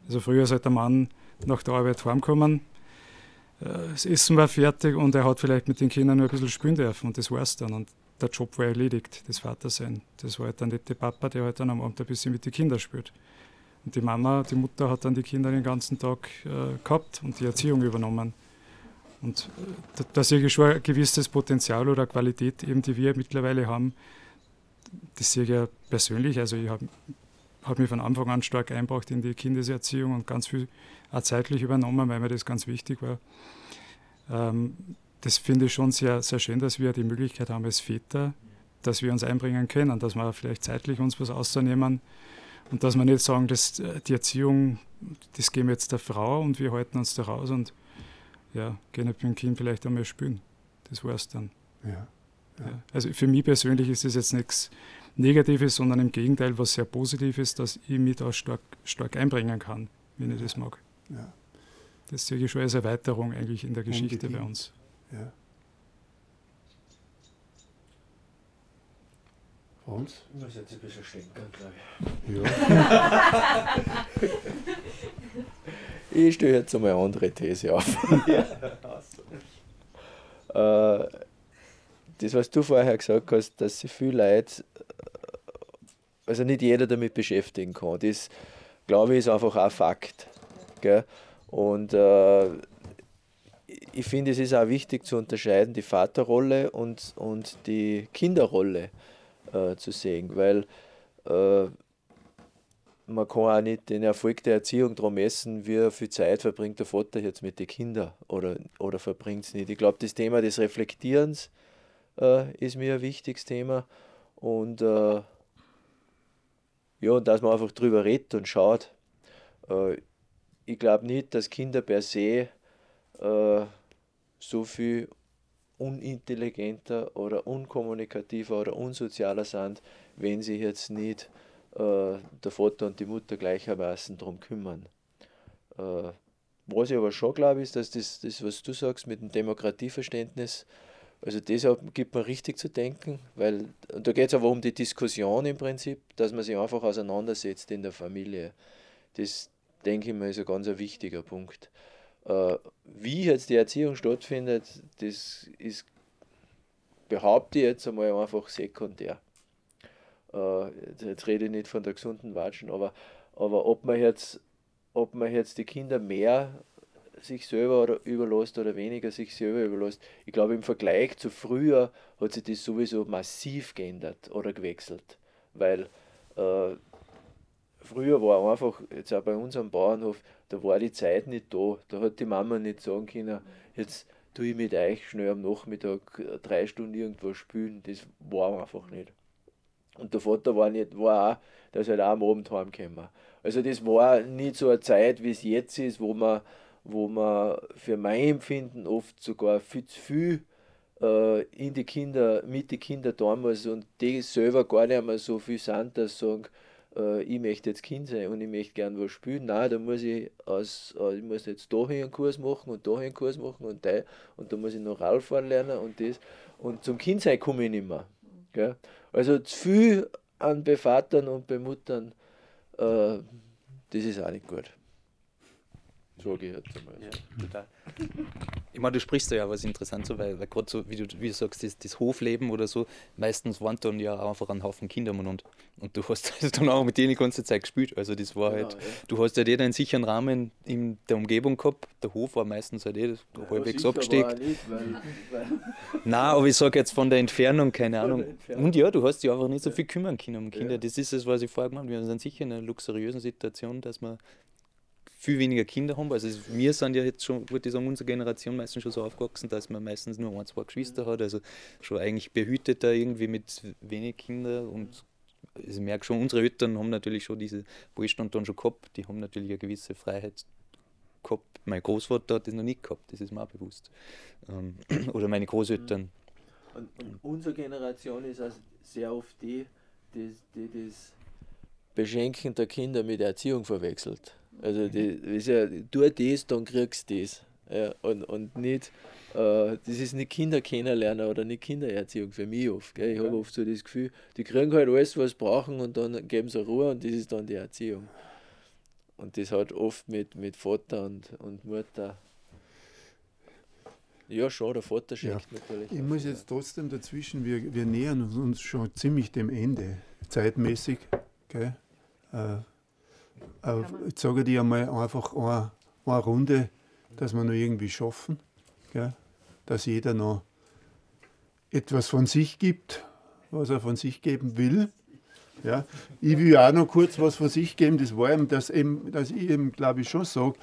C: Also früher halt der Mann nach der Arbeit heimgekommen, äh, das Essen war fertig und er hat vielleicht mit den Kindern nur ein bisschen spielen dürfen und das war es dann. Und der Job war erledigt, das Vatersein. Das war halt der nette Papa, der halt dann am Abend ein bisschen mit den Kindern spielt. Und die Mama, die Mutter hat dann die Kinder den ganzen Tag äh, gehabt und die Erziehung übernommen. Und äh, da, sehe ich schon ein gewisses Potenzial oder Qualität, eben, die wir mittlerweile haben. Das sehe ich ja persönlich. Also ich habe hab mich von Anfang an stark eingebracht in die Kindeserziehung und ganz viel auch zeitlich übernommen, weil mir das ganz wichtig war. Ähm, das finde ich schon sehr, sehr schön, dass wir die Möglichkeit haben als Väter, dass wir uns einbringen können, dass wir vielleicht zeitlich uns was auszunehmen und dass wir nicht sagen, dass äh, die Erziehung, das geben wir jetzt der Frau und wir halten uns da raus und ja, gehen mit dem Kind vielleicht einmal spielen. Das war es dann. Ja, ja. Ja. Also für mich persönlich ist das jetzt nichts Negatives, sondern im Gegenteil was sehr Positives, dass ich mich da stark, stark einbringen kann, wenn ich das mag. Das sehe ich schon als Erweiterung eigentlich in der Geschichte Unbedingt. bei uns. Ja.
B: Uns?
D: Das ist jetzt ein bisschen stänkern, glaube ich. Ja. ich stelle jetzt einmal eine andere These auf. äh, das, was du vorher gesagt hast, dass sich viele Leute, also nicht jeder damit beschäftigen kann, das glaube ich ist einfach auch Fakt. Gell? Und äh, ich finde, es ist auch wichtig zu unterscheiden, die Vaterrolle und, und die Kinderrolle äh, zu sehen, weil äh, man kann auch nicht den Erfolg der Erziehung darum messen, wie viel Zeit verbringt der Vater jetzt mit den Kindern oder, oder verbringt es nicht. Ich glaube, das Thema des Reflektierens äh, ist mir ein wichtiges Thema und äh, ja, dass man einfach drüber redet und schaut. Äh, ich glaube nicht, dass Kinder per se äh, so viel unintelligenter oder unkommunikativer oder unsozialer sind, wenn sie jetzt nicht äh, der Vater und die Mutter gleichermaßen darum kümmern. Äh, was ich aber schon glaube, ist, dass das, das, was du sagst mit dem Demokratieverständnis, also das gibt mir richtig zu denken, weil da geht es aber um die Diskussion im Prinzip, dass man sich einfach auseinandersetzt in der Familie. Das denke ich mal ist ein ganz wichtiger Punkt. Äh, wie jetzt die Erziehung stattfindet, das ist, behaupte ich jetzt einmal einfach sekundär. Äh, jetzt rede ich nicht von der gesunden Watschen, aber, aber ob man jetzt ob man jetzt die Kinder mehr sich selber oder überlässt oder weniger sich selber überlässt. Ich glaube, im Vergleich zu früher hat sich das sowieso massiv geändert oder gewechselt. Weil äh, früher war einfach, jetzt auch bei uns am Bauernhof, da war die Zeit nicht da. Da hat die Mama nicht sagen können, jetzt tue ich mit euch schnell am Nachmittag drei Stunden irgendwas spielen. Das war einfach nicht. Und der Vater war, nicht, war auch, der ist halt auch am Abend heimgekommen. Also das war nicht so eine Zeit, wie es jetzt ist, wo man, wo man für mein Empfinden oft sogar viel zu viel äh, in die Kinder, mit den Kindern damals und die selber gar nicht mehr so viel sind, dass sie sagen, äh, ich möchte jetzt Kind sein und ich möchte gern was spielen. Nein, da muss ich aus, äh, ich muss jetzt da einen Kurs machen und da einen Kurs machen und da und da muss ich noch Radfahren lernen und das. Und zum Kindsein komme ich nicht mehr. Gell? Also zu viel an Bevatern und Bemuttern, äh, das ist auch nicht gut.
A: So gehört. Ja, total. Ich meine, du sprichst ja was interessant, so, weil, weil gerade so, wie du, wie du sagst, das, das, Hofleben oder so, meistens waren dann ja einfach ein Haufen Kinder und, und du hast halt dann auch mit denen die ganze Zeit gespielt. Also das war genau, halt, ja. du hast halt jeder einen sicheren Rahmen in der Umgebung gehabt. Der Hof war meistens halt eh ja, halbwegs abgesteckt. Nein, aber ich sage jetzt von der Entfernung, keine Ahnung. Entfernung. Und ja, du hast dich einfach nicht so viel kümmern können um Kinder. Das ist es, was ich vorher gemacht habe. Wir sind sicher in einer luxuriösen Situation, dass wir viel weniger Kinder haben. Also wir sind ja jetzt schon, würde ich sagen, unsere Generation meistens schon so aufgewachsen, dass man meistens nur ein, zwei Geschwister hat. Also schon eigentlich behüteter irgendwie mit wenig Kindern. Und ich merke schon, unsere Eltern haben natürlich schon diese Wohlstand dann schon gehabt. Die haben natürlich eine gewisse Freiheit gehabt. Mein Großvater hat das noch nicht gehabt, das ist mir auch bewusst. Ähm, oder meine Großeltern.
D: Und, und, unsere Generation ist also sehr oft die, die, die das Beschenken der Kinder mit Erziehung verwechselt. Also die, ist ja, tu das, dann kriegst du das. Ja, und, und nicht, äh, das ist nicht Kinder kennenlernen oder nicht Kindererziehung für mich oft. Gell? Ich habe oft so das Gefühl, die kriegen halt alles, was sie brauchen und dann geben sie Ruhe und das ist dann die Erziehung. Und das hat oft mit, mit Vater und, und Mutter. Ja, schon, der Vater schenkt ja. natürlich.
B: Ich muss jetzt trotzdem dazwischen, wir, wir nähern uns schon ziemlich dem Ende, zeitmäßig. Gell? Äh, äh, jetzt sage ich dir einmal einfach eine, eine Runde, dass wir noch irgendwie schaffen, gell? dass jeder noch etwas von sich gibt, was er von sich geben will. Ja, ich will auch noch kurz was von sich geben. Das war eben, dass, eben, dass ich eben, glaube ich, schon sage,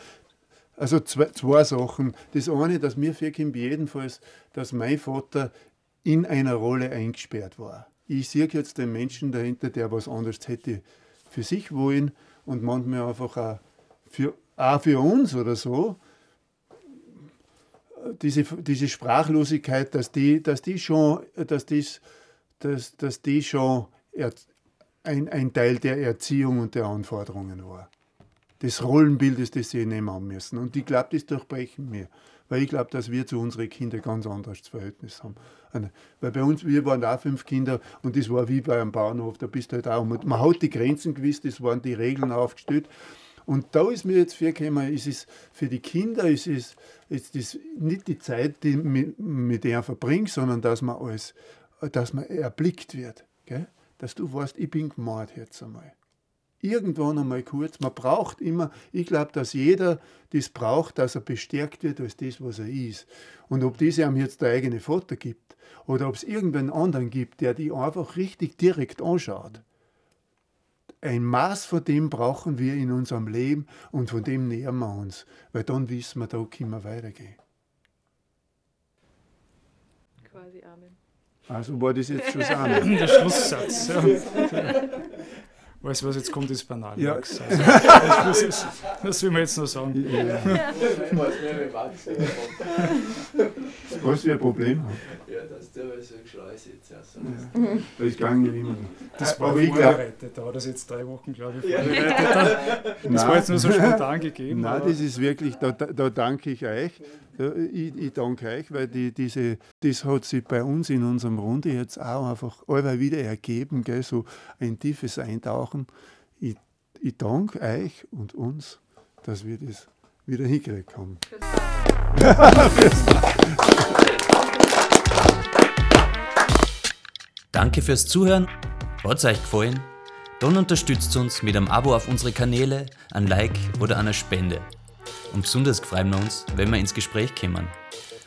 B: also zwei, zwei, Sachen. Das eine, dass mir vorkommt jedenfalls, dass mein Vater in einer Rolle eingesperrt war. Ich sehe jetzt den Menschen dahinter, der was anderes hätte für sich wollen und manchmal einfach auch für, auch für uns oder so, diese, diese Sprachlosigkeit, dass die, dass die schon, dass dies, dass, dass die schon ein, ein Teil der Erziehung und der Anforderungen war. Des Rollenbildes, das sie nehmen müssen. Und ich glaube, das durchbrechen wir. Weil ich glaube, dass wir zu unseren Kindern ganz anderes Verhältnis haben. Weil bei uns, wir waren auch fünf Kinder und das war wie bei einem Bauernhof, da bist du halt auch. Man hat die Grenzen gewusst, das waren die Regeln aufgestellt. Und da ist mir jetzt vorgekommen, ist es für die Kinder ist es ist das nicht die Zeit, die mit, mit der verbringt, sondern dass man alles, dass man erblickt wird. Gell? Dass du weißt, ich bin gemord jetzt einmal irgendwann einmal kurz. Man braucht immer, ich glaube, dass jeder das braucht, dass er bestärkt wird als das, was er ist. Und ob das einem jetzt der eigene Vater gibt oder ob es irgendeinen anderen gibt, der die einfach richtig direkt anschaut. Ein Maß von dem brauchen wir in unserem Leben und von dem nähern wir uns, weil dann wissen wir, da können wir weitergehen.
F: Quasi Amen.
B: Also war das jetzt schon das Amen.
C: Der Schlusssatz. Ja. Weißt du was, jetzt kommt das banal, ja. Max. Also, das, ist, das will man jetzt noch sagen. Ja.
B: was wir ein Problem haben.
D: Ja, dass der so geschrei jetzt erst.
B: Ja. Das ist nicht immer.
C: Das war
B: ich
C: vorbereitet, da hat das jetzt drei Wochen, glaube ich, vorbereitet. Das war
B: Nein.
C: jetzt nur so spontan gegeben.
B: Nein,
C: aber-
B: das ist wirklich, da, da, da danke ich euch. Ich, ich danke euch, weil die, diese, das hat sich bei uns in unserem Runde jetzt auch einfach allweil wieder ergeben, gell, so ein tiefes Eintauchen. Ich, ich danke euch und uns, dass wir das wieder hingekriegt haben.
A: Danke fürs Zuhören. Hat's euch gefallen? Dann unterstützt uns mit einem Abo auf unsere Kanäle, ein Like oder einer Spende. Und besonders freuen wir uns, wenn wir ins Gespräch kommen.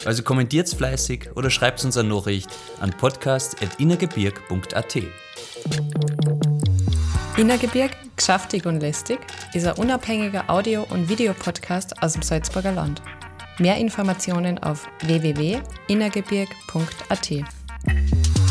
A: Also kommentiert's fleißig oder schreibt uns eine Nachricht an podcast.innergebirg.at.
G: Innergebirg, geschäftig und lästig ist ein unabhängiger Audio- und Videopodcast aus dem Salzburger Land. Mehr Informationen auf www.innergebirg.at.